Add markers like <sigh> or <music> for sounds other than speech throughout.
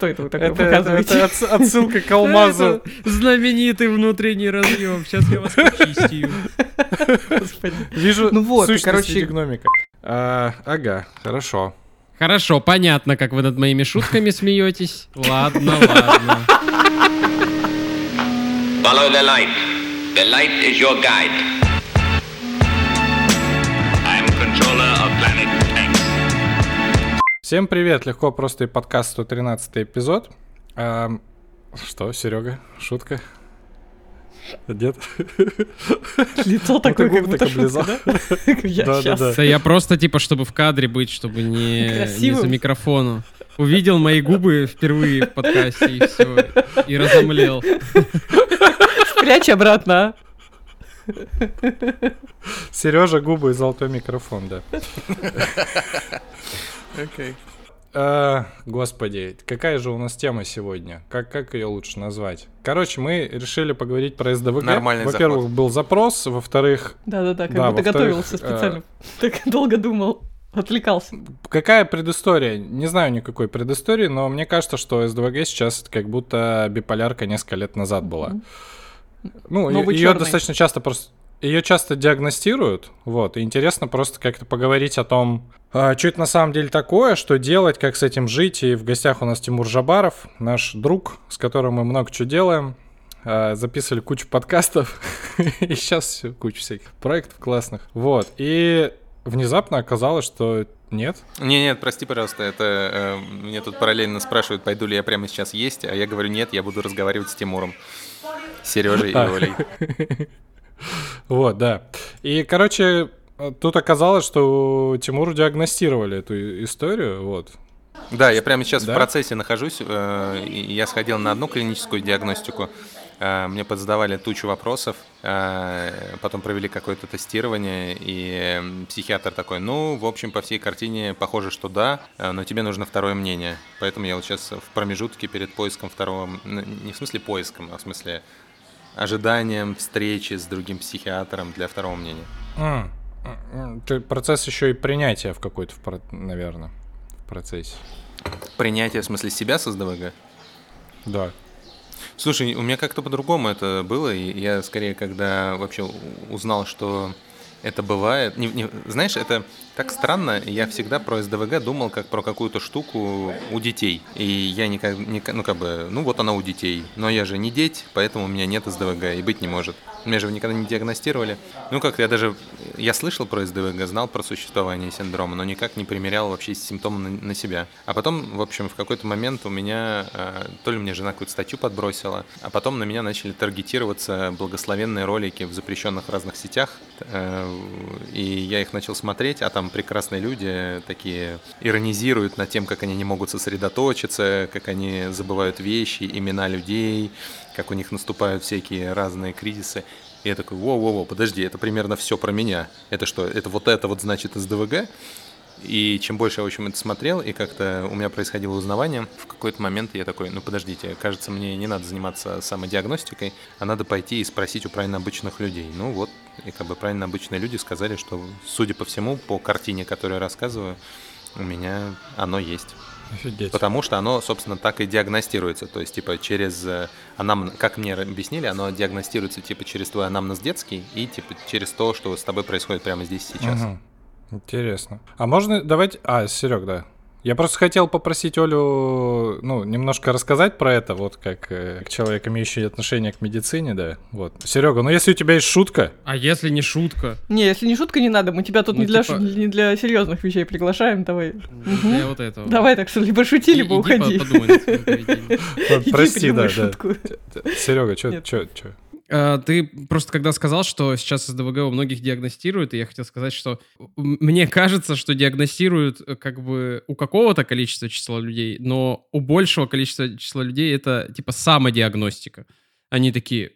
Что это вы такое Это, это, показываете? это отс- отсылка к алмазу. <laughs> Это знаменитый внутренний разъем. Сейчас я вас почистию. Вижу Ну вот, сущность короче- гномика. А, ага, хорошо. Хорошо, понятно, как вы над моими шутками смеетесь. Ладно, ладно. Follow the light. The light is your guide. I'm controller of planet. Всем привет, легко просто и подкаст 113 эпизод. Ам, что, Серега, шутка? Нет? Лицо такое, губы как будто шутка, да? <laughs> Я Да, да, да. Я просто типа, чтобы в кадре быть, чтобы не, за микрофону. Увидел мои губы впервые в подкасте и все. И разомлел. Спрячь обратно, а. Сережа, губы и золотой микрофон, да. Окей. А, Господи, какая же у нас тема сегодня? Как, как ее лучше назвать? Короче, мы решили поговорить про СДВГ. Нормальный Во-первых, заход. был запрос, во-вторых, Да-да-да, как Да, будто готовился э, специально. Так долго думал, отвлекался. какая предыстория? Не знаю никакой предыстории, но мне кажется, что СДВГ сейчас как будто биполярка несколько лет назад была. Ну, Новый ее достаточно часто просто... Ее часто диагностируют, вот, и интересно просто как-то поговорить о том, а, что это на самом деле такое, что делать, как с этим жить, и в гостях у нас Тимур Жабаров, наш друг, с которым мы много чего делаем, А, записывали кучу подкастов, <laughs> и сейчас кучу всяких проектов классных, вот, и внезапно оказалось, что нет, Не, нет, прости, пожалуйста, это э, мне тут параллельно спрашивают, пойду ли я прямо сейчас есть, а я говорю нет, я буду разговаривать с Тимуром, Сережей и А. Олей. <laughs> Вот, да. И, короче, тут оказалось, что Тимуру диагностировали эту историю, вот. Да, я прямо сейчас Да? в процессе нахожусь. э, Я сходил на одну клиническую диагностику. э, Мне подзадавали тучу вопросов, э, потом провели какое-то тестирование, и психиатр такой, ну, в общем, по всей картине похоже, что да, но тебе нужно второе мнение. Поэтому я вот сейчас в промежутке перед поиском второго, м, не в смысле поиском, а в смысле ожиданием встречи с другим психиатром для второго мнения. Ты- процесс еще и принятия в какой-то, наверное, в процессе. Принятие, в смысле, себя с СДВГ? Да. Слушай, у меня как-то по-другому это было, и я скорее, когда вообще узнал, что это бывает, не- не- знаешь, это так странно, я всегда про СДВГ думал как про какую-то штуку у детей, и я никак, ника- ну как бы, ну вот она у детей, но я же не деть, поэтому у меня нет СДВГ и быть не может. Меня же никогда не диагностировали. Ну как-то я даже, я слышал про СДВГ, знал про существование синдрома, но никак не примерял вообще симптомы на, на себя. А потом, в общем, в какой-то момент у меня, э, то ли мне жена какую-то статью подбросила, а потом на меня начали таргетироваться благословенные ролики в запрещенных разных сетях, э, и я их начал смотреть, а там прекрасные люди такие иронизируют над тем, как они не могут сосредоточиться, как они забывают вещи, имена людей, как у них наступают всякие разные кризисы. И я такой, воу-воу-воу, подожди, это примерно все про меня. Это что, это вот это вот значит СДВГ? И чем больше я, в общем, это смотрел, и как-то у меня происходило узнавание, в какой-то момент я такой, ну подождите, кажется, мне не надо заниматься самодиагностикой, а надо пойти и спросить у правильно обычных людей. Ну вот, и как бы правильно обычные люди сказали, что, судя по всему, по картине, которую я рассказываю, у меня оно есть. Офигеть. Потому что оно, собственно, так и диагностируется. То есть, типа, через э, анамнез, как мне объяснили, оно диагностируется, типа, через твой анамнез детский и, типа, через то, что с тобой происходит прямо здесь и сейчас. Мгм. Интересно. А можно давайте... А, Серег, да. Я просто хотел попросить Олю, ну, немножко рассказать про это, вот как, э, как человек, имеющий отношение к медицине, да. Вот. Серега, ну если у тебя есть шутка, А если не шутка? Не, если не шутка, не надо, мы тебя тут Ну, не, для, типа- шу- не для серьезных вещей приглашаем, давай. Мгм. Я вот этого. Давай так, что либо шути, И- либо уходи. по- подумай вот, <laughs> прости, да, да. Серега, что, что, что? А, Ты просто когда сказал, что сейчас СДВГ у многих диагностируют, и я хотел сказать, что мне кажется, что диагностируют э, как бы у какого-то количества числа людей, но у большего количества числа людей это типа самодиагностика. Они такие,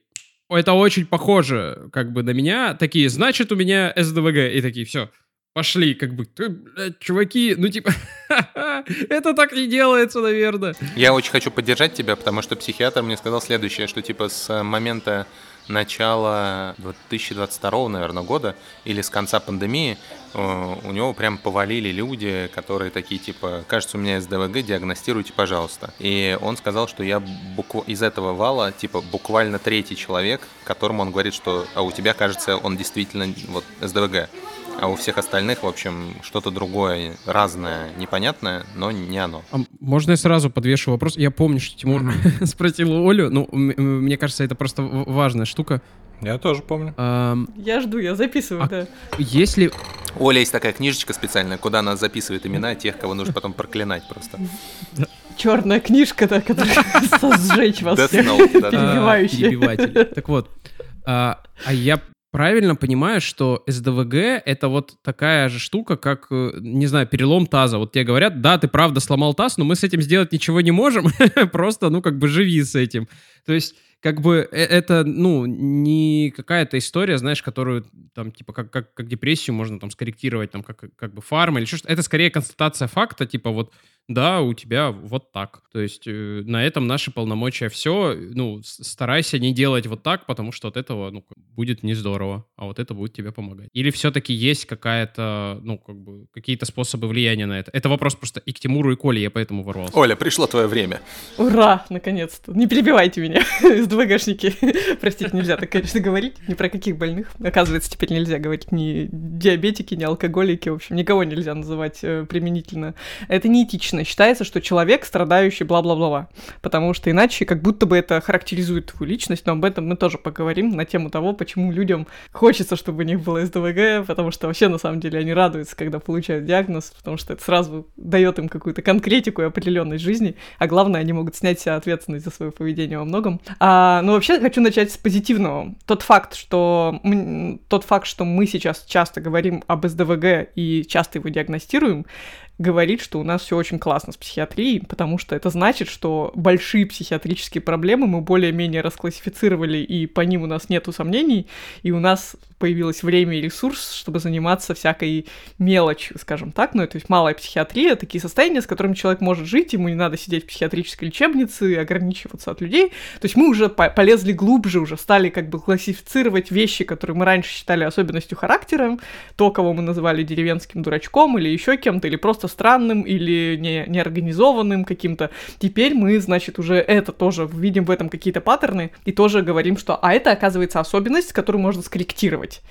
«О, это очень похоже как бы на меня, такие, значит у меня СДВГ, и такие, все, пошли, как бы, «Ты, блядь, чуваки, ну типа, <laughs> это так не делается, наверное. Я очень хочу поддержать тебя, потому что психиатр мне сказал следующее, что, типа, с момента начала 2022, наверное, года или с конца пандемии э, у него прям повалили люди, которые такие типа, кажется, у меня СДВГ, диагностируйте, пожалуйста. И он сказал, что я букв... из этого вала, типа, буквально третий человек, которому он говорит, что, а у тебя, кажется, он действительно вот СДВГ. А у всех остальных, в общем, что-то другое, разное, непонятное, но не оно. А можно я сразу подвешу вопрос? Я помню, что Тимур <laughs> спросил Олю. Ну, мне кажется, это просто важная штука. Я тоже помню. Я жду, я записываю, А да. Если... У Оли есть такая книжечка специальная, куда она записывает имена тех, кого нужно потом проклинать просто. Черная книжка, да, которая <laughs> сжечь вас всех. Перебивающая. Так вот, а а я правильно понимаю, что СДВГ — это вот такая же штука, как, э, не знаю, перелом таза. Вот тебе говорят, да, ты правда сломал таз, но мы с этим сделать ничего не можем, <laughs> просто, ну, как бы живи с этим. То есть, как бы э- это, ну, не какая-то история, знаешь, которую там, типа, как, как, как депрессию можно там скорректировать, там, как, как бы фарма или что-то. Это скорее констатация факта, типа, вот, да, у тебя вот так. То есть э, на этом наши полномочия все. Ну, с- старайся не делать вот так, потому что от этого ну, будет не здорово, а вот это будет тебе помогать. Или все-таки есть какая-то, ну, как бы, какие-то способы влияния на это? Это вопрос просто и к Тимуру, и Коле, я поэтому ворвался. Оля, пришло твое время. Ура, наконец-то. Не перебивайте меня, <laughs> СДВГшники. <laughs> Простите, нельзя так, конечно, говорить. Ни про каких больных. Оказывается, теперь нельзя говорить ни диабетики, ни алкоголики. В общем, никого нельзя называть э, применительно. Это неэтично. Считается, что человек, страдающий бла-бла-бла. Потому что иначе как будто бы это характеризует твою личность. Но об этом мы тоже поговорим на тему того, почему людям хочется, чтобы у них было СДВГ. Потому что вообще, на самом деле, они радуются, когда получают диагноз. Потому что это сразу дает им какую-то конкретику и определенность жизни. А главное, они могут снять себе ответственность за свое поведение во многом. А, ну, вообще, хочу начать с позитивного. Тот факт, что тот факт, что мы сейчас часто говорим об СДВГ и часто его диагностируем, говорит, что у нас все очень классно с психиатрией, потому что это значит, что большие психиатрические проблемы мы более-менее расклассифицировали, и по ним у нас нету сомнений, и у нас появилось время и ресурс, чтобы заниматься всякой мелочью, скажем так. Ну, то есть малая психиатрия, такие состояния, с которыми человек может жить, ему не надо сидеть в психиатрической лечебнице и ограничиваться от людей. То есть мы уже по- полезли глубже, уже стали как бы классифицировать вещи, которые мы раньше считали особенностью характера, то, кого мы называли деревенским дурачком или еще кем-то, или просто странным, или не, неорганизованным каким-то. Теперь мы, значит, уже это тоже видим в этом какие-то паттерны и тоже говорим, что а это, оказывается, особенность, которую можно скорректировать.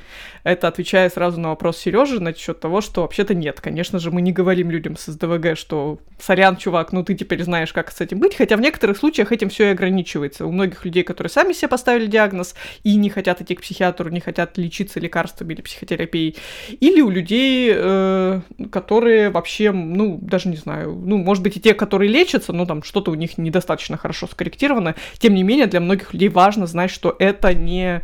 Это отвечая сразу на вопрос Сережи насчет того, что вообще-то нет. Конечно же, мы не говорим людям с СДВГ, что сорян, чувак, ну ты теперь знаешь, как с этим быть, хотя в некоторых случаях этим все и ограничивается. У многих людей, которые сами себе поставили диагноз и не хотят идти к психиатру, не хотят лечиться лекарствами или психотерапией, или у людей, э, которые вообще, ну, даже не знаю, ну, может быть, и те, которые лечатся, но там что-то у них недостаточно хорошо скорректировано. Тем не менее, для многих людей важно знать, что это не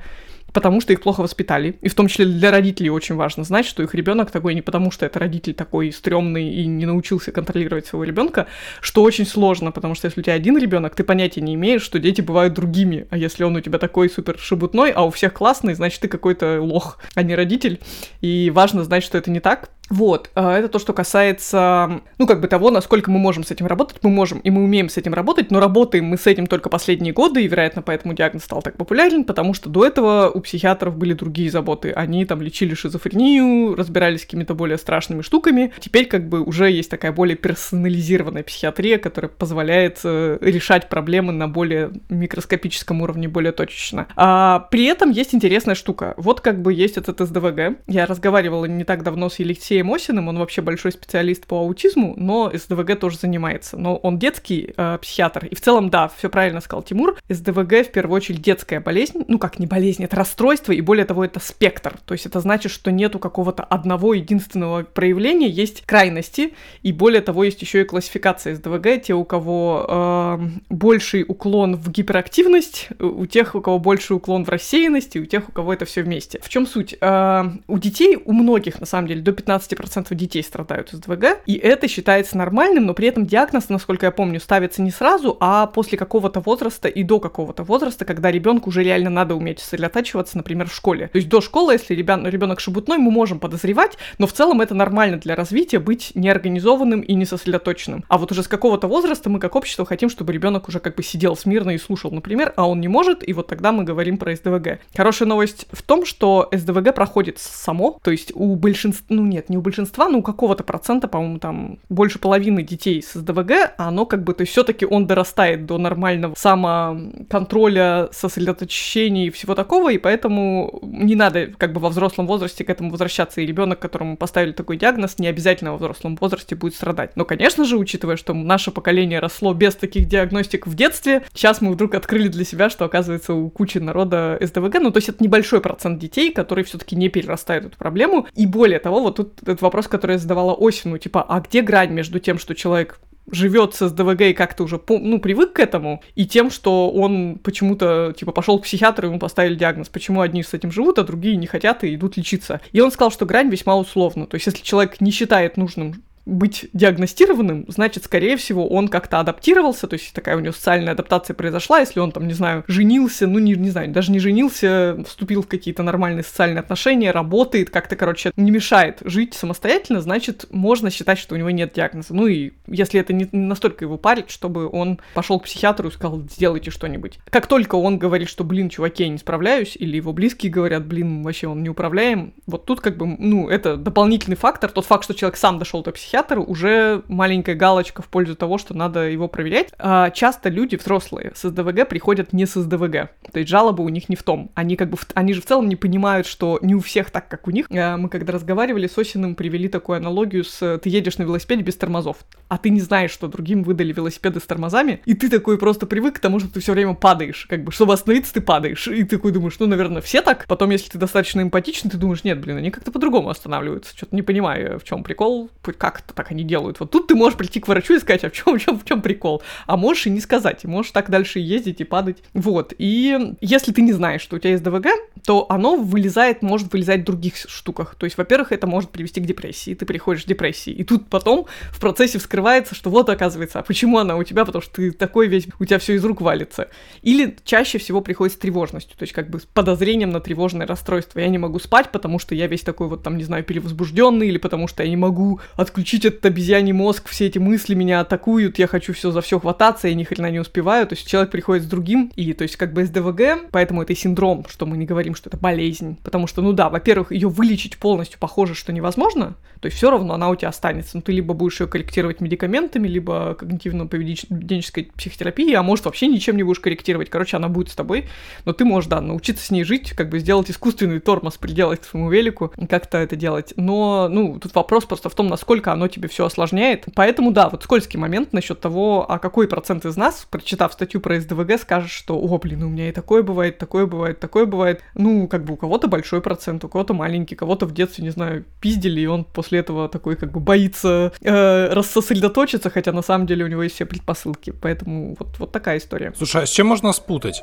потому что их плохо воспитали. И в том числе для родителей очень важно знать, что их ребенок такой не потому, что это родитель такой стрёмный и не научился контролировать своего ребенка, что очень сложно, потому что если у тебя один ребенок, ты понятия не имеешь, что дети бывают другими. А если он у тебя такой супер шебутной, а у всех классный, значит, ты какой-то лох, а не родитель. И важно знать, что это не так. Вот, э, это то, что касается, ну, как бы того, насколько мы можем с этим работать. Мы можем, и мы умеем с этим работать, но работаем мы с этим только последние годы, и, вероятно, поэтому диагноз стал так популярен, потому что до этого у психиатров были другие заботы. Они там лечили шизофрению, разбирались с какими-то более страшными штуками. Теперь как бы уже есть такая более персонализированная психиатрия, которая позволяет э, решать проблемы на более микроскопическом уровне, более точечно. А, при этом есть интересная штука. Вот как бы есть этот СДВГ. Я разговаривала не так давно с Алексеем Осиным, он вообще большой специалист по аутизму, но СДВГ тоже занимается. Но он детский э, психиатр. И в целом, да, все правильно сказал Тимур. СДВГ в первую очередь детская болезнь. Ну как не болезнь, это расстройство, и более того, это спектр. То есть это значит, что нету какого-то одного единственного проявления, есть крайности, и более того, есть еще и классификация СДВГ. Те, у кого э, больший уклон в гиперактивность, у тех, у кого больший уклон в рассеянность, и у тех, у кого это все вместе. В чем суть? Э, у детей, у многих, на самом деле, до 15 15% детей страдают СДВГ, и это считается нормальным, но при этом диагноз, насколько я помню, ставится не сразу, а после какого-то возраста и до какого-то возраста, когда ребенку уже реально надо уметь сосредотачиваться, например, в школе. То есть до школы, если ребенок шебутной, мы можем подозревать, но в целом это нормально для развития быть неорганизованным и не сосредоточенным. А вот уже с какого-то возраста мы как общество хотим, чтобы ребенок уже как бы сидел смирно и слушал, например, а он не может, и вот тогда мы говорим про СДВГ. Хорошая новость в том, что СДВГ проходит само, то есть у большинства, ну нет, не у большинства, но у какого-то процента, по-моему, там больше половины детей с СДВГ, а оно как бы, то есть все-таки он дорастает до нормального самоконтроля, сосредоточения и всего такого, и поэтому не надо как бы во взрослом возрасте к этому возвращаться, и ребенок, которому поставили такой диагноз, не обязательно во взрослом возрасте будет страдать. Но, конечно же, учитывая, что наше поколение росло без таких диагностик в детстве, сейчас мы вдруг открыли для себя, что, оказывается, у кучи народа СДВГ, ну, то есть это небольшой процент детей, которые все-таки не перерастают эту проблему. И более того, вот тут этот вопрос, который я задавала Осину, типа, а где грань между тем, что человек живет с СДВГ и как-то уже, ну, привык к этому, и тем, что он почему-то, типа, пошел к психиатру, ему поставили диагноз, почему одни с этим живут, а другие не хотят и идут лечиться. И он сказал, что грань весьма условна. То есть, если человек не считает нужным быть диагностированным, значит, скорее всего, он как-то адаптировался, то есть такая у него социальная адаптация произошла, если он там, не знаю, женился, ну, не, не знаю, даже не женился, вступил в какие-то нормальные социальные отношения, работает, как-то, короче, не мешает жить самостоятельно, значит, можно считать, что у него нет диагноза. Ну и если это не настолько его парит, чтобы он пошел к психиатру и сказал, сделайте что-нибудь. Как только он говорит, что, блин, чуваки, я не справляюсь, или его близкие говорят, блин, вообще он не управляем, вот тут как бы, ну, это дополнительный фактор, тот факт, что человек сам дошел до психиатра, психиатр, уже маленькая галочка в пользу того, что надо его проверять. А часто люди взрослые с СДВГ приходят не с СДВГ. То есть жалобы у них не в том. Они как бы, в... они же в целом не понимают, что не у всех так, как у них. А мы когда разговаривали с Осиным, привели такую аналогию с ты едешь на велосипеде без тормозов, а ты не знаешь, что другим выдали велосипеды с тормозами, и ты такой просто привык к тому, что ты все время падаешь. Как бы, чтобы остановиться, ты падаешь. И ты такой думаешь, ну, наверное, все так. Потом, если ты достаточно эмпатичный, ты думаешь, нет, блин, они как-то по-другому останавливаются. Что-то не понимаю, в чем прикол, как так они делают. Вот тут ты можешь прийти к врачу и сказать, а в чем, в чем, в чем прикол? А можешь и не сказать, и можешь так дальше ездить и падать. Вот. И если ты не знаешь, что у тебя есть ДВГ, то оно вылезает, может вылезать в других штуках. То есть, во-первых, это может привести к депрессии. Ты приходишь в депрессии. И тут потом в процессе вскрывается, что вот оказывается, а почему она у тебя? Потому что ты такой весь, у тебя все из рук валится. Или чаще всего приходит с тревожностью, то есть как бы с подозрением на тревожное расстройство. Я не могу спать, потому что я весь такой вот там, не знаю, перевозбужденный, или потому что я не могу отключить этот обезьяний мозг, все эти мысли меня атакуют, я хочу все за все хвататься, я ни хрена не успеваю. То есть человек приходит с другим, и то есть как бы СДВГ, поэтому это синдром, что мы не говорим, что это болезнь. Потому что, ну да, во-первых, ее вылечить полностью похоже, что невозможно, то есть все равно она у тебя останется. Ну ты либо будешь ее корректировать медикаментами, либо когнитивно-поведенческой психотерапией, а может вообще ничем не будешь корректировать. Короче, она будет с тобой, но ты можешь, да, научиться с ней жить, как бы сделать искусственный тормоз, приделать к своему велику, как-то это делать. Но, ну, тут вопрос просто в том, насколько оно тебе все осложняет. Поэтому, да, вот скользкий момент насчет того, а какой процент из нас, прочитав статью про СДВГ, скажет, что, о, блин, у меня и такое бывает, такое бывает, такое бывает. Ну, как бы у кого-то большой процент, у кого-то маленький, кого-то в детстве, не знаю, пиздили, и он после этого такой как бы боится э, рассосредоточиться, хотя на самом деле у него есть все предпосылки. Поэтому вот, вот такая история. Слушай, а с чем можно спутать?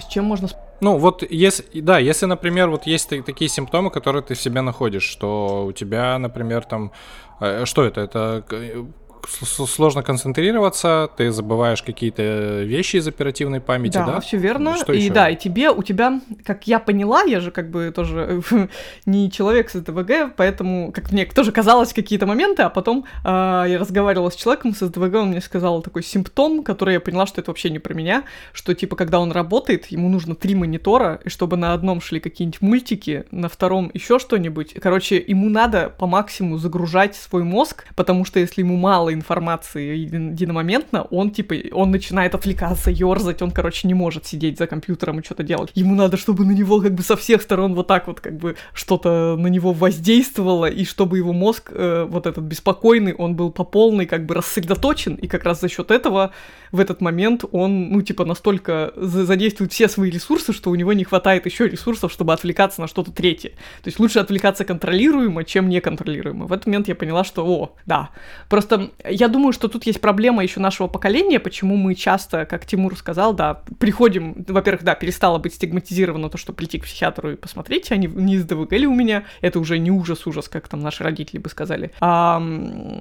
С чем можно спутать? Ну, вот если, да, если, например, вот есть такие симптомы, которые ты в себе находишь, что у тебя, например, там, э, что это? Это сложно концентрироваться, ты забываешь какие-то вещи из оперативной памяти, да? Да, все верно. Что и еще? да, и тебе, у тебя, как я поняла, я же как бы тоже <laughs> не человек с СДВГ, поэтому, как мне тоже казалось какие-то моменты, а потом э, я разговаривала с человеком с СДВГ, он мне сказал такой симптом, который я поняла, что это вообще не про меня, что типа, когда он работает, ему нужно три монитора, и чтобы на одном шли какие-нибудь мультики, на втором еще что-нибудь. Короче, ему надо по максимуму загружать свой мозг, потому что если ему мало информации единомоментно, он, типа, он начинает отвлекаться, ерзать, он, короче, не может сидеть за компьютером и что-то делать. Ему надо, чтобы на него как бы со всех сторон вот так вот как бы что-то на него воздействовало, и чтобы его мозг, э, вот этот беспокойный, он был по полной как бы рассредоточен, и как раз за счет этого в этот момент он, ну, типа, настолько задействует все свои ресурсы, что у него не хватает еще ресурсов, чтобы отвлекаться на что-то третье. То есть лучше отвлекаться контролируемо, чем неконтролируемо. В этот момент я поняла, что, о, да. Просто я думаю, что тут есть проблема еще нашего поколения, почему мы часто, как Тимур сказал, да, приходим, во-первых, да, перестало быть стигматизировано то, что прийти к психиатру и посмотреть, они не из ДВГ ли у меня, это уже не ужас-ужас, как там наши родители бы сказали. А,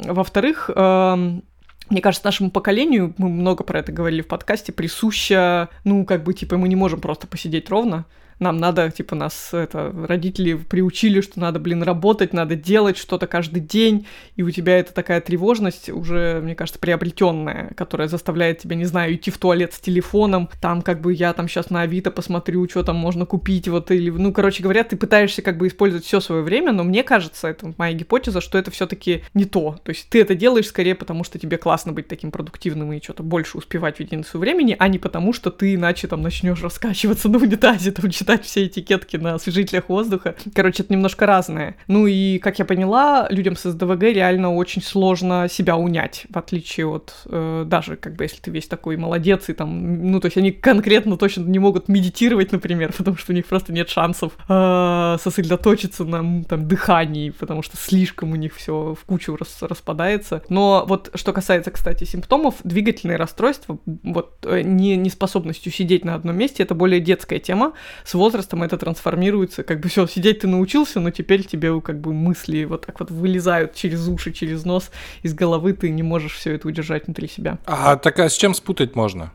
во-вторых, мне кажется, нашему поколению, мы много про это говорили в подкасте, присуща, ну, как бы, типа, мы не можем просто посидеть ровно, нам надо, типа, нас это, родители приучили, что надо, блин, работать, надо делать что-то каждый день, и у тебя это такая тревожность уже, мне кажется, приобретенная, которая заставляет тебя, не знаю, идти в туалет с телефоном, там, как бы, я там сейчас на Авито посмотрю, что там можно купить, вот, или, ну, короче говоря, ты пытаешься, как бы, использовать все свое время, но мне кажется, это моя гипотеза, что это все-таки не то, то есть ты это делаешь скорее потому, что тебе классно быть таким продуктивным и что-то больше успевать в единицу времени, а не потому, что ты иначе там начнешь раскачиваться на унитазе, там, читать читать все этикетки на освежителях воздуха. Короче, это немножко разное. Ну и, как я поняла, людям с СДВГ реально очень сложно себя унять, в отличие от э, даже, как бы, если ты весь такой молодец, и там, ну, то есть они конкретно точно не могут медитировать, например, <laughs> потому что у них просто нет шансов э, сосредоточиться на там дыхании, потому что слишком у них все в кучу рас, распадается. Но вот что касается, кстати, симптомов, двигательные расстройства, вот э, не, неспособностью сидеть на одном месте, это более детская тема. С возрастом это трансформируется, как бы все, сидеть ты научился, но теперь тебе как бы мысли вот так вот вылезают через уши, через нос, из головы ты не можешь все это удержать внутри себя. А так а с чем спутать можно?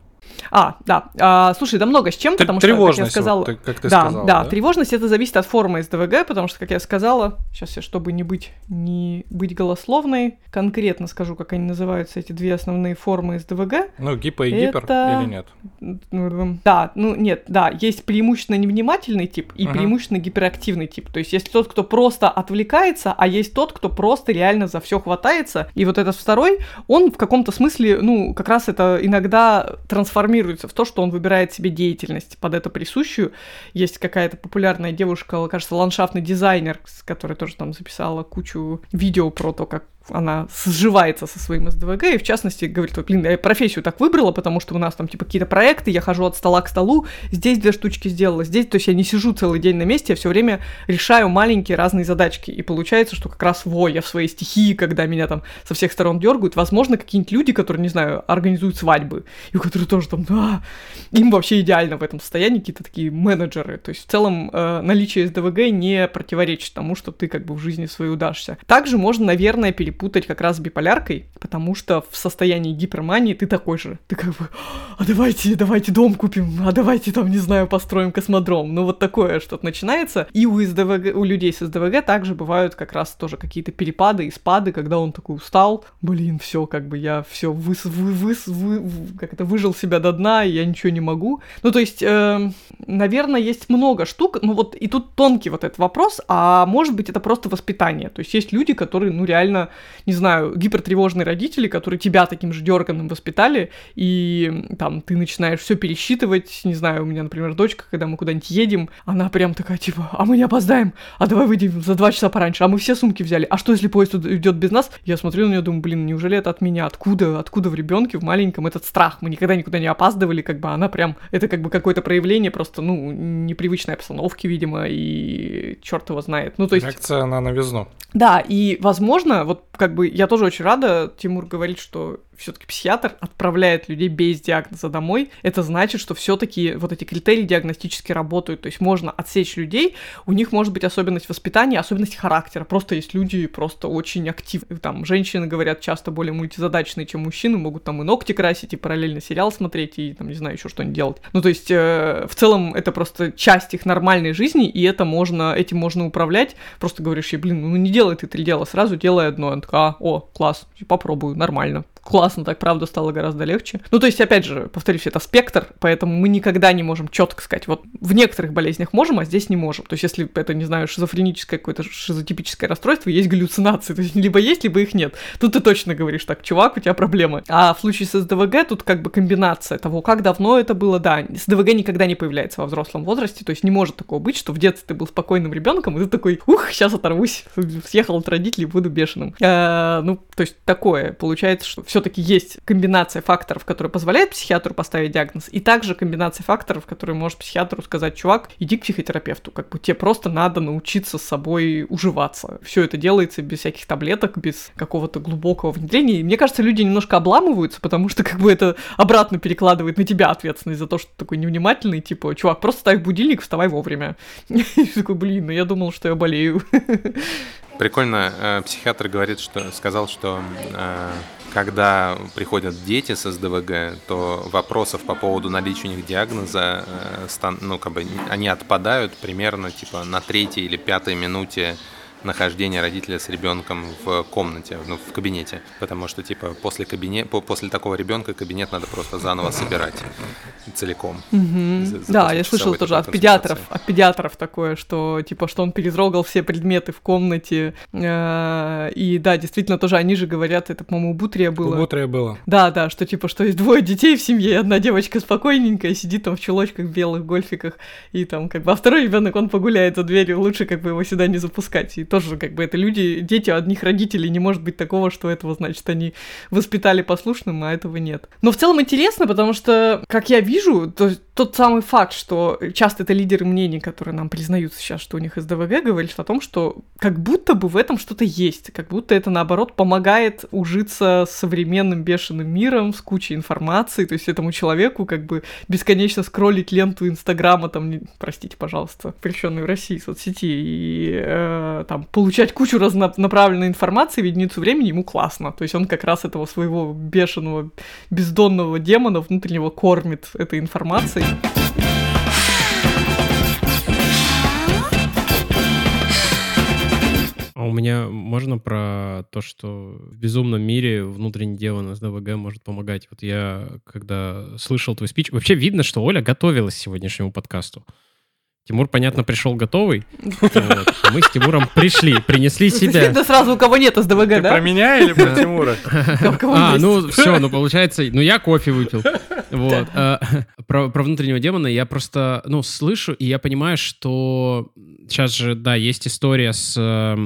А, да. А, слушай, да много с чем, потому что, как я сказала... Вот, как ты да, сказала, да, да, тревожность это зависит от формы СДВГ, потому что, как я сказала, сейчас я, чтобы не быть, не быть голословной, конкретно скажу, как они называются, эти две основные формы СДВГ. Ну, гипо и гипер это... или нет? Да, ну нет, да, есть преимущественно невнимательный тип и uh-huh. преимущественно гиперактивный тип. То есть есть тот, кто просто отвлекается, а есть тот, кто просто реально за все хватается. И вот этот второй, он в каком-то смысле, ну, как раз это иногда трансформируется трансформируется в то, что он выбирает себе деятельность под это присущую. Есть какая-то популярная девушка, кажется, ландшафтный дизайнер, которая тоже там записала кучу видео про то, как она сживается со своим СДВГ, и в частности говорит, блин, я профессию так выбрала, потому что у нас там типа какие-то проекты, я хожу от стола к столу, здесь две штучки сделала, здесь, то есть я не сижу целый день на месте, я все время решаю маленькие разные задачки, и получается, что как раз во, я в своей стихии, когда меня там со всех сторон дергают, возможно, какие-нибудь люди, которые, не знаю, организуют свадьбы, и у которых тоже там, да, им вообще идеально в этом состоянии, какие-то такие менеджеры, то есть в целом э, наличие СДВГ не противоречит тому, что ты как бы в жизни своей удашься. Также можно, наверное, путать как раз с биполяркой, потому что в состоянии гипермании ты такой же. Ты как бы, а давайте, давайте дом купим, а давайте там, не знаю, построим космодром. Ну вот такое что-то начинается. И у, СДВГ, у людей с СДВГ также бывают как раз тоже какие-то перепады и спады, когда он такой устал, блин, все, как бы я все выс, вы, выс, вы, как это, выжил себя до дна, и я ничего не могу. Ну то есть, э, наверное, есть много штук, ну вот и тут тонкий вот этот вопрос, а может быть это просто воспитание. То есть есть люди, которые, ну реально не знаю, гипертревожные родители, которые тебя таким же дерганым воспитали, и там ты начинаешь все пересчитывать, не знаю, у меня, например, дочка, когда мы куда-нибудь едем, она прям такая, типа, а мы не опоздаем, а давай выйдем за два часа пораньше, а мы все сумки взяли, а что, если поезд идет без нас? Я смотрю на нее, думаю, блин, неужели это от меня? Откуда, откуда в ребенке, в маленьком этот страх? Мы никогда никуда не опаздывали, как бы она прям, это как бы какое-то проявление просто, ну, непривычной обстановки, видимо, и черт его знает. Ну, то есть... Реакция на новизну. Да, и, возможно, вот как бы я тоже очень рада, Тимур говорит, что все-таки психиатр отправляет людей без диагноза домой, это значит, что все-таки вот эти критерии диагностически работают. То есть можно отсечь людей, у них может быть особенность воспитания, особенность характера. Просто есть люди просто очень активные. Там женщины, говорят, часто более мультизадачные, чем мужчины, могут там и ногти красить, и параллельно сериал смотреть, и там, не знаю, еще что-нибудь делать. Ну, то есть, э, в целом, это просто часть их нормальной жизни, и это можно, этим можно управлять. Просто говоришь ей, блин, ну не делай ты три дела сразу, делай одно. Он такой, а, о, класс, попробую, нормально классно, так правда стало гораздо легче. Ну, то есть, опять же, повторюсь, это спектр, поэтому мы никогда не можем четко сказать, вот в некоторых болезнях можем, а здесь не можем. То есть, если это, не знаю, шизофреническое какое-то шизотипическое расстройство, есть галлюцинации, то есть, либо есть, либо их нет. Тут ты точно говоришь, так, чувак, у тебя проблемы. А в случае с СДВГ тут как бы комбинация того, как давно это было, да, СДВГ никогда не появляется во взрослом возрасте, то есть не может такого быть, что в детстве ты был спокойным ребенком, и ты такой, ух, сейчас оторвусь, <laughs> съехал от родителей, буду бешеным. А, ну, то есть такое, получается, что все все-таки есть комбинация факторов, которые позволяют психиатру поставить диагноз, и также комбинация факторов, которые может психиатру сказать, чувак, иди к психотерапевту, как бы тебе просто надо научиться с собой уживаться. Все это делается без всяких таблеток, без какого-то глубокого внедрения. И мне кажется, люди немножко обламываются, потому что как бы это обратно перекладывает на тебя ответственность за то, что ты такой невнимательный, типа, чувак, просто ставь будильник, вставай вовремя. <laughs> И такой, блин, ну я думал, что я болею. <laughs> Прикольно, э, психиатр говорит, что сказал, что э, когда приходят дети с СДВГ, то вопросов по поводу наличия у них диагноза, э, ну, как бы, они отпадают примерно типа на третьей или пятой минуте нахождение родителя с ребенком в комнате, ну, в кабинете. Потому что, типа, после, кабинет, после такого ребенка кабинет надо просто заново собирать целиком. Угу. Да, я слышал тоже от педиатров, от педиатров такое, что, типа, что он перетрогал все предметы в комнате. Э, и да, действительно, тоже они же говорят, это, по-моему, у Бутрия было. У Бутрия было. Да, да, что, типа, что есть двое детей в семье, и одна девочка спокойненькая сидит там в чулочках, в белых гольфиках, и там, как бы, а второй ребенок, он погуляет за дверью, лучше, как бы, его сюда не запускать. И то тоже как бы это люди, дети одних родителей, не может быть такого, что этого, значит, они воспитали послушным, а этого нет. Но в целом интересно, потому что, как я вижу, то, тот самый факт, что часто это лидеры мнений, которые нам признаются сейчас, что у них СДВГ, говорит о том, что как будто бы в этом что-то есть, как будто это, наоборот, помогает ужиться с современным бешеным миром, с кучей информации, то есть этому человеку как бы бесконечно скроллить ленту Инстаграма, там, простите, пожалуйста, запрещенной в России соцсети, и э, там получать кучу разнонаправленной информации в единицу времени ему классно. То есть он как раз этого своего бешеного, бездонного демона внутреннего кормит этой информацией. А у меня можно про то, что в безумном мире внутренний демон из ДВГ может помогать? Вот я, когда слышал твой спич, вообще видно, что Оля готовилась к сегодняшнему подкасту. Тимур, понятно, пришел готовый. <laughs> Вот. А мы с Тимуром пришли, принесли себя. Видно сразу, у кого нет СДВГ, Ты да? про меня или про Тимура? <laughs> А, ну все, ну получается, ну я кофе выпил. <laughs> Вот. А, про, про внутреннего демона я просто, ну, слышу, и я понимаю, что сейчас же, да, есть история с э,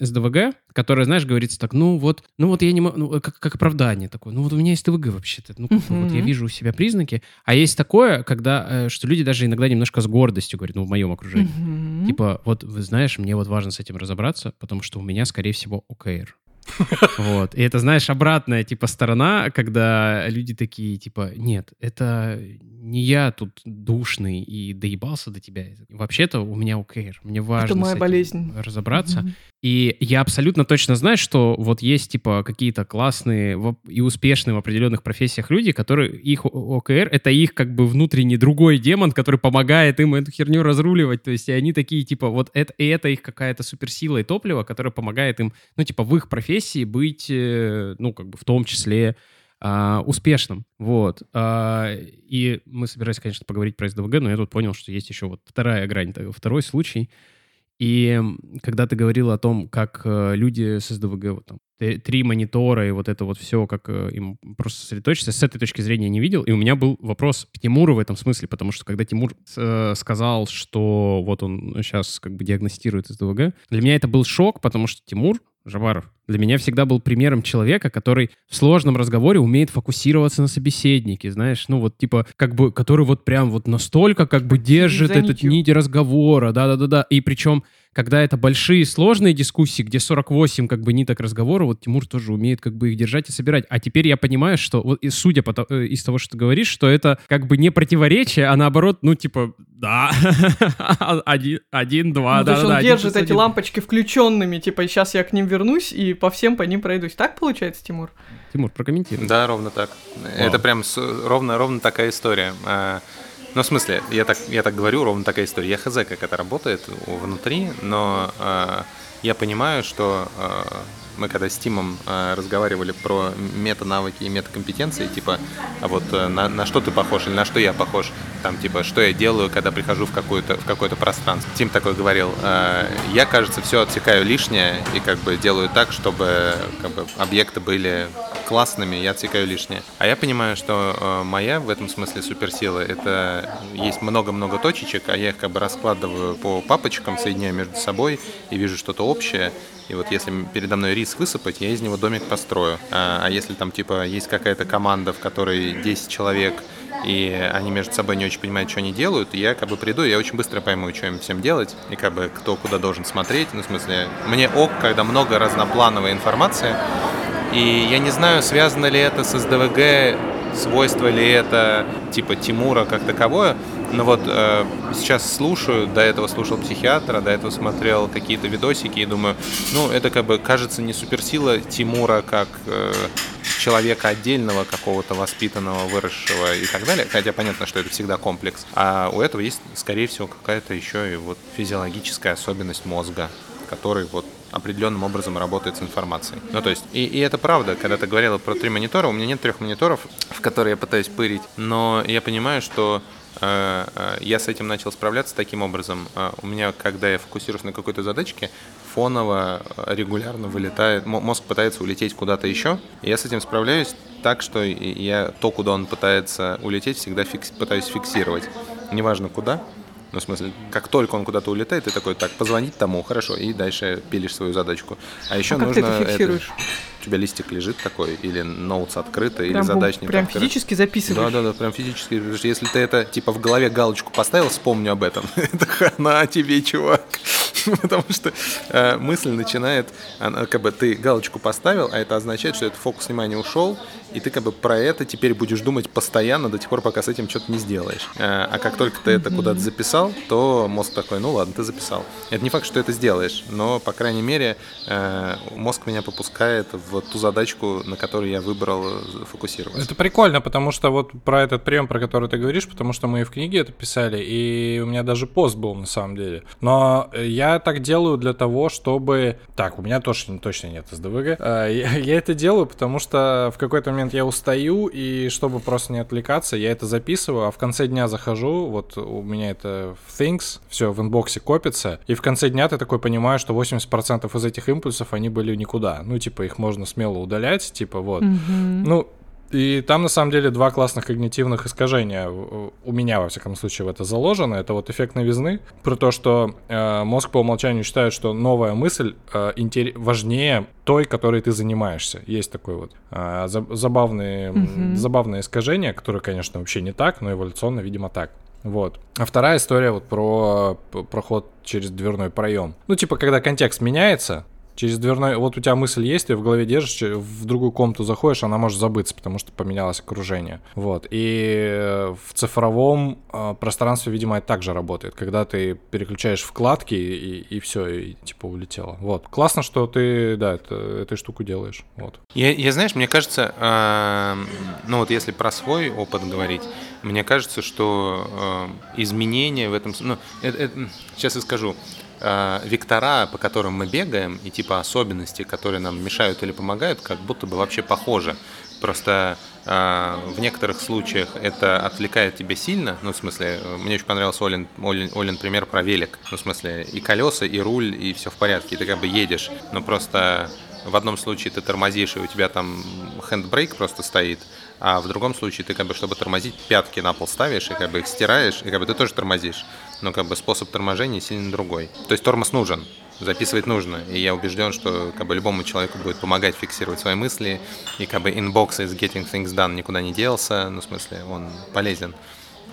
СДВГ, которая, знаешь, говорится так, ну вот, ну вот я не могу, ну, как, как оправдание такое, ну вот у меня есть ТВГ вообще-то, ну uh-huh. вот я вижу у себя признаки, а есть такое, когда, э, что люди даже иногда немножко с гордостью говорят, ну в моем окружении, uh-huh. типа, вот, вы знаешь, мне вот важно с этим разобраться, потому что у меня, скорее всего, ОКР. <laughs> Вот. И это, знаешь, обратная, типа, сторона, когда люди такие, типа, нет, это не я тут душный и доебался до тебя. Вообще-то у меня ОКР. Мне важно это моя болезнь. разобраться. Mm-hmm. И я абсолютно точно знаю, что вот есть, типа, какие-то классные и успешные в определенных профессиях люди, которые их ОКР — это их, как бы, внутренний другой демон, который помогает им эту херню разруливать. То есть и они такие, типа, вот это, и это их какая-то суперсила и топливо, которое помогает им, ну, типа, в их профессии быть, э, ну, как бы, в том числе а, успешным. Вот. А, и мы собирались, конечно, поговорить про СДВГ, но я тут понял, что есть еще вот вторая грань, второй случай. И когда ты говорил о том, как э, люди с СДВГ, вот там, три монитора и вот это вот все, как э, им просто сосредоточиться, с этой точки зрения не видел. И у меня был вопрос к Тимуру в этом смысле, потому что когда Тимур э, сказал, что вот он сейчас как бы диагностирует СДВГ, для меня это был шок, потому что Тимур Жабаров для меня всегда был примером человека, который в сложном разговоре умеет фокусироваться на собеседнике, знаешь, ну вот типа, как бы, который вот прям вот настолько как бы держит этот нить разговора, да-да-да-да, и причем когда это большие сложные дискуссии, где 48 как бы ниток разговора, вот Тимур тоже умеет как бы их держать и собирать. А теперь я понимаю, что, вот, и судя по, э, из того, что ты говоришь, что это как бы не противоречие, а наоборот, ну типа, да, <laughs> один, один, два, ну, да, то есть да, он держит эти лампочки включенными, типа, сейчас я к ним вернусь и по всем по ним пройдусь. Так получается, Тимур? Тимур, прокомментируй. Да, ровно так. Вау. Это прям ровно, ровно такая история. Ну, в смысле, я так, я так говорю, ровно такая история. Я хз, как это работает внутри, но э, я понимаю, что э, мы когда с Тимом э, разговаривали про мета-навыки и мета-компетенции, типа, а вот э, на, на что ты похож или на что я похож, там, типа, что я делаю, когда прихожу в, какое-то, в какое-то пространство. Тим такой говорил, э, я, кажется, все отсекаю лишнее и как бы делаю так, чтобы как бы, объекты были классными, я отсекаю лишнее. А я понимаю, что э, моя в этом смысле суперсила, это есть много-много точечек, а я их как бы раскладываю по папочкам, соединяю между собой и вижу что-то общее. И вот если передо мной рис высыпать, я из него домик построю. А, а если там типа есть какая-то команда, в которой 10 человек, и они между собой не очень понимают, что они делают, я как бы приду, я очень быстро пойму, что им всем делать, и как бы кто куда должен смотреть. Ну, в смысле, мне ок, когда много разноплановой информации, и я не знаю, связано ли это с СДВГ, свойство ли это типа Тимура как таковое, но вот э, сейчас слушаю, до этого слушал психиатра, до этого смотрел какие-то видосики и думаю, ну, это как бы кажется не суперсила Тимура как э, человека отдельного, какого-то воспитанного, выросшего и так далее, хотя понятно, что это всегда комплекс, а у этого есть, скорее всего, какая-то еще и вот физиологическая особенность мозга, который вот определенным образом работает с информацией. Ну, то есть, и, и это правда, когда ты говорила про три монитора, у меня нет трех мониторов, в которые я пытаюсь пырить, но я понимаю, что я с этим начал справляться таким образом. Э, у меня, когда я фокусируюсь на какой-то задачке, фоново регулярно вылетает, мозг пытается улететь куда-то еще. И я с этим справляюсь так, что я то, куда он пытается улететь, всегда фикс, пытаюсь фиксировать. Неважно куда, ну, в смысле, как только он куда-то улетает, ты такой, так, позвонить тому, хорошо, и дальше пилишь свою задачку. А еще а как нужно... Ты это фиксируешь? Это, тебя листик лежит такой, или ноутс открыто, прям, или задачник Прям открыт. физически записываешь? Да, да, да, прям физически. Если ты это, типа, в голове галочку поставил, вспомню об этом. <laughs> это хана тебе, чувак. <laughs> Потому что э, мысль начинает, она, как бы ты галочку поставил, а это означает, что этот фокус внимания ушел, и ты как бы про это теперь будешь думать постоянно до тех пор, пока с этим что-то не сделаешь. Э, а как только ты это куда-то записал, то мозг такой, ну ладно, ты записал. Это не факт, что это сделаешь, но, по крайней мере, э, мозг меня попускает в ту задачку, на которую я выбрал фокусироваться. Это прикольно, потому что вот про этот прием, про который ты говоришь, потому что мы и в книге это писали, и у меня даже пост был на самом деле. Но я так делаю для того, чтобы... Так, у меня тоже точно нет СДВГ. Я, <laughs> я это делаю, потому что в какой-то момент я устаю, и чтобы просто не отвлекаться, я это записываю, а в конце дня захожу, вот у меня это в Things, все в инбоксе копится, и в конце дня ты такой понимаешь, что 80% из этих импульсов, они были никуда. Ну, типа, их можно смело удалять, типа, вот. Mm-hmm. Ну, и там, на самом деле, два классных когнитивных искажения. У меня, во всяком случае, в это заложено. Это вот эффект новизны. Про то, что э, мозг по умолчанию считает, что новая мысль э, интер... важнее той, которой ты занимаешься. Есть такое вот э, забавное, mm-hmm. забавное искажение, которое, конечно, вообще не так, но эволюционно, видимо, так. Вот. А вторая история вот про проход через дверной проем. Ну, типа, когда контекст меняется, через дверной... Вот у тебя мысль есть, ты в голове держишь, в другую комнату заходишь, она может забыться, потому что поменялось окружение. Вот. И в цифровом э, пространстве, видимо, это также работает. Когда ты переключаешь вкладки, и, и все, и типа улетело. Вот. Классно, что ты, да, это, эту штуку делаешь. Вот. Я, я знаешь, мне кажется, э, ну вот если про свой опыт говорить, мне кажется, что э, изменения в этом... Ну, это, это, сейчас я скажу э, вектора, по которым мы бегаем, и типа особенности, которые нам мешают или помогают, как будто бы вообще похожи. Просто э, в некоторых случаях это отвлекает тебя сильно. Ну, в смысле, мне очень понравился Олин, Олин, Олин пример про велик. Ну, в смысле, и колеса, и руль, и все в порядке, и ты как бы едешь. Но просто в одном случае ты тормозишь, и у тебя там хендбрейк просто стоит, а в другом случае ты как бы, чтобы тормозить, пятки на пол ставишь, и как бы их стираешь, и как бы ты тоже тормозишь. Но как бы способ торможения сильно другой. То есть тормоз нужен, записывать нужно, и я убежден, что как бы любому человеку будет помогать фиксировать свои мысли, и как бы inbox is getting things done никуда не делся, ну в смысле он полезен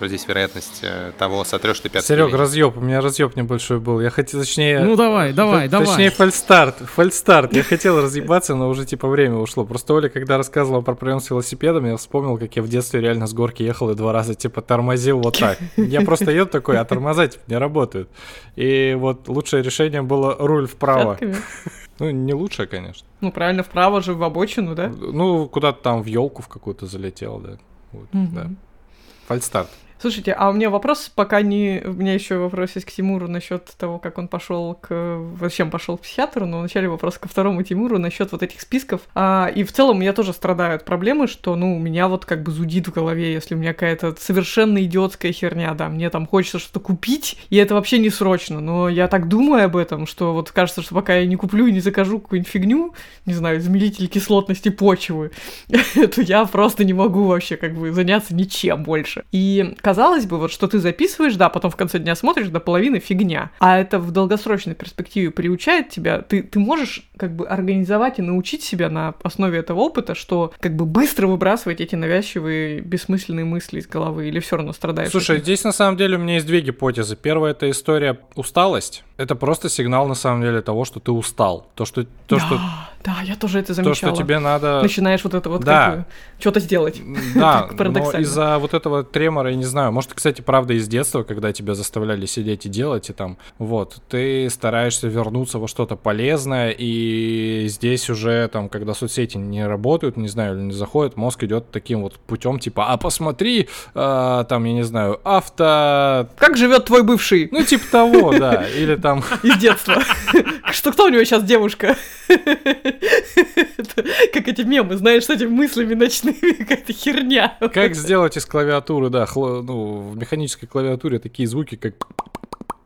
здесь вероятность э, того, сотрешь ты пятый. Серег, разъеб, у меня разъеб небольшой был. Я хотел, точнее... Ну давай, давай, давай. Точнее, фальстарт, фальстарт. Я хотел разъебаться, но уже типа время ушло. Просто Оля, когда рассказывала про прием с велосипедом, я вспомнил, как я в детстве реально с горки ехал и два раза типа тормозил вот так. Я просто еду такой, а тормоза типа не работают. И вот лучшее решение было руль вправо. Ну, не лучшее, конечно. Ну, правильно, вправо же в обочину, да? Ну, куда-то там в елку в какую-то залетел, да. Вот, угу. да. Фальстарт. Слушайте, а у меня вопрос, пока не... У меня еще вопрос есть к Тимуру насчет того, как он пошел к... Зачем пошел к психиатру, но вначале вопрос ко второму Тимуру насчет вот этих списков. А, и в целом я тоже страдаю от проблемы, что, ну, у меня вот как бы зудит в голове, если у меня какая-то совершенно идиотская херня, да, мне там хочется что-то купить, и это вообще не срочно, но я так думаю об этом, что вот кажется, что пока я не куплю и не закажу какую-нибудь фигню, не знаю, измеритель кислотности почвы, <laughs> то я просто не могу вообще как бы заняться ничем больше. И казалось бы, вот что ты записываешь, да, потом в конце дня смотришь, до половины фигня. А это в долгосрочной перспективе приучает тебя. Ты, ты можешь как бы организовать и научить себя на основе этого опыта, что как бы быстро выбрасывать эти навязчивые, бессмысленные мысли из головы, или все равно страдаешь? Слушай, здесь на самом деле у меня есть две гипотезы. Первая это история усталость. Это просто сигнал на самом деле того, что ты устал. То, что, то, да, что, да, я тоже это замечала. то, что тебе надо... Начинаешь вот это вот Да. как бы что-то сделать. Да, <laughs> но из-за вот этого тремора, я не знаю, может, кстати, правда из детства, когда тебя заставляли сидеть и делать, и там, вот, ты стараешься вернуться во что-то полезное, и здесь уже, там, когда соцсети не работают, не знаю, или не заходят, мозг идет таким вот путем, типа, а посмотри, а, там, я не знаю, авто... Как живет твой бывший Ну, типа того, да, <laughs> или там... из детства? <laughs> Что кто у него сейчас девушка? Это Как эти мемы, знаешь, с этими мыслями ночными, <laughs> какая-то херня. Как сделать из клавиатуры, да, хло- ну, в механической клавиатуре такие звуки, как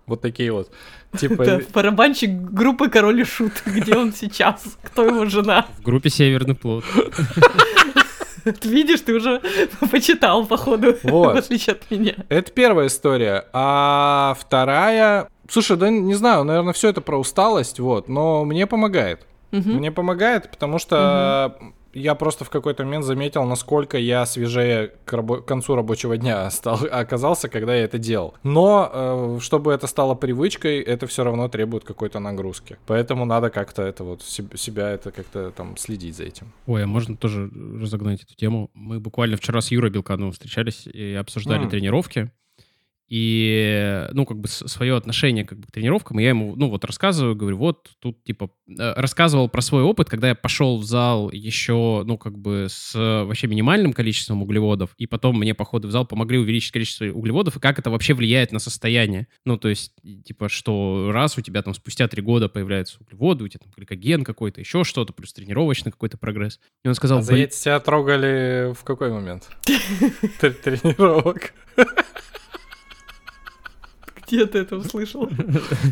вот такие вот. Типа, Да, барабанщик группы Король и Шут. <laughs> Где он сейчас? Кто его жена? В группе «Северный плод». Ты видишь, ты уже почитал, походу, <laughs> Вот. в отличие от меня. Это первая история. А вторая... Слушай, да не знаю, наверное, все это про усталость, вот, но мне помогает. Мгм. Мне помогает, потому что я просто в какой-то момент заметил, насколько я свежее к, рабо- к концу рабочего дня <laughs> стал, оказался, когда я это делал. Но э, чтобы это стало привычкой, это все равно требует какой-то нагрузки. Поэтому надо как-то это вот себ- себя это как-то там следить за этим. Ой, а можно тоже разогнать эту тему? Мы буквально вчера с Юрой Белкановым встречались и обсуждали М. тренировки. И, ну, как бы свое отношение как бы, к тренировкам. И я ему, ну, вот рассказываю, говорю, вот тут, типа, э, рассказывал про свой опыт, когда я пошел в зал еще, ну, как бы с э, вообще минимальным количеством углеводов, и потом мне походы в зал помогли увеличить количество углеводов, и как это вообще влияет на состояние. Ну, то есть, типа, что раз у тебя там спустя три года появляются углеводы, у тебя там гликоген какой-то, еще что-то, плюс тренировочный какой-то прогресс. И он сказал, А за «Блин, яйца тебя трогали в какой момент? Тренировок. <laughs> Где ты это услышал?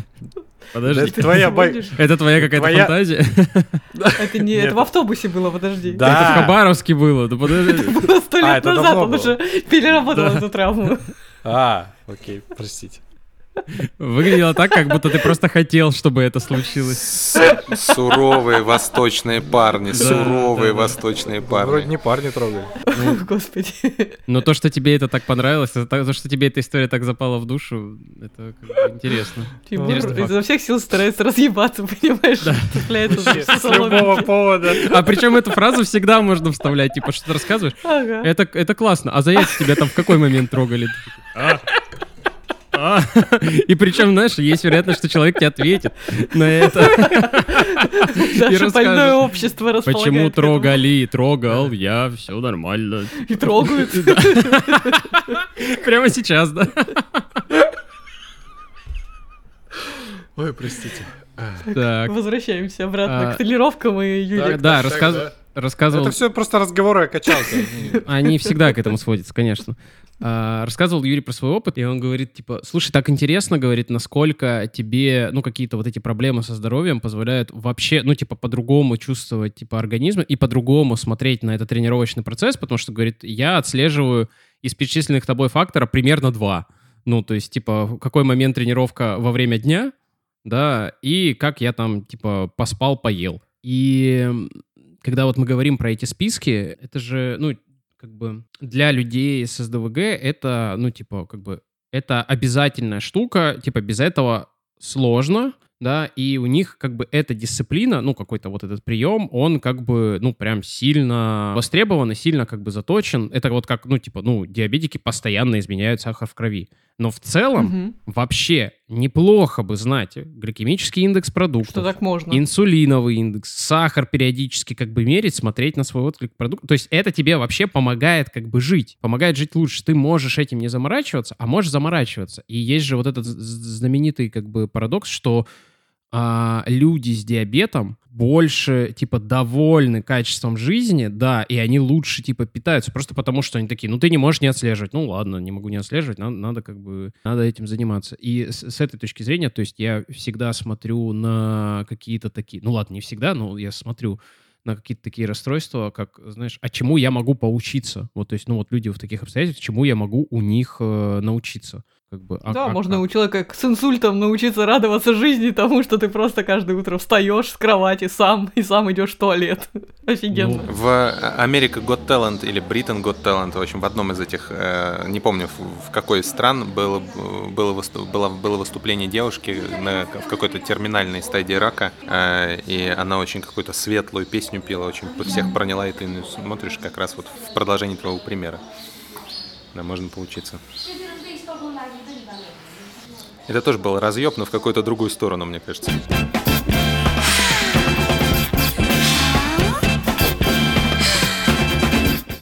<laughs> подожди, Это твоя бай- это твоя какая-то твоя- фантазия? <laughs> Это не, это в автобусе было, подожди. Да. Это в Хабаровске было, да подожди. Было сто А, лет это назад давно он уже переработал эту травму. <laughs> А, окей, простите. Выглядело так, как будто ты просто хотел, чтобы это случилось. С- Суровые восточные парни, Да, суровые да, да. восточные Вроде парни. не парни трогали. <laughs> Господи. Но то, что тебе это так понравилось, то, что тебе эта история так запала в душу, это как бы интересно. Тимур изо всех сил старается разъебаться, понимаешь? Цепляется за С любого повода. А причем эту фразу всегда можно вставлять, типа, что ты рассказываешь. Ага. Это, это классно. А за яйца тебя там в какой момент трогали? А. И причем, знаешь, есть вероятность, что человек тебе ответит на это. <laughs> расскажет. больное общество располагает Почему трогали? Трогал, я, все нормально. И трогают. <laughs> Прямо сейчас, да? Ой, простите. Так. Возвращаемся обратно А, к тренировкам и Юле. Да, так, рассказ- да. рассказывал... Это все просто разговоры о качалке. Они всегда к этому сводятся, конечно. А, рассказывал Юрий про свой опыт, и он говорит, типа, слушай, так интересно, говорит, насколько тебе, ну, какие-то вот эти проблемы со здоровьем позволяют вообще, ну, типа, по-другому чувствовать, типа, организм и по-другому смотреть на этот тренировочный процесс, потому что, говорит, я отслеживаю из перечисленных тобой фактора примерно два. Ну, то есть, типа, в какой момент тренировка во время дня, да, и как я там, типа, поспал, поел. И когда вот мы говорим про эти списки, это же, ну, как бы для людей с СДВГ это, ну, типа, как бы, это обязательная штука, типа, без этого сложно, да, и у них как бы эта дисциплина, ну, какой-то вот этот прием, он как бы, ну, прям сильно востребован и сильно как бы заточен. Это вот как, ну, типа, ну, диабетики постоянно изменяют сахар в крови. Но в целом Мгм. вообще неплохо бы знать гликемический индекс продуктов. Что так можно. Инсулиновый индекс, сахар периодически как бы мерить, смотреть на свой отклик продукта. То есть это тебе вообще помогает как бы жить, помогает жить лучше. Ты можешь этим не заморачиваться, а можешь заморачиваться. И есть же вот этот знаменитый как бы парадокс, что а, люди с диабетом больше, типа, довольны качеством жизни, да, и они лучше, типа, питаются, просто потому что они такие, ну, ты не можешь не отслеживать. Ну, ладно, не могу не отслеживать, надо, надо как бы, надо этим заниматься. И с, с этой точки зрения, то есть я всегда смотрю на какие-то такие, ну, ладно, не всегда, но я смотрю на какие-то такие расстройства, как, знаешь, а чему я могу поучиться? Вот, то есть, ну, вот люди в таких обстоятельствах, чему я могу у них э, научиться? Как бы, а- Да, а- можно а- у человека с инсультом научиться радоваться жизни тому, что ты просто каждое утро встаешь с кровати сам и сам идешь в туалет. <laughs> Офигенно. Ну, В Америка Got Talent или Britain Got Talent, в общем, в одном из этих, э, не помню, в в какой из стран было, было, выступ- было, было выступление девушки на, в какой-то терминальной стадии рака, э, и она очень какую-то светлую песню пела, очень всех проняла, и ты смотришь как раз вот в продолжении твоего примера. Да, можно поучиться. Это тоже был разъеб, но в какую-то другую сторону, мне кажется.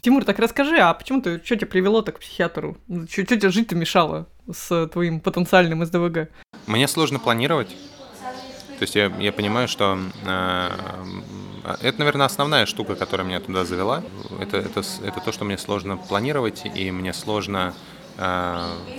Тимур, так расскажи, а почему ты, что тебя привело так к психиатру? Что тебе жить-то мешало с твоим потенциальным СДВГ? Мне сложно планировать. То есть я, я понимаю, что э, это, наверное, основная штука, которая меня туда завела. Это, это, это то, что мне сложно планировать, и мне сложно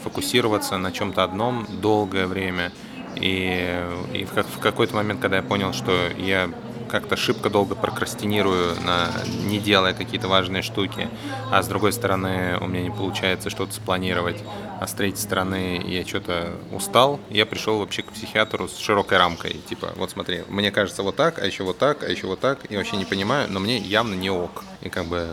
фокусироваться на чем-то одном долгое время. И, и в, в какой-то момент, когда я понял, что я как-то шибко долго прокрастинирую, на, не делая какие-то важные штуки, а с другой стороны у меня не получается что-то спланировать, а с третьей стороны я что-то устал, я пришел вообще к психиатру с широкой рамкой, типа, вот смотри, мне кажется вот так, а еще вот так, а еще вот так, я вообще не понимаю, но мне явно не ок. И как бы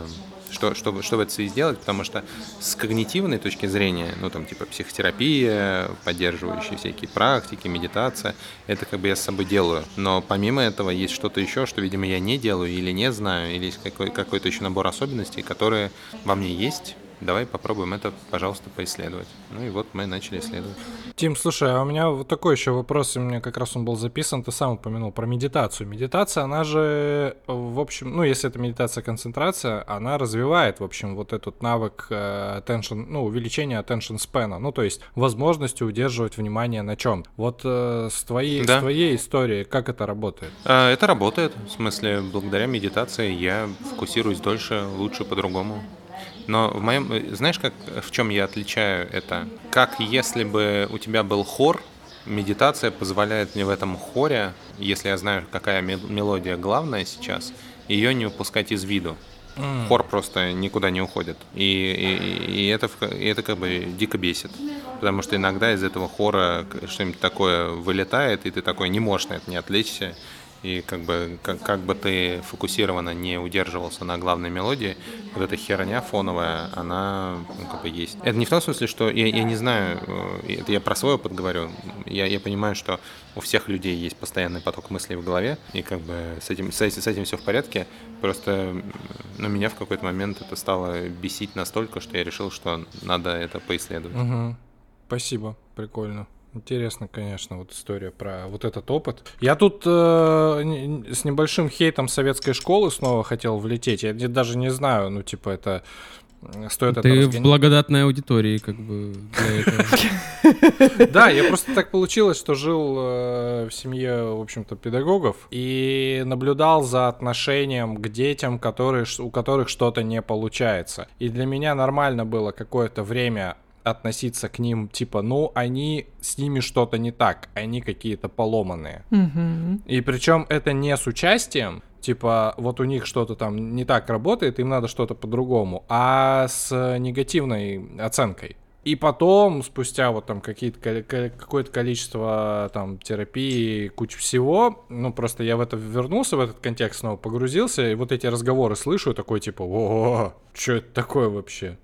что, что, что в этой связи сделать, потому что с когнитивной точки зрения, ну там типа психотерапия, поддерживающие всякие практики, медитация, это как бы я с собой делаю. Но помимо этого есть что-то еще, что, видимо, я не делаю или не знаю, или есть какой, какой-то еще набор особенностей, которые во мне есть. Давай попробуем это, пожалуйста, поисследовать. Ну и вот мы начали исследовать. Тим, слушай, а у меня вот такой еще вопрос, и мне как раз он был записан, ты сам упомянул про медитацию. Медитация, она же, в общем, ну, если это медитация концентрация, она развивает, в общем, вот этот навык э, attention, ну, увеличения attention span, ну, то есть возможности удерживать внимание на чем. Вот э, с, твоей, Да. с твоей историей, как это работает? А, Это работает. В смысле, благодаря медитации я фокусируюсь дольше, лучше по-другому. Но в моем, знаешь, как в чем я отличаю это? Как если бы у тебя был хор, медитация позволяет мне в этом хоре, если я знаю, какая ме- мелодия главная сейчас, ее не упускать из виду. Хор просто никуда не уходит. И, и- и это, и это как бы дико бесит. Потому что иногда из этого хора что-нибудь такое вылетает, и ты такой не можешь на это не отвлечься. И как бы, как, как бы ты фокусированно не удерживался на главной мелодии, вот эта херня фоновая, она ну, как бы есть. Это не в том смысле, что я, я не знаю, э, это я про свой опыт говорю. Я, я понимаю, что у всех людей есть постоянный поток мыслей в голове, и как бы с этим, с с этим все в порядке. Просто ну, меня в какой-то момент это стало бесить настолько, что я решил, что надо это поисследовать. Мгм. Спасибо, прикольно. Интересно, конечно, вот история про вот этот опыт. Я тут э, с небольшим хейтом советской школы снова хотел влететь. Я даже не знаю, ну, типа, это м, стоит это Ты в благодатной аудитории, как бы, для этого. <laughs> Да, я просто так получилось, что жил э, в семье, в общем-то, педагогов и наблюдал за отношением к детям, которые, у которых что-то не получается. И для меня нормально было какое-то время относиться к ним, типа, ну, они, с ними что-то не так, они какие-то поломанные. Мгм. И причем это не с участием, типа вот у них что-то там не так работает, им надо что-то по-другому, а с негативной оценкой. И потом, спустя вот там какое-то количество там терапии, куча всего, ну просто я в это вернулся, в этот контекст снова погрузился, и вот эти разговоры слышу, такой типа, о, что это такое вообще?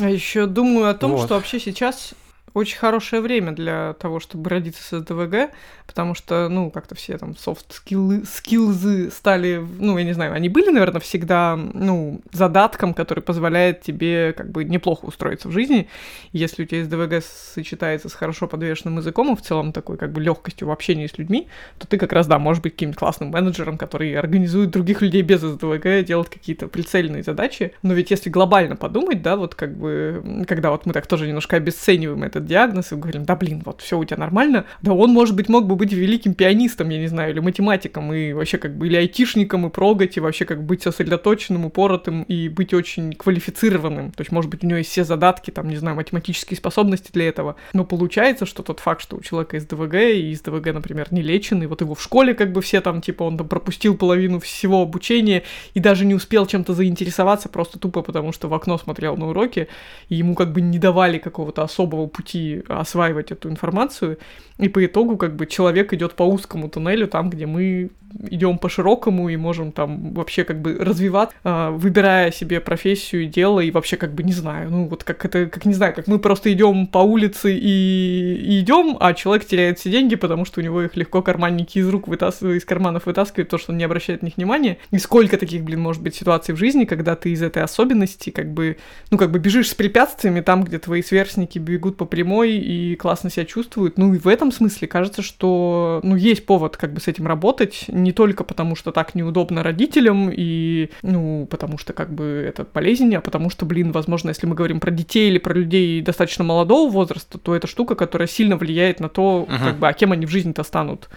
А еще думаю о том, Вот. что вообще сейчас очень хорошее время для того, чтобы родиться с СДВГ, потому что, ну, как-то все там софт-скиллы скиллзы стали, ну, я не знаю, они были, наверное, всегда, ну, задатком, который позволяет тебе как бы неплохо устроиться в жизни. Если у тебя СДВГ сочетается с хорошо подвешенным языком и в целом такой как бы легкостью в общении с людьми, то ты как раз, да, можешь быть каким-то классным менеджером, который организует других людей без СДВГ, делает какие-то прицельные задачи. Но ведь если глобально подумать, да, вот как бы, когда вот мы так тоже немножко обесцениваем этот диагноз и говорим, да блин, вот все у тебя нормально, да он, может быть, мог бы быть великим пианистом, я не знаю, или математиком, и вообще как бы, или айтишником, и прогать, и вообще как бы быть сосредоточенным, упоротым, и быть очень квалифицированным. То есть, может быть, у него есть все задатки, там, не знаю, математические способности для этого. Но получается, что тот факт, что у человека есть ДВГ, и из ДВГ, например, не лечен, и вот его в школе как бы все там, типа, он там пропустил половину всего обучения и даже не успел чем-то заинтересоваться, просто тупо потому, что в окно смотрел на уроки, и ему как бы не давали какого-то особого пути осваивать эту информацию, и по итогу как бы человек идет по узкому туннелю, там, где мы идем по широкому и можем там вообще как бы развивать, а, выбирая себе профессию, дело и вообще как бы не знаю, ну вот как это, как не знаю, как мы просто идем по улице и, и идем, а человек теряет все деньги, потому что у него их легко карманники из рук вытаскивают, из карманов вытаскивают, то, что он не обращает на них внимания. И сколько таких, блин, может быть ситуаций в жизни, когда ты из этой особенности как бы, ну как бы бежишь с препятствиями там, где твои сверстники бегут по прямой и классно себя чувствуют. Ну и в этом смысле кажется, что, ну, есть повод как бы с этим работать, не только потому, что так неудобно родителям и, ну, потому что как бы это болезнь, а потому что, блин, возможно, если мы говорим про детей или про людей достаточно молодого возраста, то это штука, которая сильно влияет на то, uh-huh. как бы, а кем они в жизни-то станут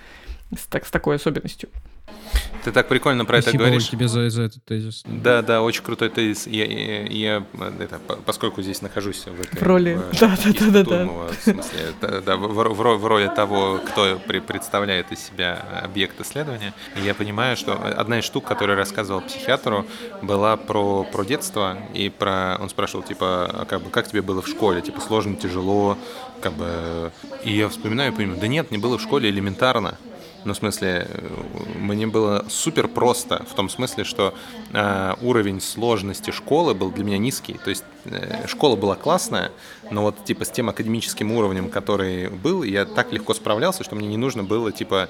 с, так, с такой особенностью. Ты так прикольно про Спасибо, это говоришь. тебе за, за этот тезис. Да, да, очень крутой тезис. Я, я, я это, поскольку здесь нахожусь в этой в роли, в, да, да, да, да, да. В смысле, да, да, в, в, в роли того, кто при, представляет из себя объект исследования, я понимаю, что одна из штук, которую я рассказывал психиатру, была про про детство и про он спрашивал типа, «А как бы как тебе было в школе, типа сложно, тяжело, как бы. И я вспоминаю и понимаю, да нет, мне было в школе элементарно. Ну, в смысле, мне было супер просто, в том смысле, что э, уровень сложности школы был для меня низкий. То есть э, школа была классная, но вот типа с тем академическим уровнем, который был, я так легко справлялся, что мне не нужно было типа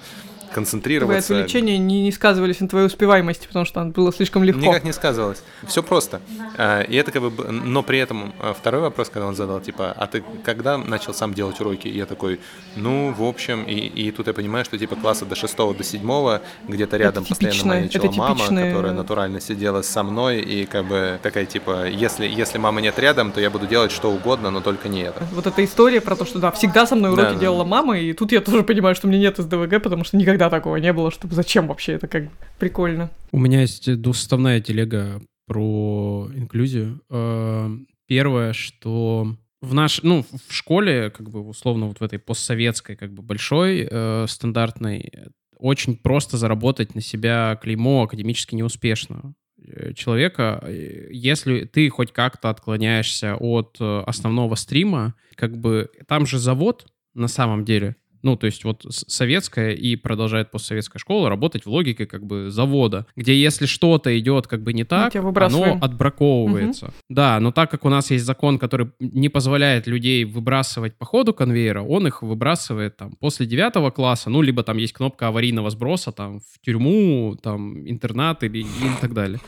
концентрироваться. Твои отвлечения не, не сказывались на твоей успеваемости, потому что было слишком легко. Никак не сказывалось. Все просто. А, и это как бы... Но при этом а, второй вопрос, когда он задал, типа, а ты когда начал сам делать уроки? И я такой, ну, в общем, и, и тут я понимаю, что типа класса до шестого, до седьмого где-то рядом это постоянно маячила мама, которая натурально сидела со мной, и как бы такая, типа, если, если мамы нет рядом, то я буду делать что угодно, но только не это. Вот эта история про то, что, да, всегда со мной уроки да, делала да. мама, и тут я тоже понимаю, что мне нет СДВГ, потому что никогда никогда такого не было, чтобы зачем вообще это как прикольно. У меня есть двустоставная телега про инклюзию. Э, первое, что в наш, ну, в школе, как бы условно вот в этой постсоветской, как бы большой, э, стандартной, очень просто заработать на себя клеймо академически неуспешно э, человека, если ты хоть как-то отклоняешься от основного стрима, как бы там же завод на самом деле, ну, то есть вот советская и продолжает постсоветская школа работать в логике как бы завода, где если что-то идет как бы не так, оно отбраковывается. Угу. Да, но так как у нас есть закон, который не позволяет людей выбрасывать по ходу конвейера, он их выбрасывает там после девятого класса, ну, либо там есть кнопка аварийного сброса там в тюрьму, там интернат или, или так далее.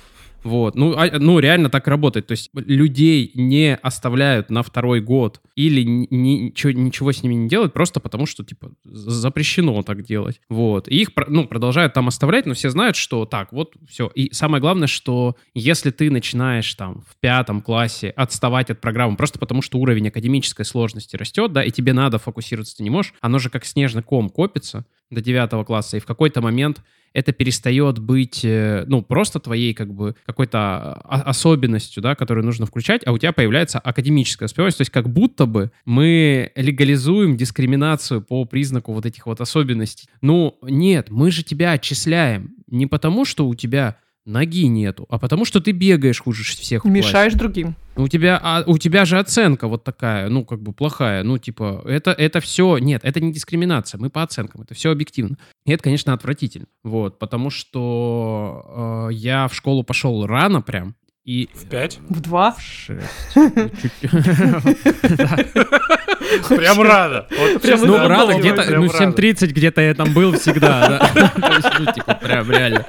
Вот. Ну, а, ну, реально так работает. То есть людей не оставляют на второй год или ни, ничего, ничего с ними не делают просто потому, что, типа, запрещено так делать. Вот. И их, ну, продолжают там оставлять, но все знают, что так, вот, все. И самое главное, что если ты начинаешь там в пятом классе отставать от программы просто потому, что уровень академической сложности растет, да, и тебе надо фокусироваться, ты не можешь, оно же как снежный ком копится до девятого класса, и в какой-то момент это перестает быть, э, ну, просто твоей как бы какой-то особенностью, да, которую нужно включать, а у тебя появляется академическая успеваемость. То есть как будто бы мы легализуем дискриминацию по признаку вот этих вот особенностей. Ну, нет, мы же тебя отчисляем не потому, что у тебя ноги нету, а потому что ты бегаешь хуже всех. Мешаешь другим. У тебя, а, у тебя же оценка вот такая, ну, как бы плохая. Ну, типа, это, это все... Нет, это не дискриминация. Мы по оценкам. Это все объективно. И это, конечно, отвратительно. Вот, потому что э, я в школу пошел рано прям. И, в пять? В два? В шесть. <laughs> Прям рада. Вот Прям честно, Ну, Да, рада, да, где-то, ну, рада. 7.30 где-то я там был всегда, да. <laughs> Ну, типа, прям реально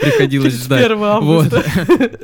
приходилось ждать. 1 августа. Вот.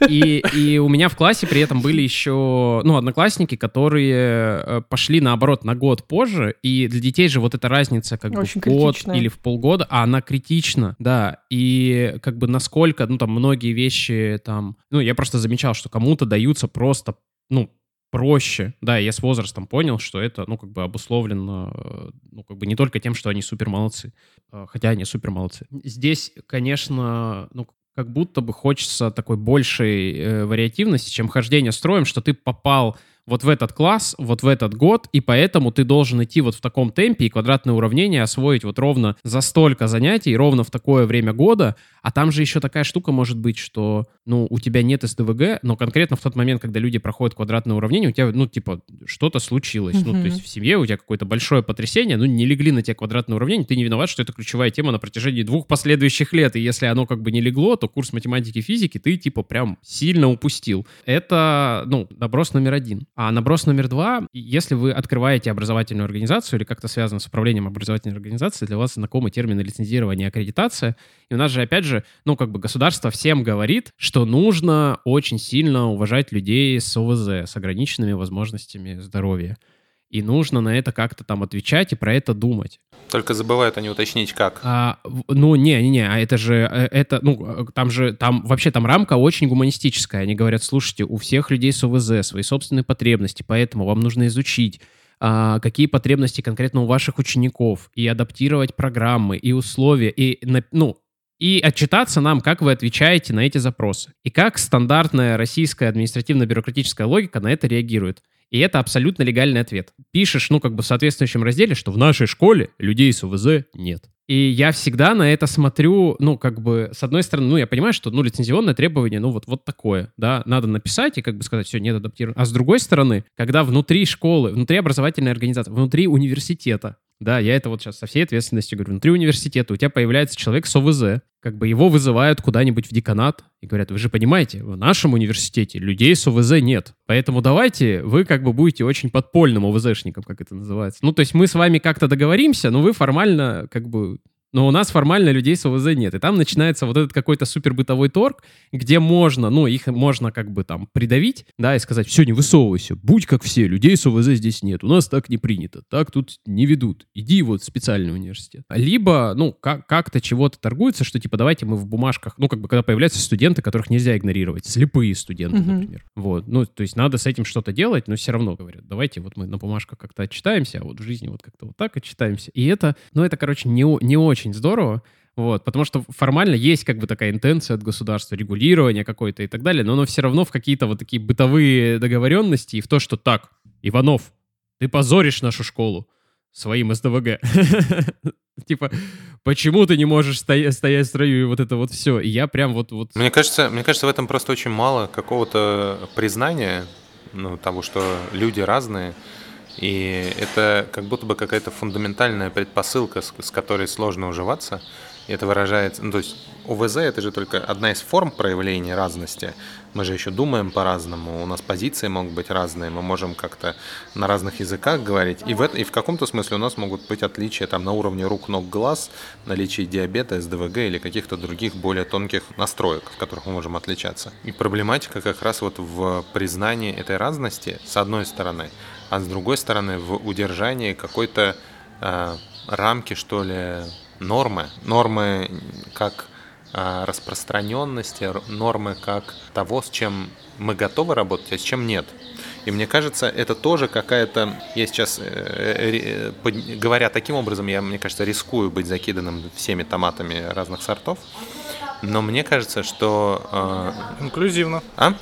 <laughs> И, и у меня в классе при этом были еще, ну, одноклассники, которые э, пошли, наоборот, на год позже, и для детей же вот эта разница как бы в год критичная. или в полгода, а она критична, да, и как бы насколько, ну, там, многие вещи там, ну, я просто замечал, что кому-то даются просто, ну, проще. Да, я с возрастом понял, что это, ну, как бы обусловлено, э, ну, как бы не только тем, что они супер молодцы, э, хотя они супер молодцы. Здесь, конечно, ну, как будто бы хочется такой большей э, вариативности, чем хождение строем, что ты попал вот в этот класс, вот в этот год, и поэтому ты должен идти вот в таком темпе и квадратное уравнение освоить вот ровно за столько занятий, ровно в такое время года, а там же еще такая штука может быть, что, ну, у тебя нет СДВГ, но конкретно в тот момент, когда люди проходят квадратное уравнение, у тебя, ну, типа, что-то случилось. Ну, Мгм. то есть в семье у тебя какое-то большое потрясение, ну, не легли на тебя квадратное уравнение, ты не виноват, что это ключевая тема на протяжении двух последующих лет, и если оно как бы не легло, то курс математики и физики ты, типа, прям сильно упустил. Это, ну, наброс номер один. А наброс номер два, если вы открываете образовательную организацию или как-то связано с управлением образовательной организации, для вас знакомы термины лицензирование и аккредитация. И у нас же, опять же, ну, как бы государство всем говорит, что нужно очень сильно уважать людей с ОВЗ, с ограниченными возможностями здоровья. И нужно на это как-то там отвечать и про это думать. Только забывают они уточнить, как. А, ну, не-не-не, а это же, э, это, ну, э, там же, там, вообще там рамка очень гуманистическая. Они говорят, слушайте, у всех людей с ОВЗ свои собственные потребности, поэтому вам нужно изучить, а, какие потребности конкретно у ваших учеников, и адаптировать программы, и условия, и, на- ну, и отчитаться нам, как вы отвечаете на эти запросы. И как стандартная российская административно-бюрократическая логика на это реагирует. И это абсолютно легальный ответ. Пишешь, ну, как бы в соответствующем разделе, что в нашей школе людей с ОВЗ нет. И я всегда на это смотрю, ну, как бы, с одной стороны, ну, я понимаю, что, ну, лицензионное требование, ну, вот, вот такое, да, надо написать и, как бы сказать, все, нет адаптировано. А с другой стороны, когда внутри школы, внутри образовательной организации, внутри университета, да, я это вот сейчас со всей ответственностью говорю, внутри университета у тебя появляется человек с ОВЗ, как бы его вызывают куда-нибудь в деканат и говорят, вы же понимаете, в нашем университете людей с ОВЗ нет, поэтому давайте вы как бы будете очень подпольным ОВЗшником, как это называется. Ну, то есть мы с вами как-то договоримся, но вы формально как бы но у нас формально людей с ОВЗ нет. И там начинается вот этот какой-то супер бытовой торг, где можно, ну, их можно как бы там придавить, да, и сказать, все, не высовывайся, будь как все, людей с ОВЗ здесь нет, у нас так не принято, так тут не ведут, иди вот в специальный университет. Либо, ну, как- как-то чего-то торгуется, что типа давайте мы в бумажках, ну, как бы когда появляются студенты, которых нельзя игнорировать, слепые студенты, Мгм. например. Вот, ну, то есть надо с этим что-то делать, но все равно говорят, давайте вот мы на бумажках как-то отчитаемся, а вот в жизни вот как-то вот так отчитаемся. И это, ну, это, короче, не, не очень здорово, вот, потому что формально есть как бы такая интенция от государства, регулирование какое-то и так далее, но оно все равно в какие-то вот такие бытовые договоренности и в то, что так, Иванов, ты позоришь нашу школу своим СДВГ. <laughs> Типа, почему ты не можешь стоя- стоять в строю и вот это вот все? И я прям вот... вот... Мне кажется, мне кажется, в этом просто очень мало какого-то признания, ну, того, что люди разные, и это как будто бы какая-то фундаментальная предпосылка, с, которой сложно уживаться. И это выражается, ну, то есть ОВЗ это же только одна из форм проявления разности. Мы же еще думаем по-разному, у нас позиции могут быть разные, мы можем как-то на разных языках говорить. И в, это, и в каком-то смысле у нас могут быть отличия там на уровне рук, ног, глаз, наличие диабета, СДВГ или каких-то других более тонких настроек, в которых мы можем отличаться. И проблематика как раз вот в признании этой разности, с одной стороны, а с другой стороны в удержании какой-то э, рамки, что ли, нормы. Нормы как э, распространенности, нормы как того, с чем мы готовы работать, а с чем нет. И мне кажется, это тоже какая-то... Я сейчас, э, под- говоря таким образом, я, мне кажется, рискую быть закиданным всеми томатами разных сортов. Но мне кажется, что... э, Инклюзивно. а?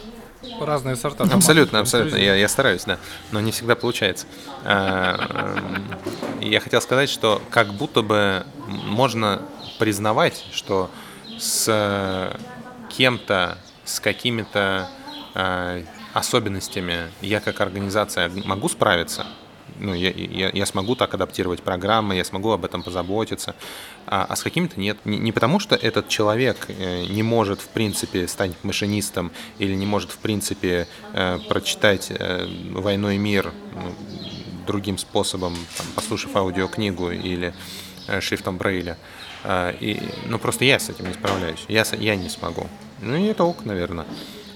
Разные сорта. Абсолютно, абсолютно. Я, я стараюсь, да. Но не всегда получается. А, эм, Я хотел сказать, что как будто бы можно признавать, что с кем-то, с какими-то э, особенностями я как организация могу справиться, ну, я, я, я смогу так адаптировать программы, я смогу об этом позаботиться, а, а с какими-то нет. Не, не потому, что этот человек э, не может, в принципе, стать машинистом или не может, в принципе, э, прочитать э, «Войну и мир» ну, другим способом, там, послушав аудиокнигу или шрифтом Брейля. Э, и, ну, просто я с этим не справляюсь. Я, я не смогу. Ну, и это ок, наверное.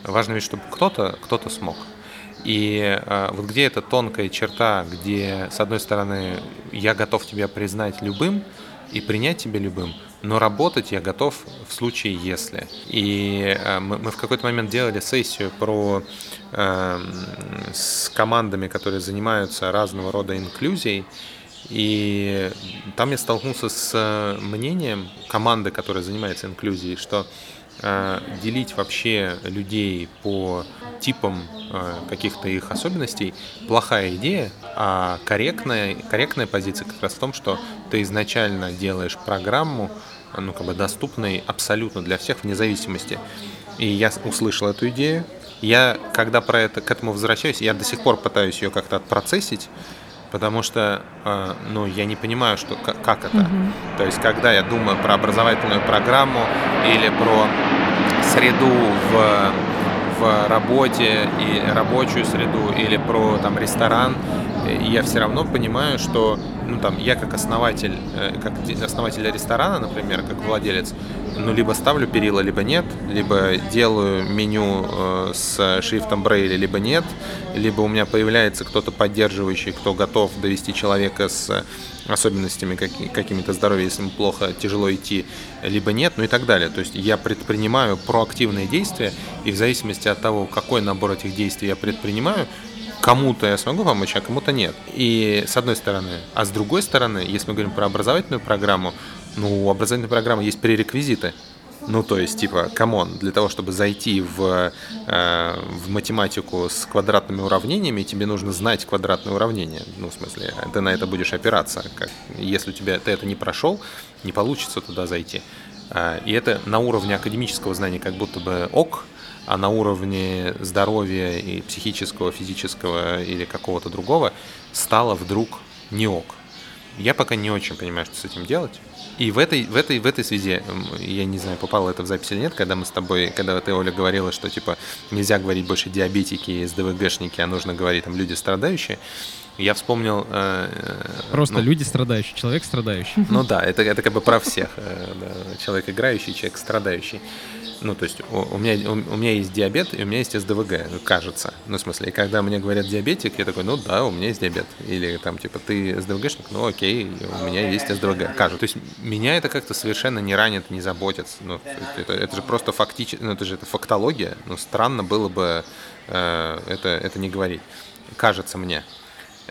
Важно ведь, чтобы кто-то кто смог. И э, вот где эта тонкая черта, где, с одной стороны, я готов тебя признать любым и принять тебя любым, но работать я готов в случае если. И э, мы, мы в какой-то момент делали сессию про э, с командами, которые занимаются разного рода инклюзией, и там я столкнулся с э, мнением команды, которая занимается инклюзией, что делить вообще людей по типам э, каких-то их особенностей плохая идея, а корректная, корректная позиция как раз в том, что ты изначально делаешь программу, ну, как бы доступной абсолютно для всех вне зависимости. И я услышал эту идею. Я, когда про это, к этому возвращаюсь, я до сих пор пытаюсь ее как-то отпроцессить, потому что, э, ну, я не понимаю, что, как, как это. Mm-hmm. То есть, когда я думаю про образовательную программу или про среду в, в работе и рабочую среду или про там ресторан, я все равно понимаю, что ну, там, я как основатель, э, как основатель ресторана, например, как владелец, ну, либо ставлю перила, либо нет, либо делаю меню э, с шрифтом Брейля, либо нет, либо у меня появляется кто-то поддерживающий, кто готов довести человека с особенностями какими-то здоровья, если ему плохо, тяжело идти, либо нет, ну и так далее. То есть я предпринимаю проактивные действия, и в зависимости от того, какой набор этих действий я предпринимаю, кому-то я смогу помочь, а кому-то нет. И с одной стороны. А с другой стороны, если мы говорим про образовательную программу, ну, у образовательной программы есть пререквизиты. Ну, то есть, типа, come on, для того, чтобы зайти в, э, в математику с квадратными уравнениями, тебе нужно знать квадратные уравнения. Ну, в смысле, ты на это будешь опираться. Как, если у тебя ты это не прошел, не получится туда зайти. Э, и это на уровне академического знания как будто бы ok, а на уровне здоровья и психического, физического или какого-то другого стало вдруг не ок. Я пока не очень понимаю, что с этим делать. И в этой, в этой, в этой связи, я не знаю, попало это в запись или нет, когда мы с тобой, когда ты, Оля, говорила, что, типа, нельзя говорить больше диабетики и СДВГшники, а нужно говорить, там, люди страдающие, я вспомнил... Э, э Просто ну, люди страдающие, человек страдающий. Ну да, это, это как бы про всех. Э, да, человек играющий, человек страдающий. Ну, то есть у, у, меня, у, у меня есть диабет, и у меня есть СДВГ, кажется. Ну, в смысле, и когда мне говорят диабетик, я такой, ну да, у меня есть диабет. Или там, типа, ты СДВГшник, ну окей, у меня есть СДВГ, кажется. То есть меня это как-то совершенно не ранит, не заботит. Ну, это, это же просто фактически, ну, это же это фактология. Ну, странно было бы э, это, это не говорить. Кажется мне.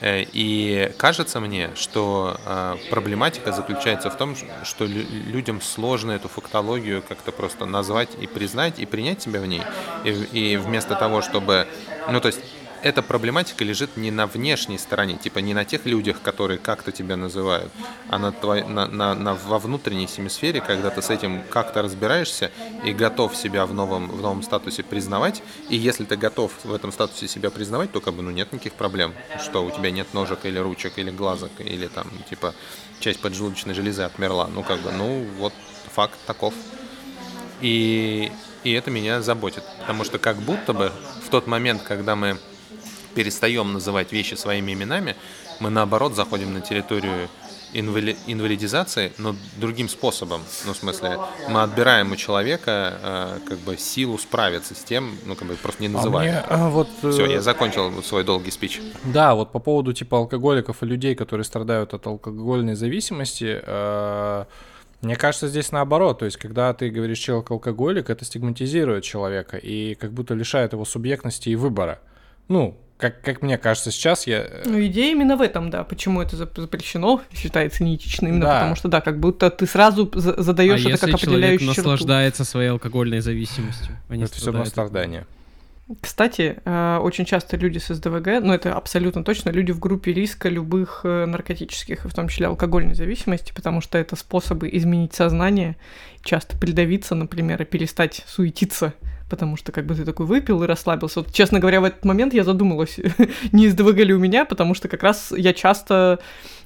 Э, и кажется мне, что э, проблематика заключается в том, что людям сложно эту фактологию как-то просто назвать и признать, и принять себя в ней. И, и вместо того, чтобы... Ну, то есть эта проблематика лежит не на внешней стороне, типа не на тех людях, которые как-то тебя называют, а на твой, на, на, на, во внутренней семисфере, когда ты с этим как-то разбираешься и готов себя в новом, в новом статусе признавать. И если ты готов в этом статусе себя признавать, то как бы ну, нет никаких проблем, что у тебя нет ножек или ручек, или глазок, или там типа часть поджелудочной железы отмерла. Ну как бы, ну вот факт таков. И, и это меня заботит, потому что как будто бы в тот момент, когда мы перестаем называть вещи своими именами, мы наоборот заходим на территорию инвали инвалидизации, но другим способом. Ну, в смысле, мы отбираем у человека э, как бы силу справиться с тем, ну, как бы просто не называем. А мне, а вот, Все, я э, закончил свой долгий спич. Да, вот по поводу типа алкоголиков и людей, которые страдают от алкогольной зависимости, э, мне кажется, здесь наоборот. То есть, когда ты говоришь человек алкоголик, это стигматизирует человека и как будто лишает его субъектности и выбора. Ну, как, как мне кажется, сейчас я... Э, ну, идея именно в этом, да. Почему это запрещено, считается неэтично. Именно да. потому что, да, как будто ты сразу задаешь а это как определяющую человек черту. наслаждается своей алкогольной зависимостью, а Это все равно страдание. Кстати, э, очень часто люди с СДВГ, ну это абсолютно точно, люди в группе риска любых э, наркотических, в том числе алкогольной зависимости, потому что это способы изменить сознание, часто придавиться, например, и перестать суетиться потому что как бы ты такой выпил и расслабился. Вот, честно говоря, в этот момент я задумалась, <laughs> не из ДВГ ли у меня, потому что как раз я часто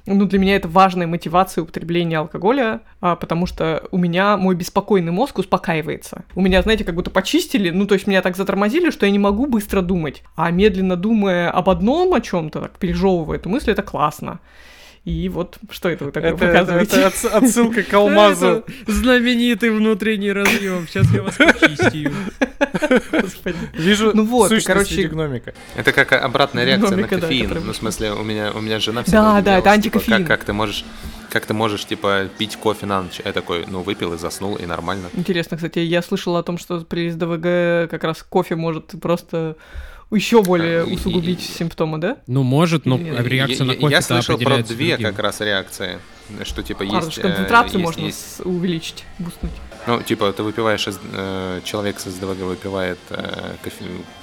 ну, для меня это важная мотивация употребления алкоголя, а, потому что у меня мой беспокойный мозг успокаивается. У меня, знаете, как будто почистили, ну, то есть меня так затормозили, что я не могу быстро думать. А медленно думая об одном, о чем-то, так пережевывая эту мысль, это классно. И вот что это вы такое Это, показываете? это отс- отсылка к <laughs> алмазу. Это знаменитый внутренний разъем. Сейчас я вас почистию. <laughs> Господи. Вижу Ну вот, короче, гномика. Это как обратная реакция на да, кофеин. ну, в смысле, у меня, у меня жена Да, всегда да, удивлялась, это типа, антикофеин. как, ты можешь, как ты можешь, типа, пить кофе на ночь? Я такой, ну, выпил и заснул, и нормально. Интересно, кстати, я слышала о том, что при СДВГ как раз кофе может просто еще более А, и- усугубить и- симптомы, да? Ну, может, но Или нет? реакция я, на кофе я слышал про две другим. как раз реакции. Что, типа, А, есть... что э, концентрацию есть- можно есть- увеличить, бустнуть. Ну, типа, ты выпиваешь, из- э, человек с СДВГ выпивает э,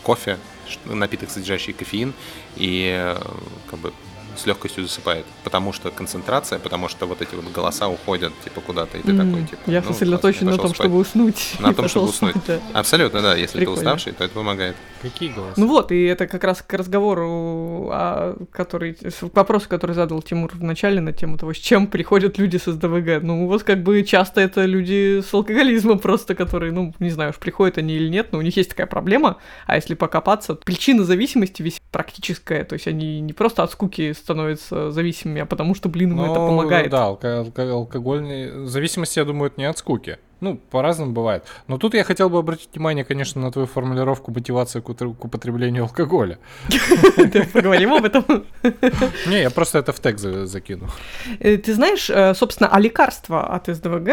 кофе, напиток, содержащий кофеин, и э, как бы с легкостью засыпает. Потому что концентрация, потому что вот эти вот голоса уходят, типа, куда-то, и ты М, такой, типа... Я ну, сосредоточен на том, спать. чтобы уснуть. На том, чтобы уснуть. да. Абсолютно, да. Если Прикольно. ты уставший, то это помогает. Какие голоса? Ну вот, и это как раз к разговору, а, который, к вопросу, который задал Тимур в начале на тему того, с чем приходят люди с СДВГ. Ну вот как бы часто это люди с алкоголизмом просто, которые, ну, не знаю, уж приходят они или нет, но у них есть такая проблема, а если покопаться, причина зависимости весьма практическая, то есть они не просто от скуки становятся зависимыми, а потому что, блин, это Ну, помогает. Да, алко- алко- алкогольные зависимости, я думаю, это не от скуки. Ну, по-разному бывает. Но тут я хотел бы обратить внимание, конечно, на твою формулировку мотивации к, к употреблению алкоголя. <laughs> Поговорим об этом. <laughs> Не, я просто это в тег за- закину. Э, Ты знаешь, э, собственно, а лекарства от СДВГ,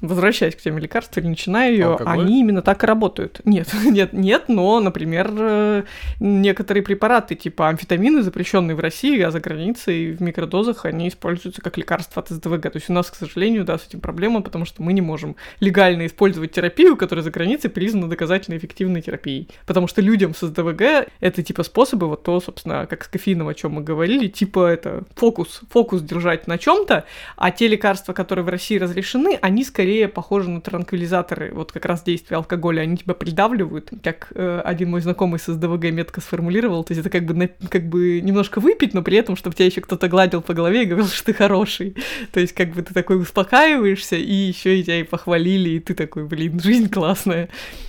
возвращаясь к теме лекарств или начиная ее, Алкоголь? они именно так и работают. <laughs> Нет, <laughs> нет, нет, но, например, э, некоторые препараты, типа амфетамины, запрещенные в России, а за границей в микродозах, они используются как лекарства от СДВГ. То есть у нас, к сожалению, да, с этим проблема, потому что мы не можем легально использовать терапию, которая за границей признана доказательно эффективной терапией. Потому что людям с СДВГ это типа способы, вот то, собственно, как с кофеином, о чем мы говорили, типа это фокус, фокус держать на чем-то, а те лекарства, которые в России разрешены, они скорее похожи на транквилизаторы, вот как раз действие алкоголя, они тебя придавливают, как э, один мой знакомый с СДВГ метко сформулировал, то есть это как бы, на- как бы немножко выпить, но при этом, чтобы тебя еще кто-то гладил по голове и говорил, что ты хороший, то есть как бы ты такой успокаиваешься, и еще и тебя и похвалили, и ты такой, блин, жизнь классная.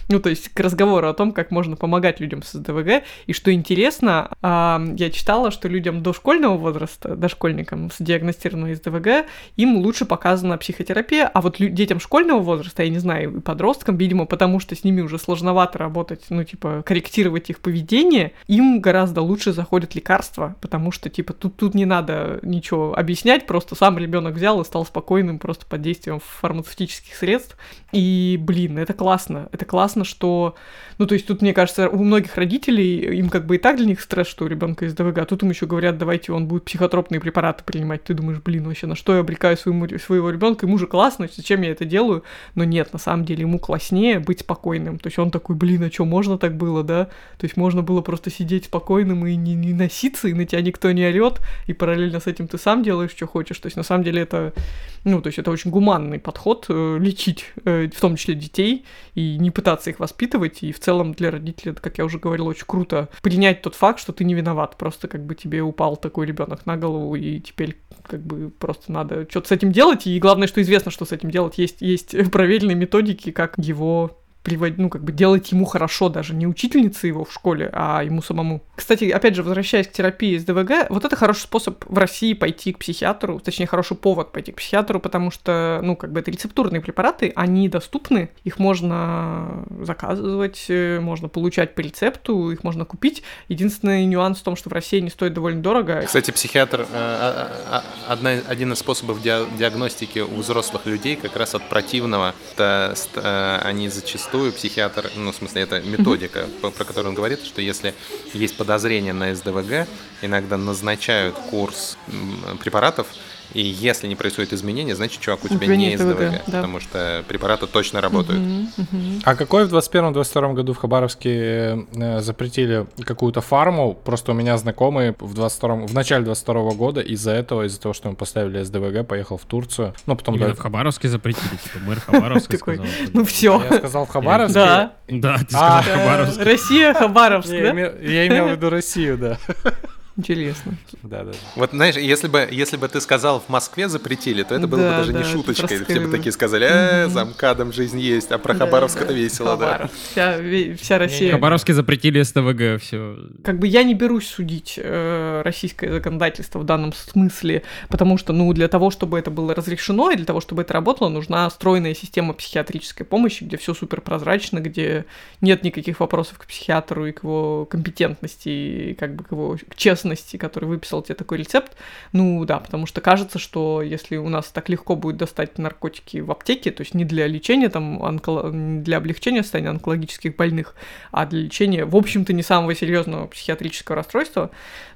Ну, то есть к разговору о том, как можно помогать людям с СДВГ. И что интересно, а, я читала, что людям дошкольного возраста, дошкольникам с диагностированной СДВГ, им лучше показана психотерапия, а вот лю- детям школьного возраста, я не знаю, и подросткам, видимо, потому что с ними уже сложновато работать, ну, типа, корректировать их поведение, им гораздо лучше заходят лекарства, потому что, типа, тут, тут не надо ничего объяснять, просто сам ребенок взял и стал спокойным просто под действием фармацевтических средств. И, блин, это классно. Это классно, что... Ну, то есть тут, мне кажется, у многих родителей, им как бы и так для них стресс, что у ребенка есть ДВГ, а тут им еще говорят, давайте он будет психотропные препараты принимать. Ты думаешь, блин, вообще на что я обрекаю своему, своего ребенка? Ему же классно, зачем я это делаю? Но нет, на самом деле ему класснее быть спокойным. То есть он такой, блин, а что, можно так было, да? То есть можно было просто сидеть спокойным и не, не носиться, и на тебя никто не орет, и параллельно с этим ты сам делаешь, что хочешь. То есть на самом деле это, ну, то есть это очень гуманный подход э, лечить, э, в том числе детей, и не пытаться их воспитывать. И в целом для родителей, это, как я уже говорила, очень круто принять тот факт, что ты не виноват. Просто как бы тебе упал такой ребенок на голову, и теперь как бы просто надо что-то с этим делать. И главное, что известно, что с этим делать. Есть, есть <laughs> проверенные методики, как его приводить, ну, как бы делать ему хорошо, даже не учительнице его в школе, а ему самому. Кстати, опять же, возвращаясь к терапии с ДВГ, вот это хороший способ в России пойти к психиатру, точнее, хороший повод пойти к психиатру, потому что, ну, как бы это рецептурные препараты, они доступны, их можно заказывать, э, можно получать по рецепту, их можно купить. Единственный нюанс в том, что в России они стоят довольно дорого. Кстати, психиатр, э, а- а- одна, один из способов диа- диагностики у взрослых людей как раз от противного. Это, э, они зачастую, психиатр, ну, в смысле, это методика, про которую он говорит, что если есть подозрение на СДВГ, иногда назначают курс препаратов, И если не происходит изменения, значит, чувак, у тебя тебя не есть ДВГ, да. потому что препараты точно работают. Мгм, мгм. А какой в 21-22 году в Хабаровске э, запретили какую-то фарму? Просто у меня знакомый в 22 в начале 22 года из-за этого, из-за того, что ему поставили СДВГ, поехал в Турцию. Ну, потом... Именно да, в Хабаровске запретили, типа мэр Хабаровска сказал. Ну все. Я сказал в Хабаровске. Да. Да, ты А, сказал Хабаровск. Россия, Хабаровск, да? я имел в виду Россию, да. Интересно. Да, да. Вот знаешь, если бы, если бы ты сказал в Москве запретили, то это было бы Да, даже да, не шуточкой. Все бы такие сказали, э, за МКАДом жизнь есть, а про Да, Хабаровск да. это весело, да. Хабаровск. Вся, вся В Россия. Хабаровске запретили СТВГ, все. Как бы я не берусь судить э, российское законодательство в данном смысле, потому что, ну, для того, чтобы это было разрешено, и для того, чтобы это работало, нужна стройная система психиатрической помощи, где все супер прозрачно, где нет никаких вопросов к психиатру и к его компетентности, и как бы к его к честности, который выписал тебе такой рецепт. Ну, да, потому что кажется, что если у нас так легко будет достать наркотики в аптеке, то есть не для лечения, там, онколо- не для облегчения состояния онкологических больных, а для лечения, в общем-то, не самого серьезного психиатрического расстройства,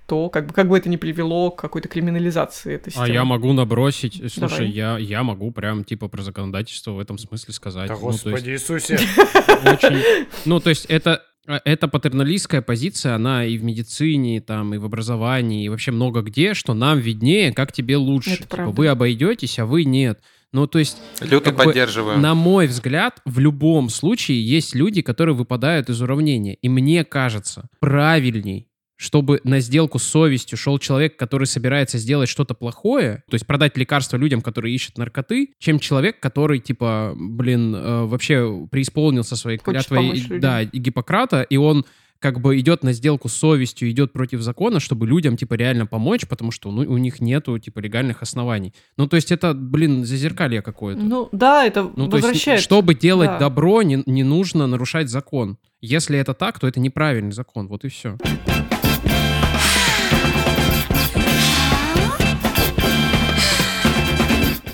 то как бы, как бы это ни привело к какой-то криминализации этой А системы. я могу набросить. Слушай, Давай. я, я могу прям типа про законодательство в этом смысле сказать. Да, Ну, то есть- Господи Иисусе. <laughs> очень... Ну, то есть это... э, Эта патерналистская позиция, она и в медицине, там, и в образовании, и вообще много где, что нам виднее, как тебе лучше. Это Типа, правда. вы обойдетесь, а вы нет. Ну, то есть, Люто Как бы поддерживаю. на мой взгляд, в любом случае есть люди, которые выпадают из уравнения. И мне кажется, правильней чтобы на сделку с совестью шел человек, который собирается сделать что-то плохое, то есть продать лекарства людям, которые ищут наркоты, чем человек, который, типа, блин, э, вообще преисполнился своей Хочет клятвой, да, и Гиппократа, и он как бы идет на сделку с совестью, идет против закона, чтобы людям, типа, реально помочь, потому что ну, у них нету, типа, легальных оснований. Ну, то есть это, блин, зазеркалье какое-то. Ну, да, это Ну, то есть, чтобы делать да. добро, не, не нужно нарушать закон. Если это так, то это неправильный закон. Вот и все.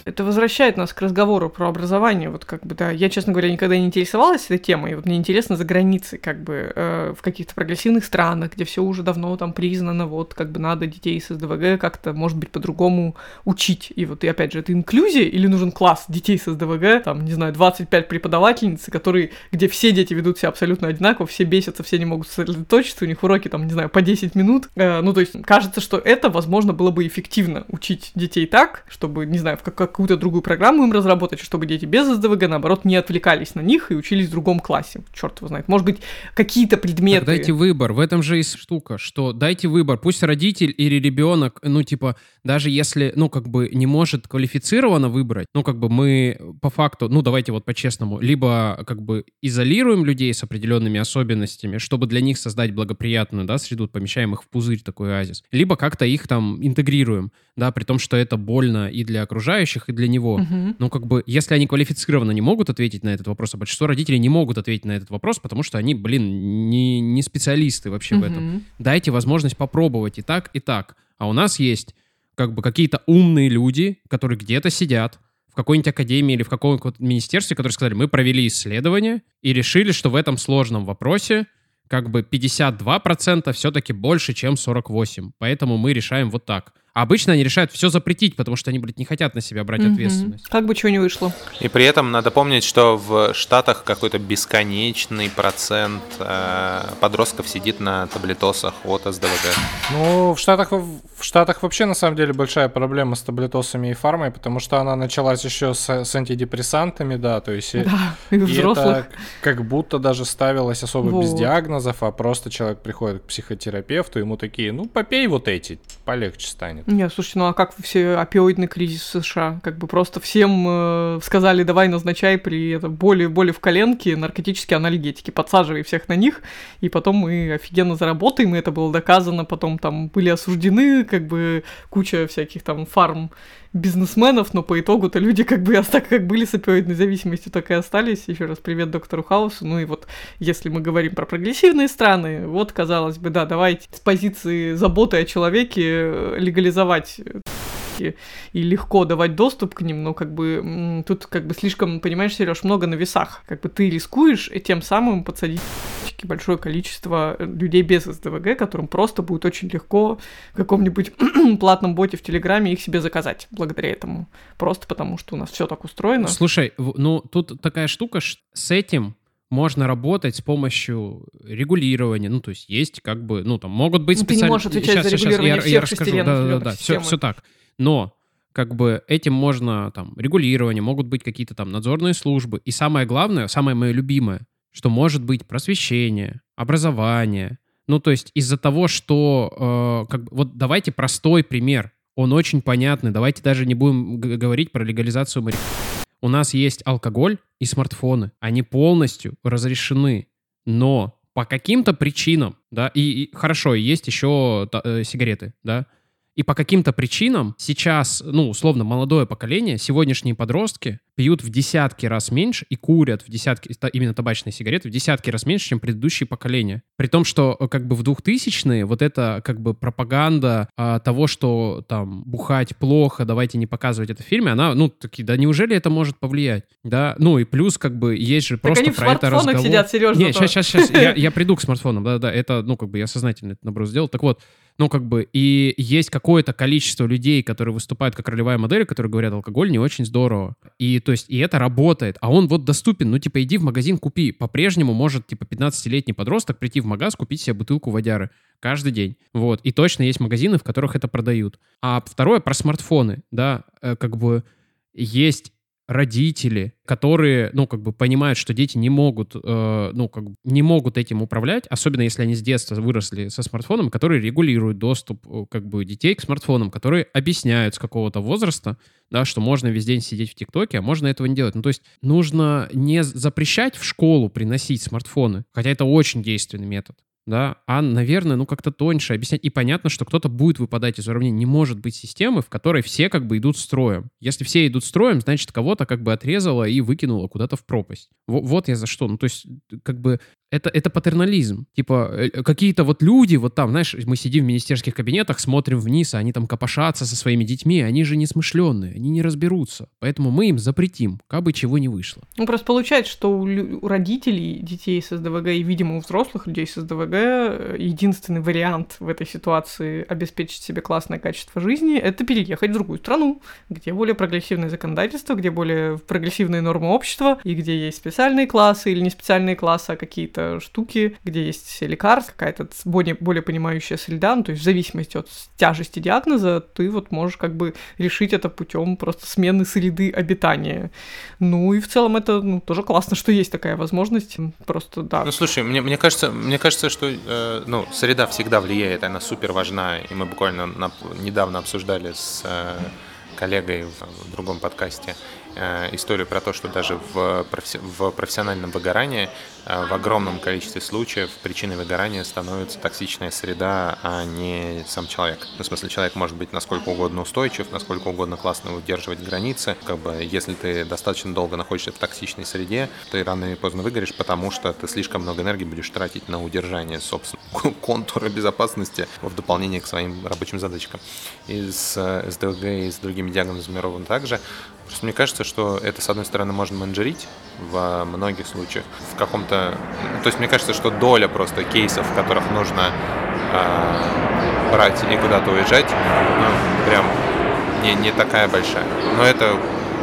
Это возвращает нас к разговору про образование. Вот как бы, да, я, честно говоря, никогда не интересовалась этой темой. Вот мне интересно за границей, как бы, э, в каких-то прогрессивных странах, где все уже давно там признано, вот, как бы надо детей с СДВГ как-то, может быть, по-другому учить. И вот, и опять же, это инклюзия или нужен класс детей с СДВГ, там, не знаю, 25 преподавательниц, которые, где все дети ведут себя абсолютно одинаково, все бесятся, все не могут сосредоточиться, у них уроки, там, не знаю, по 10 минут. Э, ну, то есть, кажется, что это, возможно, было бы эффективно учить детей так, чтобы, не знаю, в как- какую-то другую программу им разработать, чтобы дети без СДВГ, наоборот, не отвлекались на них и учились в другом классе. Черт его знает. Может быть, какие-то предметы... Так дайте выбор. В этом же и штука, что дайте выбор. Пусть родитель или ребенок, ну, типа, даже если, ну, как бы не может квалифицированно выбрать, ну, как бы мы по факту, ну, давайте вот по-честному, либо как бы изолируем людей с определенными особенностями, чтобы для них создать благоприятную, да, среду, помещаем их в пузырь, такой оазис, либо как-то их там интегрируем, да, при том, что это больно и для окружающих, и для него. Мгм. Ну, как бы, если они квалифицированно не могут ответить на этот вопрос, а большинство родителей не могут ответить на этот вопрос, потому что они, блин, не, не специалисты вообще в этом. Дайте возможность попробовать и так, и так. А у нас есть как бы какие-то умные люди, которые где-то сидят, в какой-нибудь академии или в каком-нибудь министерстве, которые сказали, мы провели исследование и решили, что в этом сложном вопросе как бы 52% все-таки больше, чем 48. Поэтому мы решаем вот так. А обычно они решают все запретить, потому что они, блядь, не хотят на себя брать Мгм. ответственность. Как бы чего не вышло. И при этом надо помнить, что в Штатах какой-то бесконечный процент э, подростков сидит на таблетосах от СДВГ. Ну, в Штатах, в Штатах вообще на самом деле большая проблема с таблетосами и фармой, потому что она началась еще с, с антидепрессантами, да, то есть... Да, и и взрослых. это как будто даже ставилось особо без Вот. диагнозов, а просто человек приходит к психотерапевту, ему такие, ну, попей вот эти, полегче станет. Нет, слушайте, ну а как все опиоидный кризис в США? Как бы просто всем э, сказали, давай назначай при это боли, боли в коленке наркотические анальгетики, подсаживай всех на них, и потом мы офигенно заработаем, и это было доказано, потом там были осуждены, как бы куча всяких там фарм бизнесменов, но по итогу-то люди как бы <laughs> так как были с опиоидной зависимостью, так и остались. Еще раз привет доктору Хаусу. Ну и вот, если мы говорим про прогрессивные страны, вот, казалось бы, да, давайте с позиции заботы о человеке э, легализовать э, и легко давать доступ к ним, но как бы тут как бы слишком, понимаешь, Сереж, много на весах. Как бы ты рискуешь и тем самым подсадить большое количество людей без СДВГ, которым просто будет очень легко в каком-нибудь <clears throat> платном боте в Телеграме их себе заказать благодаря этому. Просто потому, что у нас все так устроено. Слушай, ну тут такая штука, с этим можно работать с помощью регулирования. Ну, то есть есть как бы, ну, там могут быть ну, специальные... Ты не можешь отвечать сейчас, за регулирование сейчас, я, всех я расскажу. Да, да, да, все, все так. Но как бы этим можно там регулирование, могут быть какие-то там надзорные службы. И самое главное, самое мое любимое, что может быть просвещение, образование. Ну, то есть из-за того, что... Э, как вот давайте простой пример. Он очень понятный. Давайте даже не будем говорить про легализацию марихуаны у нас есть алкоголь и смартфоны. Они полностью разрешены. Но по каким-то причинам, да, и, и хорошо, есть еще э, сигареты, да, и по каким-то причинам сейчас, ну, условно, молодое поколение, сегодняшние подростки пьют в десятки раз меньше и курят в десятки, именно табачные сигареты, в десятки раз меньше, чем предыдущие поколения. При том, что э, как бы в 2000-е вот эта как бы пропаганда а, того, что там бухать плохо, давайте не показывать это в фильме, она, ну, такие, да неужели это может повлиять? Да, ну и плюс как бы есть же просто так они про это разговор. сидят, Сережа. Нет, сейчас, сейчас, сейчас, я, я приду к смартфонам, да-да, это, ну, как бы я сознательно это наброс сделал. Так вот, ну, как бы, и есть какое-то количество людей, которые выступают как ролевая модель, которые говорят, алкоголь не очень здорово. И, то есть, и это работает. А он вот доступен, ну, типа, иди в магазин, купи. По-прежнему может, типа, 15-летний подросток прийти в магаз, купить себе бутылку водяры каждый день. Вот. И точно есть магазины, в которых это продают. А второе про смартфоны, да, э, как бы есть родители, которые, ну, как бы понимают, что дети не могут, э, ну, как бы не могут этим управлять, особенно если они с детства выросли со смартфоном, которые регулируют доступ, э, как бы, детей к смартфонам, которые объясняют с какого-то возраста, да, что можно весь день сидеть в ТикТоке, а можно этого не делать. Ну, то есть нужно не запрещать в школу приносить смартфоны, хотя это очень действенный метод да, а, наверное, ну как-то тоньше объяснять. И понятно, что кто-то будет выпадать из уравнения. Не может быть системы, в которой все как бы идут строем. Если все идут строем, значит, кого-то как бы отрезало и выкинуло куда-то в пропасть. В- вот я за что. Ну, то есть, как бы это, это патернализм. Типа, э, какие-то вот люди, вот там, знаешь, мы сидим в министерских кабинетах, смотрим вниз, а они там копошатся со своими детьми, они же не смышленные, они не разберутся. Поэтому мы им запретим, как бы чего не вышло. Ну, просто получается, что у, у родителей детей с СДВГ и, видимо, у взрослых людей с СДВГ э, единственный вариант в этой ситуации обеспечить себе классное качество жизни — это переехать в другую страну, где более прогрессивное законодательство, где более прогрессивные нормы общества, и где есть специальные классы или не специальные классы, а какие-то какие-то штуки, где есть лекарств, какая-то более, более понимающая среда, ну, то есть в зависимости от тяжести диагноза ты вот можешь как бы решить это путем просто смены среды обитания. Ну и в целом это ну, тоже классно, что есть такая возможность, просто да. Ну слушай, мне, мне кажется, мне кажется, что э, ну, среда всегда влияет, она супер важна, и мы буквально на, недавно обсуждали с э, коллегой в, в другом подкасте историю про то, что даже в, в профессиональном выгорании э, в огромном количестве случаев причиной выгорания становится токсичная среда, а не сам человек. Ну, в смысле, человек может быть насколько угодно устойчив, насколько угодно классно удерживать границы. Как бы, если ты достаточно долго находишься в токсичной среде, ты рано или поздно выгоришь, потому что ты слишком много энергии будешь тратить на удержание, собственно, <laughs> контура безопасности в дополнение к своим рабочим задачкам. И с э, СДЛГ и с другими диагнозами ровно так же. Просто мне кажется, что это, с одной стороны, можно менеджерить в многих случаях. В каком-то... То есть мне кажется, что доля просто кейсов, в которых нужно э, брать и куда-то уезжать, ну, прям не, не такая большая. Но это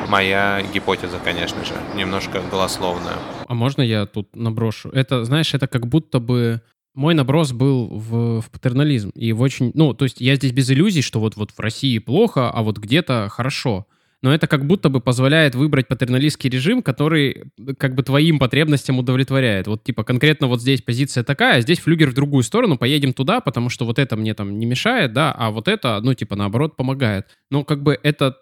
моя гипотеза, конечно же, немножко голословная. А можно я тут наброшу? Это, знаешь, это как будто бы мой наброс был в, в патернализм. И в очень... Ну, то есть я здесь без иллюзий, что вот, вот в России плохо, а вот где-то хорошо но это как будто бы позволяет выбрать патерналистский режим, который как бы твоим потребностям удовлетворяет. Вот типа конкретно вот здесь позиция такая, а здесь флюгер в другую сторону, поедем туда, потому что вот это мне там не мешает, да, а вот это, ну типа наоборот помогает. Но как бы это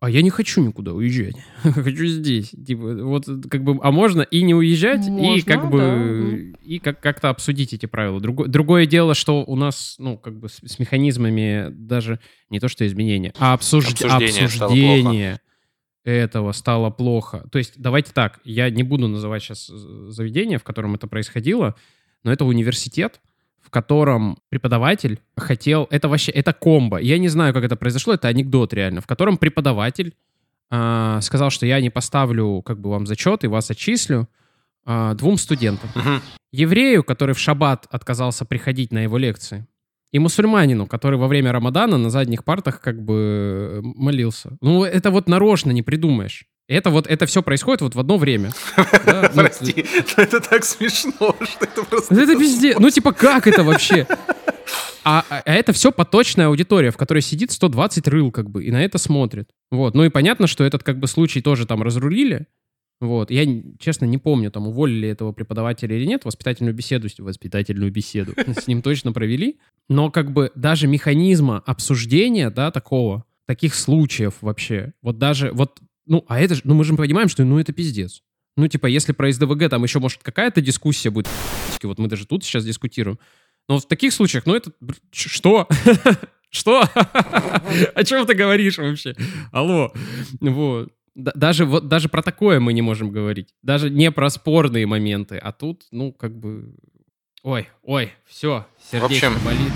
а я не хочу никуда уезжать. <laughs> хочу здесь. Типа, вот как бы, а можно и не уезжать, можно, и как бы, да. и как, как-то обсудить эти правила. Другое, другое дело, что у нас, ну, как бы с, с механизмами даже не то что изменения, а обсуж... обсуждение, обсуждение стало этого стало плохо. То есть давайте так, я не буду называть сейчас заведение, в котором это происходило, но это университет, в котором преподаватель хотел... Это вообще... Это комбо. Я не знаю, как это произошло, это анекдот реально. В котором преподаватель э, сказал, что я не поставлю как бы вам зачет и вас отчислю, а, двум студентам. Мгм. Еврею, который в шаббат отказался приходить на его лекции, и мусульманину, который во время Рамадана на задних партах как бы э, молился. Ну, это вот нарочно не придумаешь. Это вот, это все происходит вот в одно время. <laughs> Ну, Прости, <laughs> это так смешно, <laughs> что это просто... Это везде. Ну, типа, как это вообще? А, а это все поточная аудитория, в которой сидит 120 рыл, как бы, и на это смотрит. Вот. Ну и понятно, что этот, как бы, случай тоже там разрулили. Вот. Я, честно, не помню, там, уволили этого преподавателя или нет. Воспитательную беседу, воспитательную беседу с ним точно провели. Но, как бы, даже механизма обсуждения, да, такого, таких случаев вообще, вот даже, вот, ну, а это же, ну, мы же понимаем, что, ну, это пиздец. Ну, типа, если про СДВГ там еще, может, какая-то дискуссия будет, вот мы даже тут сейчас дискутируем. Но в таких случаях, ну, это... Что? <laughs> Что? <laughs> О чем ты говоришь вообще? Алло. Вот. Да- Даже, вот, даже про такое мы не можем говорить. Даже не про спорные моменты. А тут, ну, как бы... Ой, ой, все, сердечко общем, болит.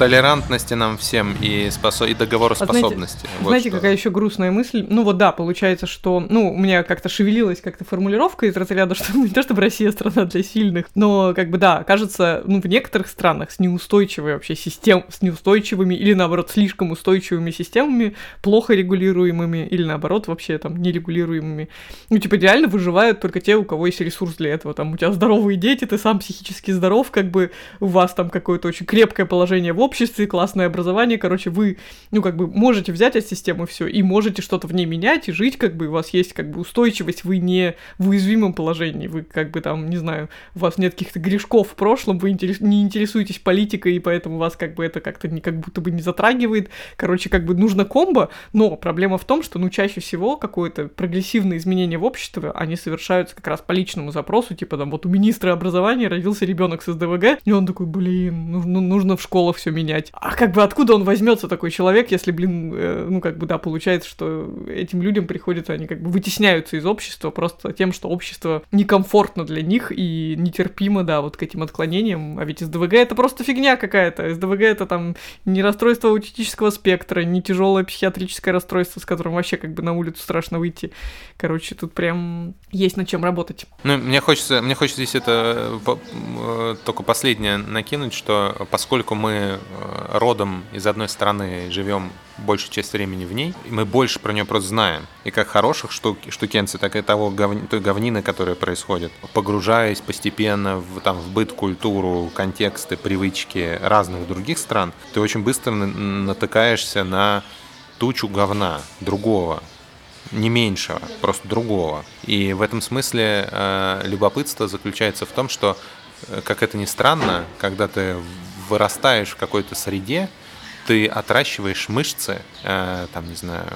Толерантности нам всем и, спосо... и договороспособности. Вот Знаете, что. какая еще грустная мысль? Ну вот да, получается, что, ну, у меня как-то шевелилась как-то формулировка из разряда, <laughs> что не то, чтобы Россия страна для сильных, но как бы да, кажется, ну, в некоторых странах с неустойчивой вообще систем, с неустойчивыми или наоборот слишком устойчивыми системами, плохо регулируемыми или наоборот вообще там нерегулируемыми. Ну, типа реально выживают только те, у кого есть ресурс для этого. Там у тебя здоровые дети, ты сам психически здоров, как бы у вас там какое-то очень крепкое положение в обществе, классное образование, короче, вы, ну, как бы можете взять от системы все и можете что-то в ней менять и жить, как бы у вас есть как бы устойчивость, вы не в уязвимом положении, вы как бы там, не знаю, у вас нет каких-то грешков в прошлом, вы не интересуетесь политикой, и поэтому вас как бы это как-то не как будто бы не затрагивает. Короче, как бы нужно комбо, но проблема в том, что, ну, чаще всего какое-то прогрессивное изменение в обществе, они совершаются как раз по личному запросу, типа там вот у министра образования родился ребенок с СДВГ, и он такой, блин, ну, ну, нужно в школах все менять. А как бы откуда он возьмется такой человек, если, блин, э, ну как бы да, получается, что этим людям приходится, они как бы вытесняются из общества просто тем, что общество некомфортно для них и нетерпимо, да, вот к этим отклонениям. А ведь СДВГ это просто фигня какая-то. СДВГ это там не расстройство аутистического спектра, не тяжелое психиатрическое расстройство, с которым вообще как бы на улицу страшно выйти. Короче, тут прям есть над чем работать. Ну, мне хочется, мне хочется здесь это э, э, только последнее накинуть, что поскольку мы родом из одной страны, живем большую часть времени в ней, и мы больше про нее просто знаем. И как хороших штук, штукенций, так и того говни- той говнины, которая происходит. Погружаясь постепенно в, там, в быт, культуру, контексты, привычки разных других стран, ты очень быстро на- натыкаешься на тучу говна другого, не меньшего, просто другого. И в этом смысле э, любопытство заключается в том, что, э, как это ни странно, когда ты вырастаешь в какой-то среде, ты отращиваешь мышцы, там, не знаю,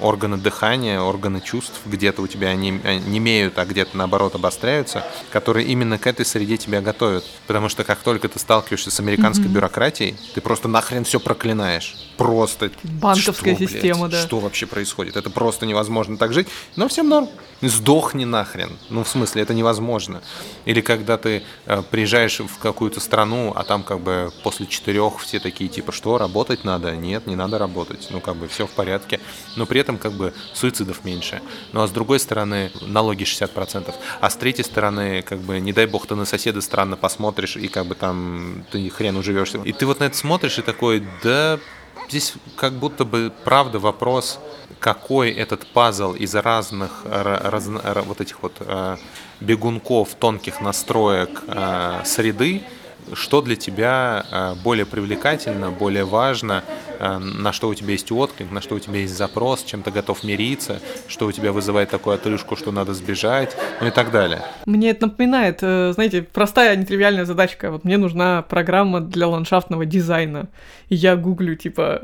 органы дыхания, органы чувств, где-то у тебя они не имеют, а где-то наоборот обостряются, которые именно к этой среде тебя готовят. Потому что как только ты сталкиваешься с американской бюрократией, ты просто нахрен все проклинаешь. Просто Банковская что, блядь, система, да. Что вообще происходит? Это просто невозможно так жить. Но всем норм. Сдохни нахрен. Ну, в смысле, это невозможно. Или когда ты э, приезжаешь в какую-то страну, а там как бы после четырех все такие, типа, что, работать надо? Нет, не надо работать. Ну, как бы все в порядке. Но при этом как бы суицидов меньше. Ну, а с другой стороны, налоги 60%. А с третьей стороны, как бы, не дай бог, ты на соседа странно посмотришь, и как бы там ты хрен уживешься. И ты вот на это смотришь и такой, да, Здесь как будто бы правда вопрос, какой этот пазл из разных ра- разно- ра- вот этих вот э, бегунков тонких настроек э, среды, что для тебя э, более привлекательно, более важно, э, на что у тебя есть отклик, на что у тебя есть запрос, чем ты готов мириться, что у тебя вызывает такую отрыжку, что надо сбежать, ну и так далее. Мне это напоминает, э, знаете, простая нетривиальная задачка. Вот мне нужна программа для ландшафтного дизайна. И я гуглю, типа,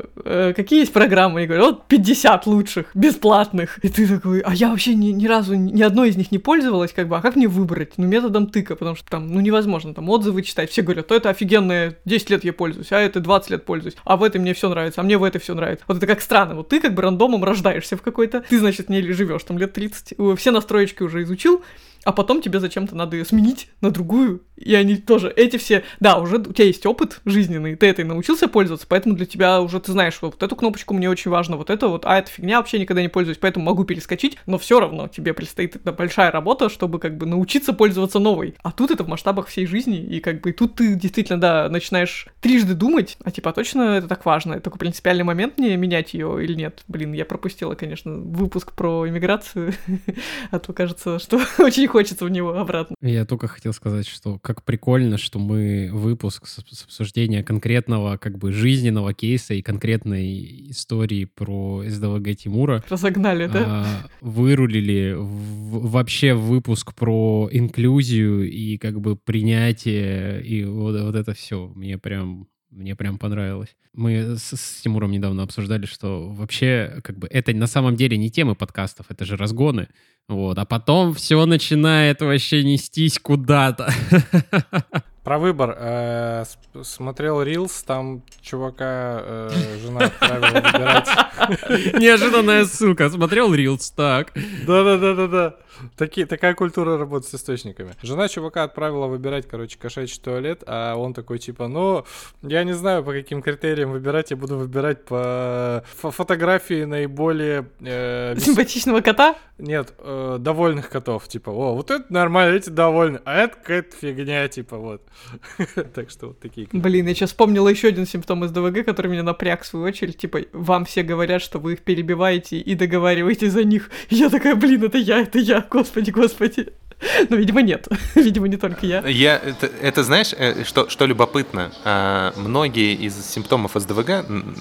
какие есть программы? И говорю, вот 50 лучших, бесплатных. И ты такой, а я вообще ни, ни разу ни одной из них не пользовалась, как бы, а как мне выбрать? Ну, методом тыка, потому что там, ну, невозможно там отзывы читать. Все то это офигенное, 10 лет я пользуюсь, а это 20 лет пользуюсь. А в этой мне все нравится. а мне в этой все нравится. Вот это как странно. Вот ты как бы рандомом рождаешься в какой-то, ты, значит, в ней живешь там лет 30, все настроечки уже изучил, а потом тебе зачем-то надо ее сменить на другую, и они тоже, эти все, да, уже у тебя есть опыт жизненный, ты этой научился пользоваться, поэтому для тебя уже ты знаешь, вот эту кнопочку мне очень важно, вот это вот, а эта фигня вообще никогда не пользуюсь, поэтому могу перескочить, но все равно тебе предстоит эта большая работа, чтобы как бы научиться пользоваться новой. А тут это в масштабах всей жизни, и как бы тут ты действительно, да, начинаешь трижды думать, а типа, а точно это так важно, это такой принципиальный момент мне менять ее или нет? Блин, я пропустила, конечно, выпуск про иммиграцию, <laughs> а то кажется, что <laughs> очень хочется в него обратно. Я только хотел сказать, что как прикольно, что мы выпуск с, с обсуждения конкретного как бы жизненного кейса и конкретной истории про СДВГ Тимура. Разогнали, да? А, вырулили в, вообще выпуск про инклюзию и как бы принятие и вот, вот это все. Мне прям мне прям понравилось. Мы с, с Тимуром недавно обсуждали, что вообще, как бы, это на самом деле не темы подкастов, это же разгоны. Вот, а потом все начинает вообще нестись куда-то. <laughs> Про выбор. Э, смотрел Рилс, там чувака э, жена отправила выбирать. <laughs> Неожиданная ссылка. Смотрел Рилс, так. Да-да-да-да-да. Такие, такая культура работы с источниками. Жена чувака отправила выбирать, короче, кошачий туалет, а он такой, типа, ну, я не знаю, по каким критериям выбирать, я буду выбирать по фотографии наиболее... Э, <laughs> Симпатичного кота? Нет, э, довольных котов, типа, о, вот это нормально, эти довольны, а это какая-то фигня, типа, вот. <laughs> так что вот такие. Блин, я сейчас вспомнила еще один симптом из ДВГ, который меня напряг в свою очередь, типа, вам все говорят, что вы их перебиваете и договариваете за них. я такая, блин, это я, это я, господи, господи. <laughs> Но, видимо, нет. <laughs> видимо, не только я. Я, это, это знаешь, э, что, что любопытно? А, многие из симптомов СДВГ,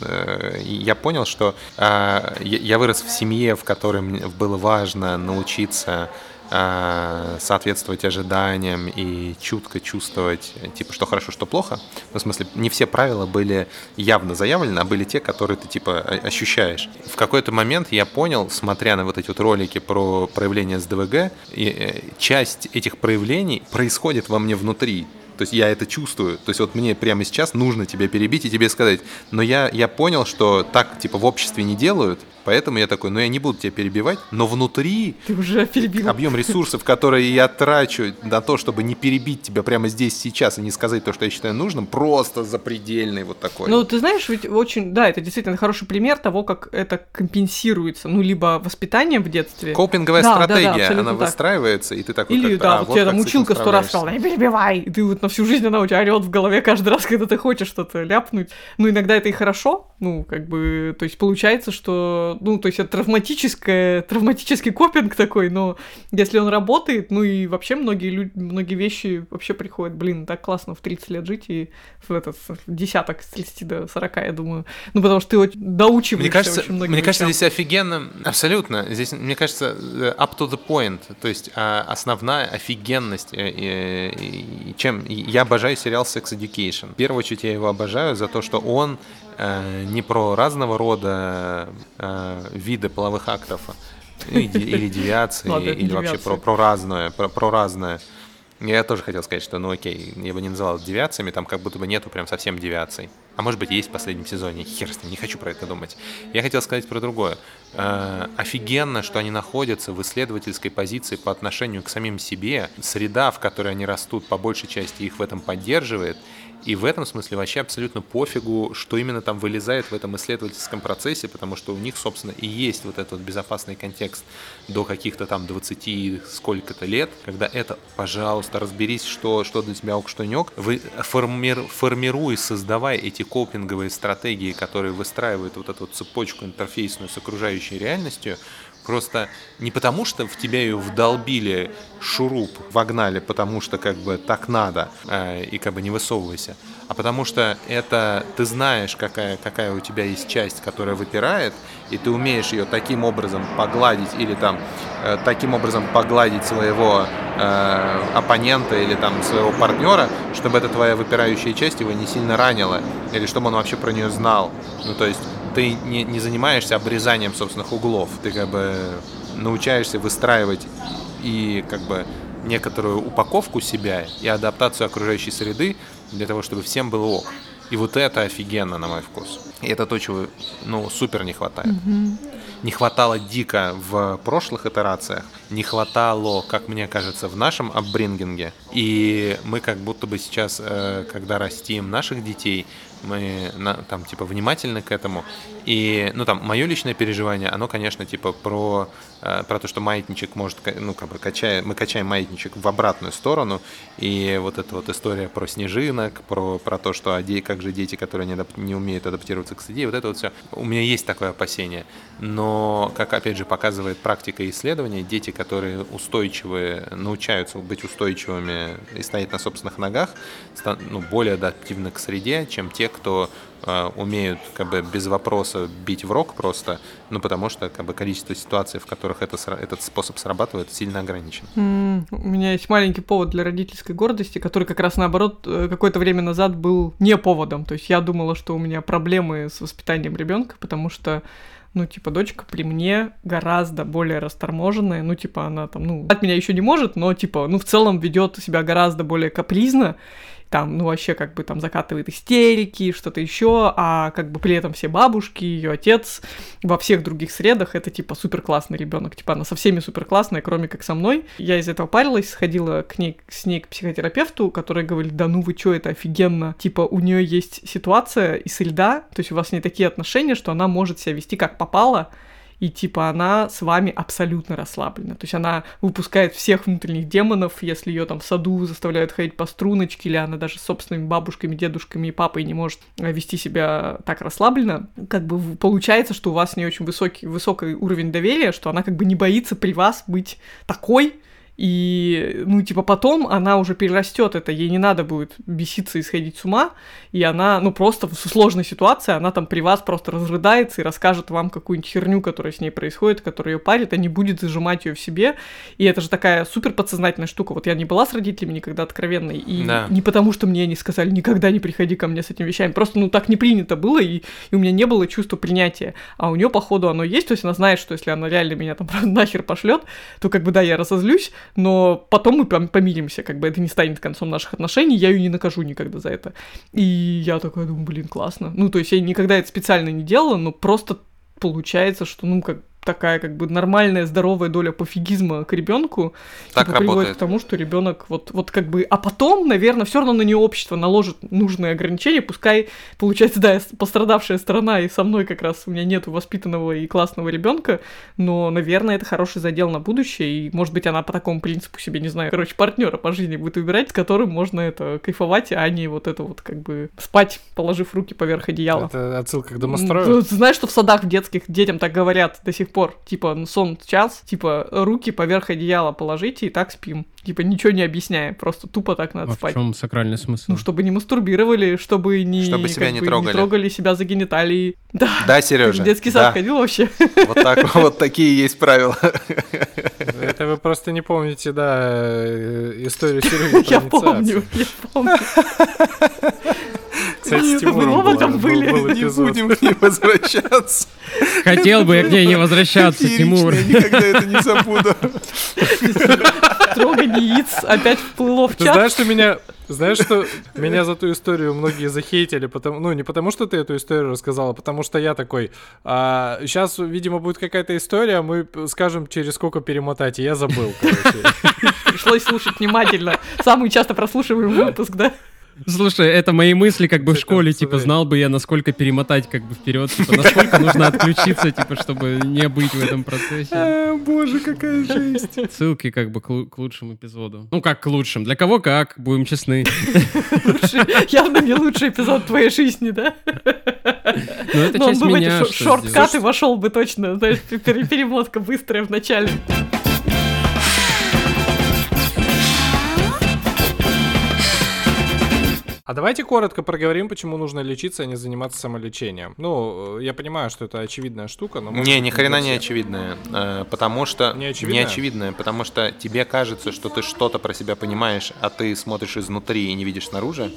а, я понял, что а, я, я вырос в семье, в которой мне было важно научиться соответствовать ожиданиям и чутко чувствовать, типа, что хорошо, что плохо. Ну, в смысле, не все правила были явно заявлены, а были те, которые ты, типа, ощущаешь. В какой-то момент я понял, смотря на вот эти вот ролики про проявление СДВГ, и э, часть этих проявлений происходит во мне внутри. То есть я это чувствую. То есть вот мне прямо сейчас нужно тебя перебить и тебе сказать. Но я, я понял, что так типа в обществе не делают, Поэтому я такой, ну я не буду тебя перебивать, но внутри Ты уже перебил. объем ресурсов, которые я трачу на то, чтобы не перебить тебя прямо здесь сейчас и не сказать то, что я считаю нужным, просто запредельный вот такой. Ну, ты знаешь, ведь очень, да, это действительно хороший пример того, как это компенсируется, ну, либо воспитанием в детстве. Копинговая да, стратегия, да, да, она так. выстраивается, и ты такой, Или, как, да, а, вот тебя там училка сто раз сказала, не перебивай, и ты вот всю жизнь она у тебя орет в голове каждый раз, <laughs> когда ты хочешь что-то ляпнуть. Ну, иногда это и хорошо, ну, как бы, то есть получается, что ну, то есть это травматическое, травматический копинг такой, но если он работает, ну и вообще многие люди, многие вещи вообще приходят, блин, так классно в 30 лет жить и в этот десяток с 30 до 40, я думаю. Ну, потому что ты очень доучиваешься мне кажется, очень многим Мне кажется, здесь офигенно, абсолютно, здесь, мне кажется, э, up to the point, то есть а, основная офигенность, э, и, чем я обожаю сериал Sex Education. В первую очередь я его обожаю за то, что он Э, не про разного рода э, виды половых актов или <laughs> девиации, или вообще про, про разное, про, про разное. Я тоже хотел сказать, что, ну окей, я бы не называл это девиациями, там как будто бы нету прям совсем девиаций. А может быть, есть в последнем сезоне, хер с ним, не хочу про это думать. Я хотел сказать про другое. Э, офигенно, что они находятся в исследовательской позиции по отношению к самим себе. Среда, в которой они растут, по большей части их в этом поддерживает. И в этом смысле вообще абсолютно пофигу, что именно там вылезает в этом исследовательском процессе, потому что у них, собственно, и есть вот этот безопасный контекст до каких-то там 20 сколько-то лет, когда это, пожалуйста, разберись, что, что для тебя ок, что не ок. Вы формир, формируй, создавай эти копинговые стратегии, которые выстраивают вот эту вот цепочку интерфейсную с окружающей реальностью, Просто не потому, что в тебя ее вдолбили, шуруп вогнали, потому что как бы так надо, э, и как бы не высовывайся, а потому что это ты знаешь, какая, какая у тебя есть часть, которая выпирает, и ты умеешь ее таким образом погладить или там э, таким образом погладить своего э, оппонента или там своего партнера, чтобы эта твоя выпирающая часть его не сильно ранила, или чтобы он вообще про нее знал. Ну, то есть ты не, не занимаешься обрезанием собственных углов, ты как бы научаешься выстраивать и как бы некоторую упаковку себя и адаптацию окружающей среды для того, чтобы всем было ок. И вот это офигенно, на мой вкус. И это то, чего, ну, супер не хватает. Не хватало дико в прошлых итерациях, не хватало, как мне кажется, в нашем апбрингинге. И мы как будто бы сейчас, э, когда растим наших детей, мы на- там типа внимательны к этому. И, ну там, мое личное переживание, оно, конечно, типа про, э, про то, что маятничек может, ну как бы качая, мы качаем маятничек в обратную сторону. И вот эта вот история про снежинок, про, про то, что а как же дети, которые не, адап- не умеют адаптироваться к среде, вот это вот все. У меня есть такое опасение. Но, как опять же показывает практика исследования, дети, которые устойчивые, научаются быть устойчивыми и стоять на собственных ногах, ну, более адаптивны к среде, чем те, кто э, умеют как бы без вопроса бить в рог просто, ну потому что как бы количество ситуаций, в которых это, этот способ срабатывает, сильно ограничен. М, У меня есть маленький повод для родительской гордости, который как раз наоборот э, какое-то время назад был не поводом. То есть я думала, что у меня проблемы с воспитанием ребенка, потому что ну, типа, дочка при мне гораздо более расторможенная. Ну, типа, она там, ну, от меня еще не может, но, типа, ну, в целом ведет себя гораздо более капризно. Там, ну, вообще, как бы, там, закатывает истерики, что-то еще, а как бы при этом все бабушки, ее отец во всех других средах это, типа, супер классный ребенок. Типа, она со всеми супер классная, кроме как со мной. Я из этого парилась, сходила к ней, с ней к психотерапевту, который говорит, да ну вы чё, это офигенно. Типа, у нее есть ситуация и среда, то есть у вас не такие отношения, что она может себя вести как попало, и типа она с вами абсолютно расслаблена. То есть она выпускает всех внутренних демонов, если ее там в саду заставляют ходить по струночке, или она даже с собственными бабушками, дедушками и папой не может э, вести себя так расслабленно, как бы получается, что у вас не очень высокий, высокий уровень доверия, что она как бы не боится при вас быть такой, и, ну, типа, потом она уже перерастет это, ей не надо будет беситься и сходить с ума, и она, ну, просто в сложной ситуации, она там при вас просто разрыдается и расскажет вам какую-нибудь херню, которая с ней происходит, которая ее парит, а не будет зажимать ее в себе. И это же такая супер подсознательная штука. Вот я не была с родителями никогда откровенной, и Да. не потому, что мне они сказали, никогда не приходи ко мне с этими вещами, просто, ну, так не принято было, и, и у меня не было чувства принятия. А у нее, походу, оно есть, то есть она знает, что если она реально меня там <laughs> нахер пошлет, то как бы да, я разозлюсь, но потом мы пом- помиримся, как бы это не станет концом наших отношений, я ее не накажу никогда за это. И я такая думаю, блин, классно. Ну, то есть я никогда это специально не делала, но просто получается, что, ну, как такая как бы нормальная здоровая доля пофигизма к ребенку Так типа, приводит работает. к тому, что ребенок вот, вот как бы, а потом, наверное, все равно на нее общество наложит нужные ограничения, пускай получается, да, пострадавшая сторона, и со мной как раз у меня нет воспитанного и классного ребенка, но, наверное, это хороший задел на будущее, и, может быть, она по такому принципу себе, не знаю, короче, партнера по жизни будет выбирать, с которым можно это кайфовать, а не вот это вот как бы спать, положив руки поверх одеяла. Это отсылка к Ну, домострою. Ты знаешь, что в садах в детских детям так говорят до сих пор? Типа, ну, сон час, типа, руки поверх одеяла положите и так спим. Типа, ничего не объясняя, просто тупо так надо А в спать. чем сакральный смысл? Ну, чтобы не мастурбировали, чтобы не, Чтобы себя не бы, трогали. трогали себя за гениталии. Да, Да, Сережа. в детский да. сад ходил вообще? Вот так, вот такие есть правила. Это вы просто не помните, да, э, историю <laughs> Сереги Я помню, я помню. Кстати, с Тимуром был- там был- были. был Не эпизод. будем к ней возвращаться. Хотел бы я к ней не возвращаться, Тимур. Я никогда это не забуду. Трогание яиц опять вплыло в Ты чат. знаешь, что меня... Знаешь, что меня за ту историю многие захейтили, потому, ну, не потому, что ты эту историю рассказала, а потому что я такой, сейчас, видимо, будет какая-то история, мы скажем, через сколько перемотать, и я забыл, короче. Пришлось слушать внимательно. Самый часто прослушиваемый выпуск, да? Слушай, это мои мысли как бы в Это школе, типа, знал бы я, насколько перемотать как бы вперед, типа, насколько нужно отключиться, типа, чтобы не быть в этом процессе. А, Боже, какая жесть. Ссылки как бы к, лу- к лучшим эпизодам. Ну, как к лучшим. Для кого как, будем честны. Явно не лучший эпизод твоей жизни, да? Это Ну, он часть меня. шорткаты вошел бы точно, знаешь, пере- перемотка быстрая в начале. А давайте коротко проговорим, почему нужно лечиться, а не заниматься самолечением. Ну, э, я понимаю, что это очевидная штука, но... Не, ни хрена не всех. очевидное. э, Потому что... Не очевидное? Не очевидное, потому что тебе кажется, что ты что-то про себя понимаешь, а ты смотришь изнутри и не видишь снаружи.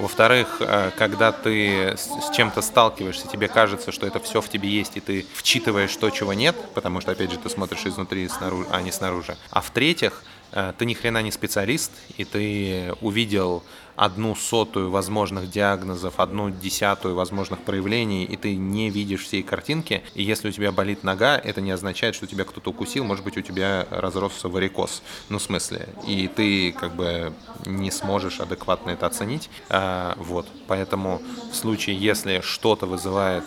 Во-вторых, э, когда ты с чем-то сталкиваешься, тебе кажется, что это все в тебе есть, и ты вчитываешь то, чего нет, потому что, опять же, ты смотришь изнутри, снаружи, а не снаружи. А в-третьих, ты ни хрена не специалист, и ты увидел одну сотую возможных диагнозов, одну десятую возможных проявлений, и ты не видишь всей картинки. И если у тебя болит нога, это не означает, что тебя кто-то укусил, может быть, у тебя разросся варикоз. Ну, в смысле. И ты как бы не сможешь адекватно это оценить. А, вот. Поэтому в случае, если что-то вызывает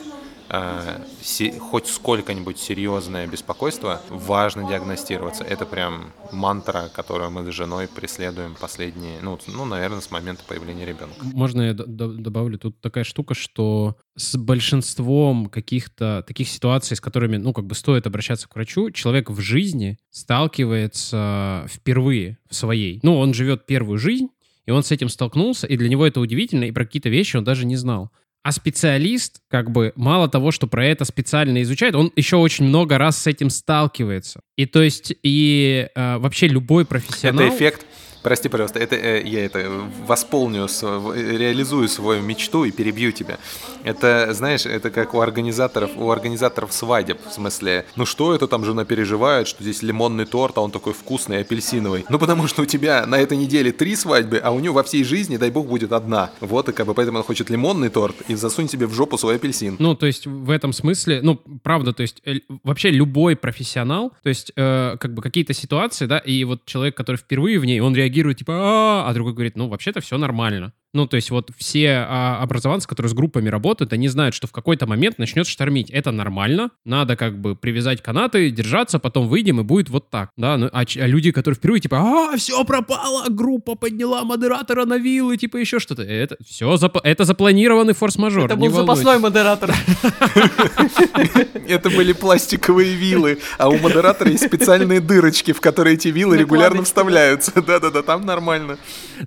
э, хоть сколько-нибудь серьезное беспокойство, важно диагностироваться. Это прям мантра, которую мы с женой преследуем последние, ну, ну наверное, с момента появления ребенка. Можно я добавлю? Тут такая штука, что с большинством каких-то таких ситуаций, с которыми, ну, как бы стоит обращаться к врачу, человек в жизни сталкивается впервые в своей. Ну, он живет первую жизнь, и он с этим столкнулся, и для него это удивительно, и про какие-то вещи он даже не знал. А специалист, как бы, мало того, что про это специально изучает, он еще очень много раз с этим сталкивается. И то есть, и э, вообще любой профессионал... Это эффект Прости, пожалуйста, это э, я это восполню, реализую свою мечту и перебью тебя. Это, знаешь, это как у организаторов, у организаторов свадеб, в смысле, ну что это там жена переживает, что здесь лимонный торт, а он такой вкусный, апельсиновый. Ну потому что у тебя на этой неделе три свадьбы, а у него во всей жизни, дай бог, будет одна. Вот и как бы поэтому он хочет лимонный торт и засунь себе в жопу свой апельсин. Ну, то есть в этом смысле, ну, правда, то есть э, вообще любой профессионал, то есть э, как бы какие-то ситуации, да, и вот человек, который впервые в ней, он реагирует реагирует, типа, а, а другой говорит, ну, вообще-то все нормально. Ну, то есть вот все а, образованцы, которые с группами работают, они знают, что в какой-то момент начнет штормить. Это нормально, надо как бы привязать канаты, держаться, потом выйдем, и будет вот так, да. Ну, а, а люди, которые впервые, типа, а, все пропало, группа подняла модератора на виллы, типа еще что-то. Это все, зап- это запланированный форс-мажор. Это был запасной модератор. <laughs> Это были пластиковые виллы, а у модератора есть специальные дырочки, в которые эти виллы регулярно вставляются. <laughs> Да-да-да, там нормально.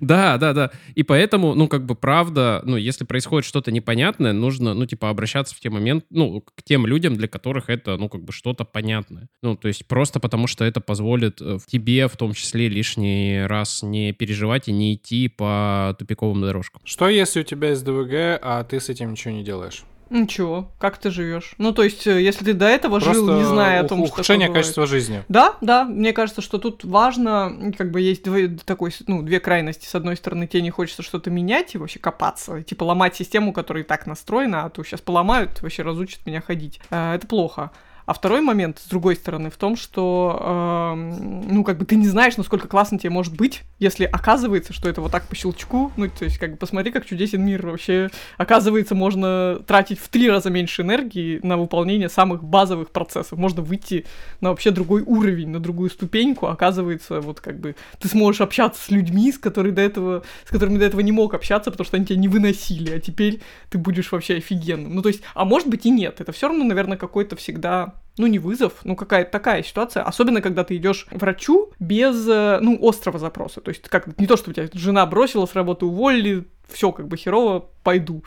Да, да, да. И поэтому ну, как бы, правда, ну, если происходит что-то непонятное, нужно, ну, типа, обращаться в те моменты, ну, к тем людям, для которых это, ну, как бы, что-то понятное. Ну, то есть просто потому, что это позволит э, тебе, в том числе, лишний раз не переживать и не идти по тупиковым дорожкам. Что, если у тебя есть ДВГ, а ты с этим ничего не делаешь? Ничего, как ты живешь? Ну, то есть, э, если ты до этого Просто жил, не зная о том, что ухудшение качества жизни. Да, да, мне кажется, что тут важно, как бы есть две, такой, ну, две крайности. С одной стороны, тебе не хочется что-то менять и вообще копаться, типа ломать систему, которая и так настроена, а то сейчас поломают, вообще разучат меня ходить. Э, это плохо. А второй момент, с другой стороны, в том, что, э, ну, как бы ты не знаешь, насколько классно тебе может быть, если оказывается, что это вот так по щелчку. Ну, то есть, как бы посмотри, как чудесен мир. Вообще, оказывается, можно тратить в три раза меньше энергии на выполнение самых базовых процессов. Можно выйти на вообще другой уровень, на другую ступеньку. Оказывается, вот как бы ты сможешь общаться с людьми, с, которыми до этого, с которыми до этого не мог общаться, потому что они тебя не выносили, а теперь ты будешь вообще офигенным. Ну, то есть, а может быть и нет. Это все равно, наверное, какой-то всегда ну, не вызов, ну, какая-то такая ситуация, особенно когда ты идешь врачу без, э, ну, острого запроса. То есть, как не то, что у тебя жена бросила с работы, уволили, все как бы херово, пойду.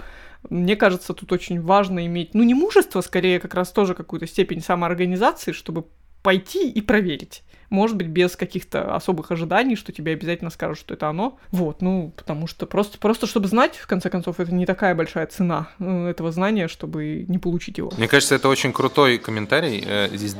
Мне кажется, тут очень важно иметь, ну, не мужество, скорее, как раз тоже какую-то степень самоорганизации, чтобы пойти и проверить может быть, без каких-то особых ожиданий, что тебе обязательно скажут, что это оно. Вот, ну, потому что просто, просто чтобы знать, в конце концов, это не такая большая цена э, этого знания, чтобы не получить его. Мне кажется, это очень крутой комментарий. Э, здесь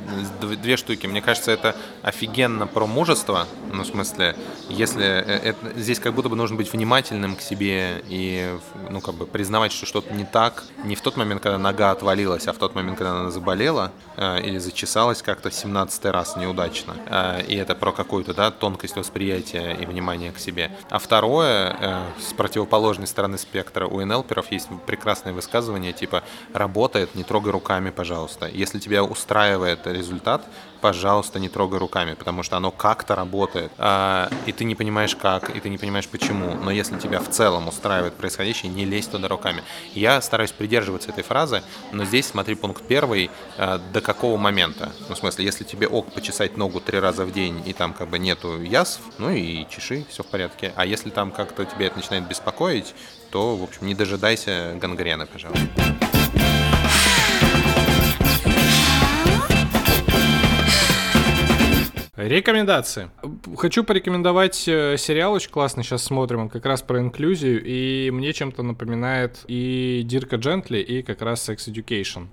две штуки. Мне кажется, это офигенно про мужество. Ну, в смысле, если э, это, здесь как будто бы нужно быть внимательным к себе и, ну, как бы признавать, что что-то не так. Не в тот момент, когда нога отвалилась, а в тот момент, когда она заболела или зачесалась как-то 17 раз неудачно и это про какую-то да, тонкость восприятия и внимания к себе. А второе, э, с противоположной стороны спектра, у НЛперов есть прекрасное высказывание типа «работает, не трогай руками, пожалуйста». Если тебя устраивает результат, пожалуйста, не трогай руками, потому что оно как-то работает, а, и ты не понимаешь как, и ты не понимаешь почему. Но если тебя в целом устраивает происходящее, не лезь туда руками. Я стараюсь придерживаться этой фразы, но здесь смотри пункт первый, а, до какого момента. Ну, в смысле, если тебе ок почесать ногу три раза в день, и там как бы нету язв, ну и чеши, все в порядке. А если там как-то тебе это начинает беспокоить, то, в общем, не дожидайся гангрены, пожалуйста. Рекомендации. Хочу порекомендовать э, сериал очень классный, сейчас смотрим, он как раз про инклюзию, и мне чем-то напоминает и Дирка Джентли, и как раз Sex Education.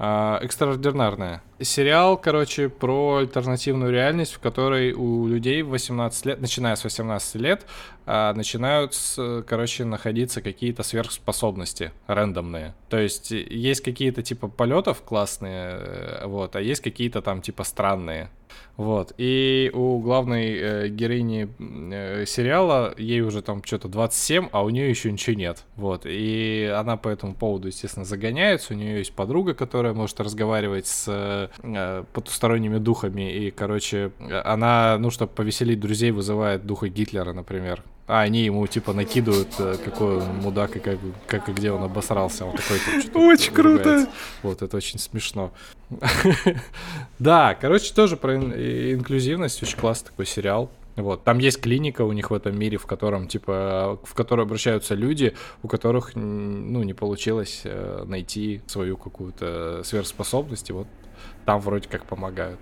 А, экстраординарная. Сериал, короче, про альтернативную реальность, в которой у людей в 18 лет, начиная с 18 лет, а, начинают, короче, находиться какие-то сверхспособности рандомные. То есть есть какие-то типа полетов классные, э, вот, а есть какие-то там типа странные. Вот. И у главной э, героини э, сериала ей уже там что-то 27, а у нее еще ничего нет. Вот. И она по этому поводу, естественно, загоняется. У нее есть подруга, которая может разговаривать с э, потусторонними духами. И, короче, она, ну, чтобы повеселить друзей, вызывает духа Гитлера, например. А они ему типа накидывают, э, какой он мудак и как, как и где он обосрался. Он такой, типа, Очень круто. Вот, это очень смешно. <laughs> Да, короче, тоже про инклюзивность. Очень классный такой сериал. Вот, там есть клиника у них в этом мире, в котором, типа, в которую обращаются люди, у которых, ну, не получилось э, найти свою какую-то сверхспособность, и вот там вроде как помогают.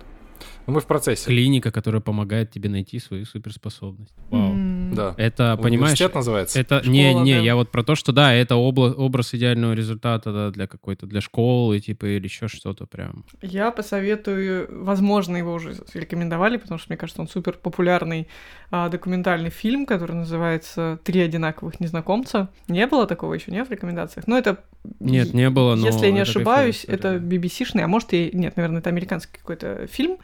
Но мы в процессе. Клиника, которая помогает тебе найти свою суперспособность. Вау. М, Да. Это, понимаешь, Университет называется? это Школа, не, не, да. я вот про то, что да, это обла- образ идеального результата да, для какой-то, для школы, типа, или еще что-то прям. Я посоветую, возможно, его уже рекомендовали, потому что, мне кажется, он супер популярный а, документальный фильм, который называется «Три одинаковых незнакомца». Не было такого еще, нет, в рекомендациях? Но это... Нет, не было, но Если я не это ошибаюсь, это. BBC-шный, а может и... Нет, наверное, это американский какой-то фильм.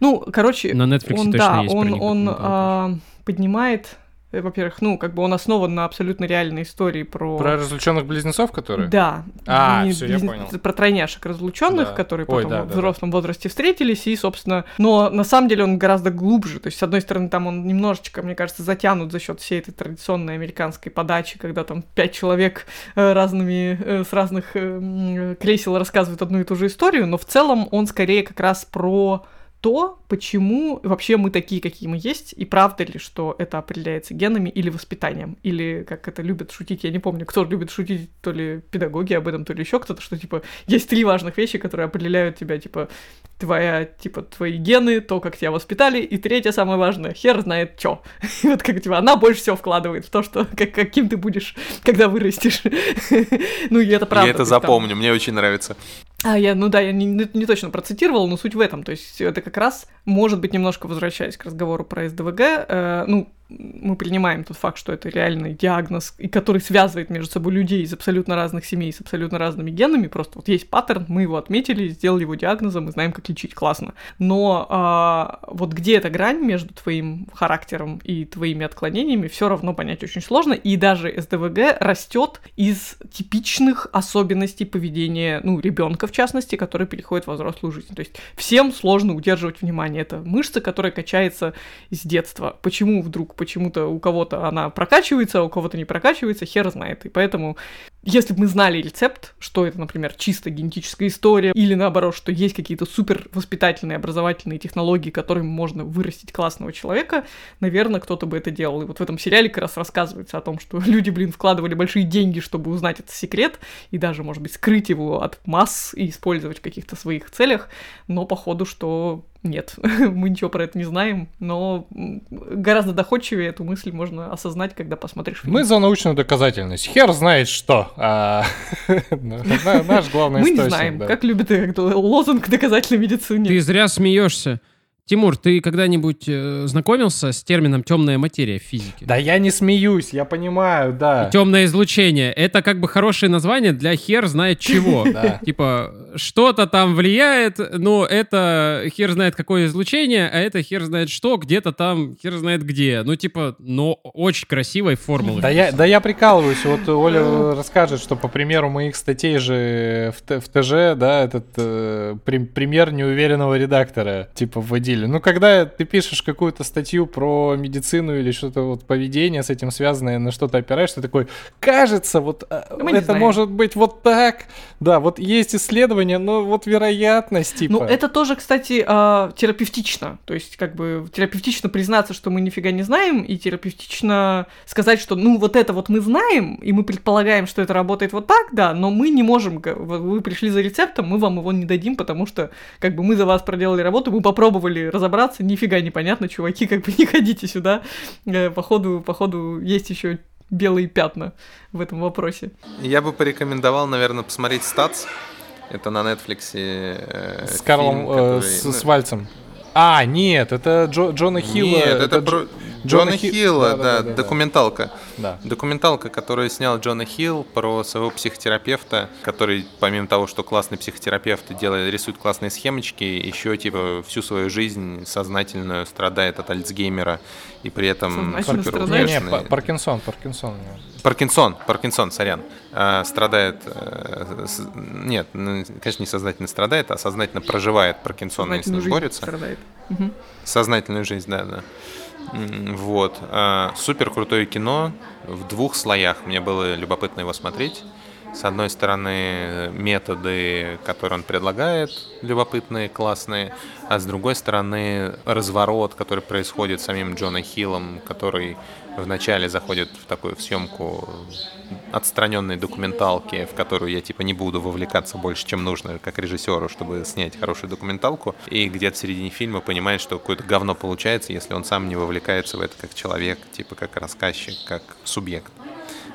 Ну, короче, На Netflix он, точно да, есть он, он документалка. а, поднимает, во-первых, ну, как бы он основан на абсолютно реальной истории про... Про разлученных близнецов, которые? Да. А, Не всё, я близ- понял. Про тройняшек разлученных, Да. которые Ой, потом да, в да, взрослом возрасте встретились, и, собственно, но на самом деле он гораздо глубже. То есть, с одной стороны, там он немножечко, мне кажется, затянут за счет всей этой традиционной американской подачи, когда там пять человек э, разными, э, с разных э, м, кресел рассказывают одну и ту же историю, но в целом он скорее как раз про то, почему вообще мы такие, какие мы есть, и правда ли, что это определяется генами или воспитанием, или как это любят шутить, я не помню, кто любит шутить, то ли педагоги об этом, то ли еще кто-то, что типа есть три важных вещи, которые определяют тебя, типа твоя, типа твои гены, то, как тебя воспитали, и третье самое важное, хер знает чё. <laughs> И вот как типа она больше всего вкладывает в то, что <laughs> как, каким ты будешь, когда вырастешь. <laughs> Ну и это правда. Я то это запомню, мне очень нравится. А, я, ну да, я не, не- точно процитировала, но суть в этом. То есть это как раз, может быть, немножко возвращаясь к разговору про СДВГ, э, ну, мы принимаем тот факт, что это реальный диагноз, и который связывает между собой людей из абсолютно разных семей, с абсолютно разными генами. Просто вот есть паттерн, мы его отметили, сделали его диагнозом, мы знаем, как лечить, классно. Но а, вот где эта грань между твоим характером и твоими отклонениями, все равно понять очень сложно. И даже СДВГ растет из типичных особенностей поведения, ну, ребенка в частности, который переходит во взрослую жизнь. То есть всем сложно удерживать внимание. Это мышца, которая качается с детства. Почему вдруг почему-то у кого-то она прокачивается, а у кого-то не прокачивается, хер знает. И поэтому, если бы мы знали рецепт, что это, например, чисто генетическая история, или наоборот, что есть какие-то супер воспитательные, образовательные технологии, которыми можно вырастить классного человека, наверное, кто-то бы это делал. И вот в этом сериале как раз рассказывается о том, что <laughs> люди, блин, вкладывали большие деньги, чтобы узнать этот секрет, и даже, может быть, скрыть его от масс и использовать в каких-то своих целях, но походу, что нет, <laughs> мы ничего про это не знаем, но гораздо доходчивее эту мысль можно осознать, когда посмотришь фильм. Мы за научную доказательность. Хер знает что. А, <laughs> на- Наш главный Мы не источник, знаем, как любит лозунг доказательной медицины. Ты зря смеешься. Тимур, ты когда-нибудь э, знакомился с термином темная материя в физике? Да я не смеюсь, я понимаю, да. Темное излучение. Это как бы хорошее название для хер знает чего. <laughs> Типа, что-то там влияет, но это хер знает какое излучение, а это хер знает что, где-то там хер знает где. Ну, типа, но очень красивой формулы. Да я, да я прикалываюсь. Вот Оля расскажет, что по примеру моих статей же в, ТЖ, да, этот э, при- пример неуверенного редактора, типа, вводили. Ну, когда ты пишешь какую-то статью про медицину или что-то вот поведение с этим связанное, на что-то опираешься, ты такой, кажется, вот э, Мы не это может быть вот так. Да, вот есть исследование, но вот вероятность, типа... Ну, это тоже, кстати, а, терапевтично. То есть, как бы, терапевтично признаться, что мы нифига не знаем, и терапевтично сказать, что, ну, вот это вот мы знаем, и мы предполагаем, что это работает вот так, да, но мы не можем, вы пришли за рецептом, мы вам его не дадим, потому что, как бы, мы за вас проделали работу, мы попробовали разобраться, нифига непонятно, чуваки, как бы, <laughs> не ходите сюда. Э, Походу, походу, есть еще белые пятна в этом вопросе. Я бы порекомендовал, наверное, посмотреть статс. Это на Netflix. э, С Карлом, фильм, э, который- с, ну, с Вальцем. А, нет, это Джо- Джона Хилла. Нет, это, про Дж- Джона Хи- Хилла, да, да-да-да-да. документалка. Да. Документалка, которую снял Джона Хилл про своего психотерапевта, который, помимо того, что классный психотерапевт и делает, рисует классные схемочки, еще типа всю свою жизнь сознательную страдает от Альцгеймера и при этом Сознательно супер страдает? Не, не, успешный. Па- Паркинсон, Паркинсон. Паркинсон, Паркинсон, сорян, а, страдает, э, с- нет, ну, конечно, не сознательно страдает, а сознательно проживает Паркинсона и с Сознательную ним жизнь борется. страдает. Мгм. Сознательную жизнь, да, да. Вот. А, Супер крутое кино в двух слоях. Мне было любопытно его смотреть. С одной стороны, методы, которые он предлагает, любопытные, классные, а с другой стороны, разворот, который происходит самим Джона Хиллом, который вначале заходит в такую в съемку отстраненной документалки, в которую я типа не буду вовлекаться больше, чем нужно, как режиссеру, чтобы снять хорошую документалку, и где-то в середине фильма понимает, что какое-то говно получается, если он сам не вовлекается в это как человек, типа как рассказчик, как субъект.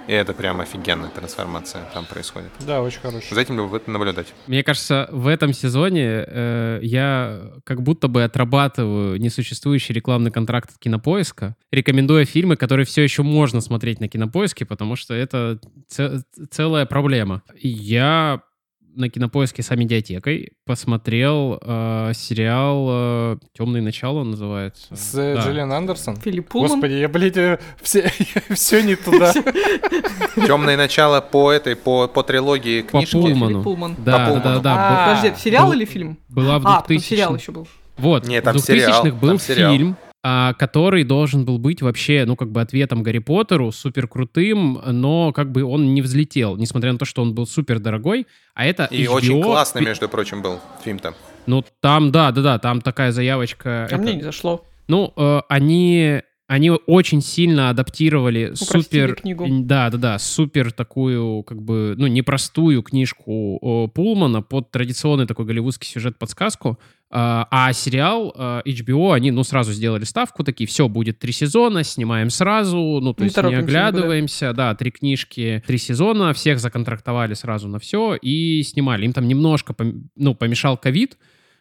И это прям офигенная трансформация там происходит. Да, очень хороший. За этим любопытно наблюдать. Мне кажется, в этом сезоне э, я как будто бы отрабатываю несуществующий рекламный контракт от Кинопоиска, рекомендуя фильмы, которые все еще можно смотреть на Кинопоиске, потому что это ц- целая проблема. Я на Кинопоиске с медиатекой посмотрел э, сериал «Темные начала» он называется. С Да. э, Джиллиан Андерсон. Филипп Пулман. Господи, я, блядь, э, все, <laughs> все не туда. <laughs> Темное начало по этой, по, по трилогии По книжки. Пулману. Филипп Пулман. Да, да, Пулману. да, да. А, Подожди, сериал или фильм? Была в А, потом 2000 сериал еще был. Вот, Не, там в 2000-х сериал, был фильм, а, который должен был быть вообще, ну, как бы ответом Гарри Поттеру, супер крутым, но как бы он не взлетел, несмотря на то, что он был супер дорогой, а это И HBO, очень классный, между прочим, был фильм-то. Ну, там, да, да, да, там такая заявочка. А это- мне не зашло. Ну, э, они... Они очень сильно адаптировали Упростили супер, книгу. да, да, да, супер такую как бы, ну непростую книжку Пулмана под традиционный такой голливудский сюжет подсказку, а, а сериал а, HBO они ну сразу сделали ставку такие, все будет три сезона, снимаем сразу, ну то Не есть не торопимся никуда. оглядываемся, да, три книжки, три сезона, всех законтрактовали сразу на все и снимали. Им там немножко ну помешал ковид,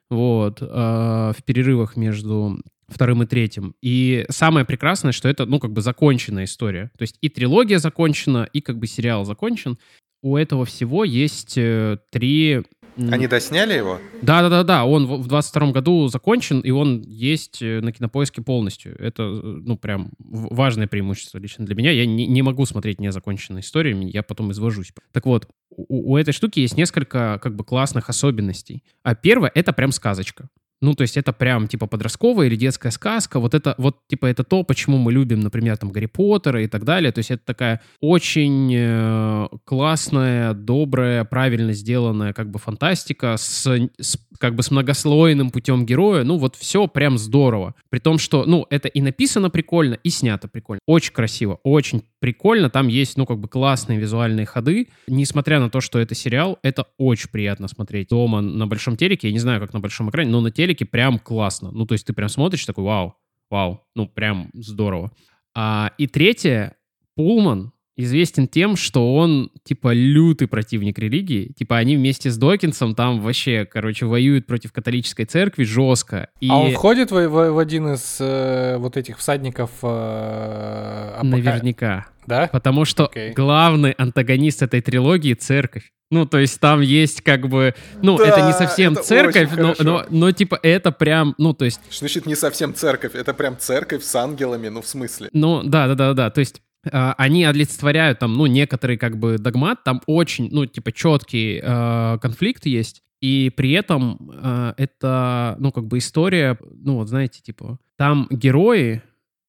вот, э, в перерывах между вторым и третьим. И самое прекрасное, что это, ну, как бы законченная история. То есть и трилогия закончена, и как бы сериал закончен. У этого всего есть э, три... Они досняли его? Да-да-да-да, он в в 22 году закончен, и он есть э, на Кинопоиске полностью. Это, э, ну, прям важное преимущество лично для меня. Я не, не могу смотреть незаконченные истории, я потом извожусь. Так вот, у, у этой штуки есть несколько, как бы, классных особенностей. А первое — это прям сказочка. Ну, то есть это прям, типа, подростковая или детская сказка. Вот это, вот, типа, это то, почему мы любим, например, там, Гарри Поттера и так далее. То есть это такая очень э, классная, добрая, правильно сделанная, как бы, фантастика с, с, как бы, с многослойным путем героя. Ну, вот все прям здорово. При том, что, ну, это и написано прикольно, и снято прикольно. Очень красиво, очень прикольно. Там есть, ну, как бы, классные визуальные ходы. Несмотря на то, что это сериал, это очень приятно смотреть дома на большом телеке. Я не знаю, как на большом экране, но на телеке прям классно. Ну, то есть ты прям смотришь такой, вау, вау, ну, прям здорово. А, и третье, Пулман известен тем, что он, типа, лютый противник религии. Типа, они вместе с Докинсом там вообще, короче, воюют против католической церкви жестко. И А он входит в, в- в один из э, вот этих всадников э, апока- наверняка. Да? Потому что Окей. главный антагонист этой трилогии — церковь. Ну, то есть там есть как бы... Ну, Да, это не совсем это церковь, но, хорошо. но, но, типа это прям... Ну, то есть... Что значит не совсем церковь? Это прям церковь с ангелами, ну в смысле? Ну, да, да, да, да. То есть они олицетворяют там, ну, некоторый как бы догмат, там очень, ну, типа четкий э, конфликт есть, и при этом э, это, ну, как бы история, ну, вот знаете, типа, там герои,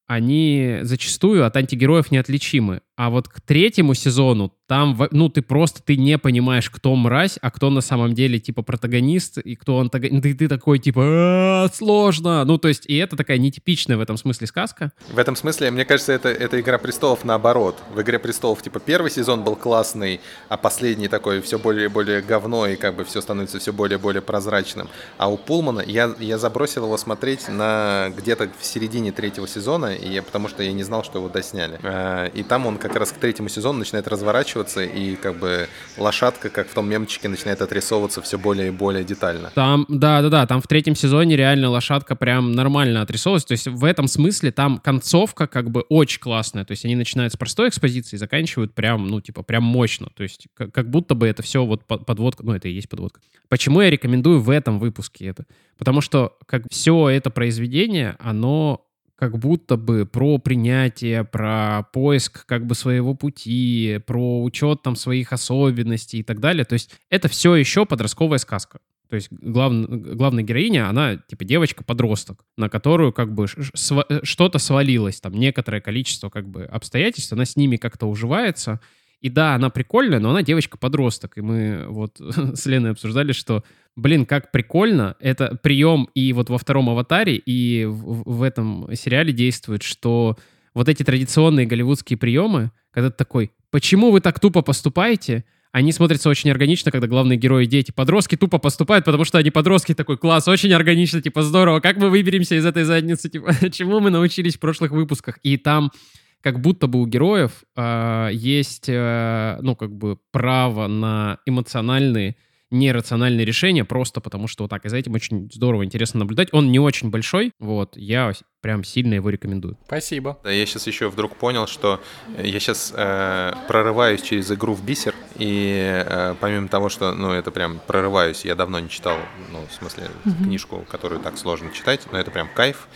они зачастую от антигероев неотличимы. А вот к третьему сезону там, ну, ты просто, ты не понимаешь, кто мразь, а кто на самом деле, типа, протагонист, и кто антагонист. Ты, ты такой, типа, «А, сложно. Ну, то есть, и это такая нетипичная в этом смысле сказка. В этом смысле, мне кажется, это, это «Игра престолов» наоборот. В «Игре престолов» типа первый сезон был классный, а последний такой все более и более говно, и как бы все становится все более и более прозрачным. А у Пулмана, я, я забросил его смотреть на где-то в середине третьего сезона, и я, потому что я не знал, что его досняли. Э, И там он как раз к третьему сезону начинает разворачиваться, и как бы лошадка, как в том мемчике, начинает отрисовываться все более и более детально. Там, да-да-да, там в третьем сезоне реально лошадка прям нормально отрисовывалась. То есть в этом смысле там концовка как бы очень классная. То есть они начинают с простой экспозиции и заканчивают прям, ну, типа, прям мощно. То есть как, как будто бы это все вот подводка, ну, это и есть подводка. Почему я рекомендую в этом выпуске это? Потому что как все это произведение, оно как будто бы про принятие, про поиск как бы своего пути, про учет там своих особенностей и так далее. То есть это все еще подростковая сказка. То есть глав, главная героиня, она типа девочка-подросток, на которую как бы что-то свалилось, там некоторое количество как бы обстоятельств, она с ними как-то уживается. И да, она прикольная, но она девочка-подросток. И мы вот <laughs> с Леной обсуждали, что блин, как прикольно, это прием и вот во втором «Аватаре», и в, в этом сериале действует, что вот эти традиционные голливудские приемы, когда ты такой, почему вы так тупо поступаете, они смотрятся очень органично, когда главные герои дети. Подростки тупо поступают, потому что они подростки такой класс, очень органично, типа здорово, как мы выберемся из этой задницы, <laughs> типа чему мы научились в прошлых выпусках. И там как будто бы у героев э, есть, э, ну, как бы право на эмоциональные нерациональные решения, просто потому что вот так. И за этим очень здорово, интересно наблюдать. Он не очень большой, вот, я прям сильно его рекомендую. Спасибо. Да, я сейчас еще вдруг понял, что я сейчас э, прорываюсь через игру в бисер, и э, помимо того, что, ну, это прям прорываюсь, я давно не читал, ну, в смысле, mm-hmm. книжку, которую так сложно читать, но это прям кайф.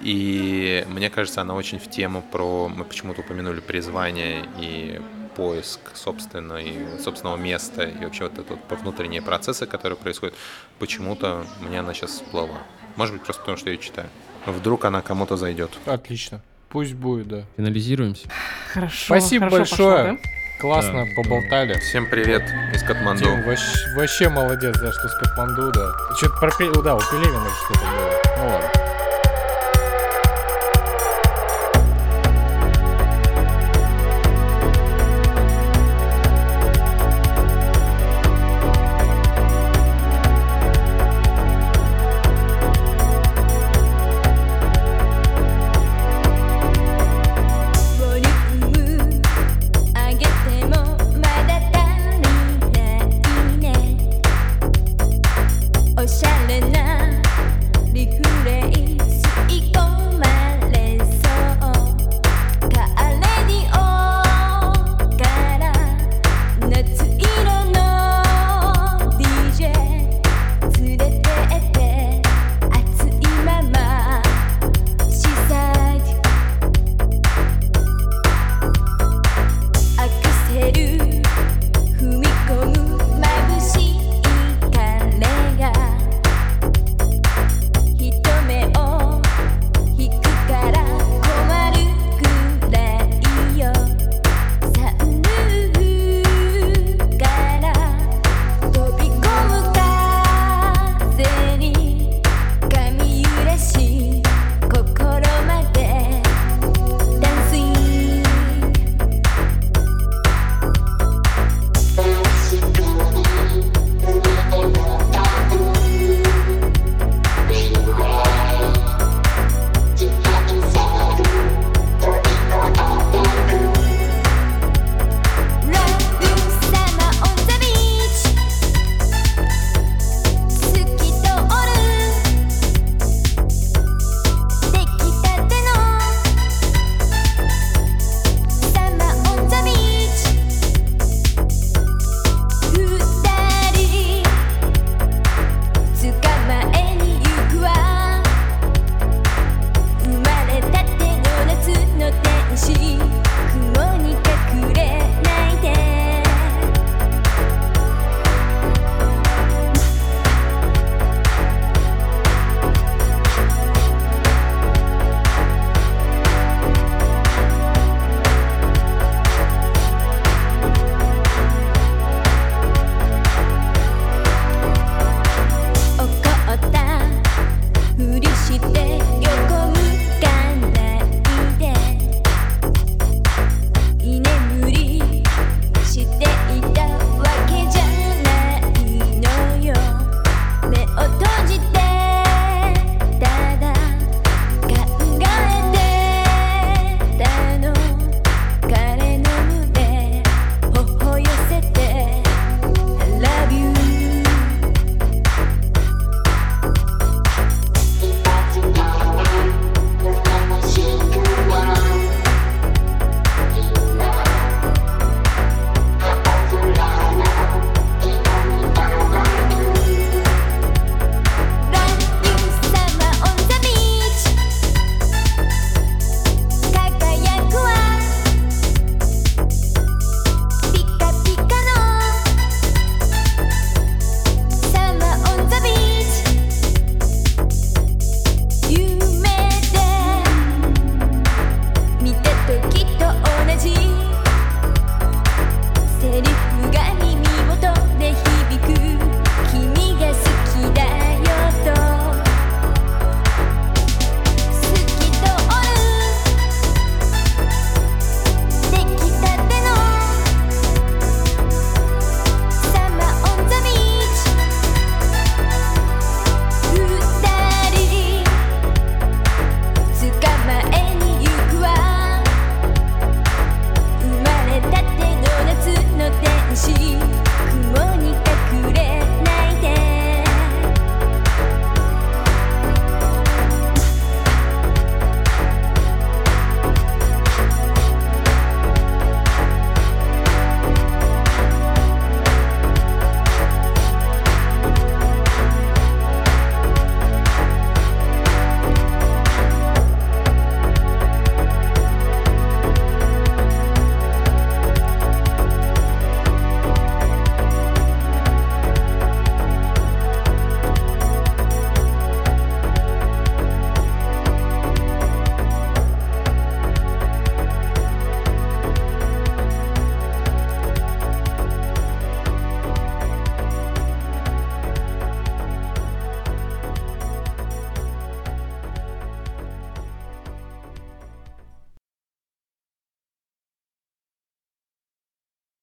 И мне кажется, она очень в тему про... Мы почему-то упомянули призвание и поиск собственной, собственного места и вообще вот этот вот внутренние процессы, которые происходят, почему-то мне она сейчас всплыла. Может быть, просто потому, что я ее читаю. Вдруг она кому-то зайдет. Отлично. Пусть будет, да. Финализируемся. Хорошо. Спасибо хорошо большое. Пошло, да? Классно Да. поболтали. Всем привет из Катманду. Тим, вообще, вообще молодец, да, что с Катманду, да. Что-то про да, у Пелевина что-то было. Ну ладно.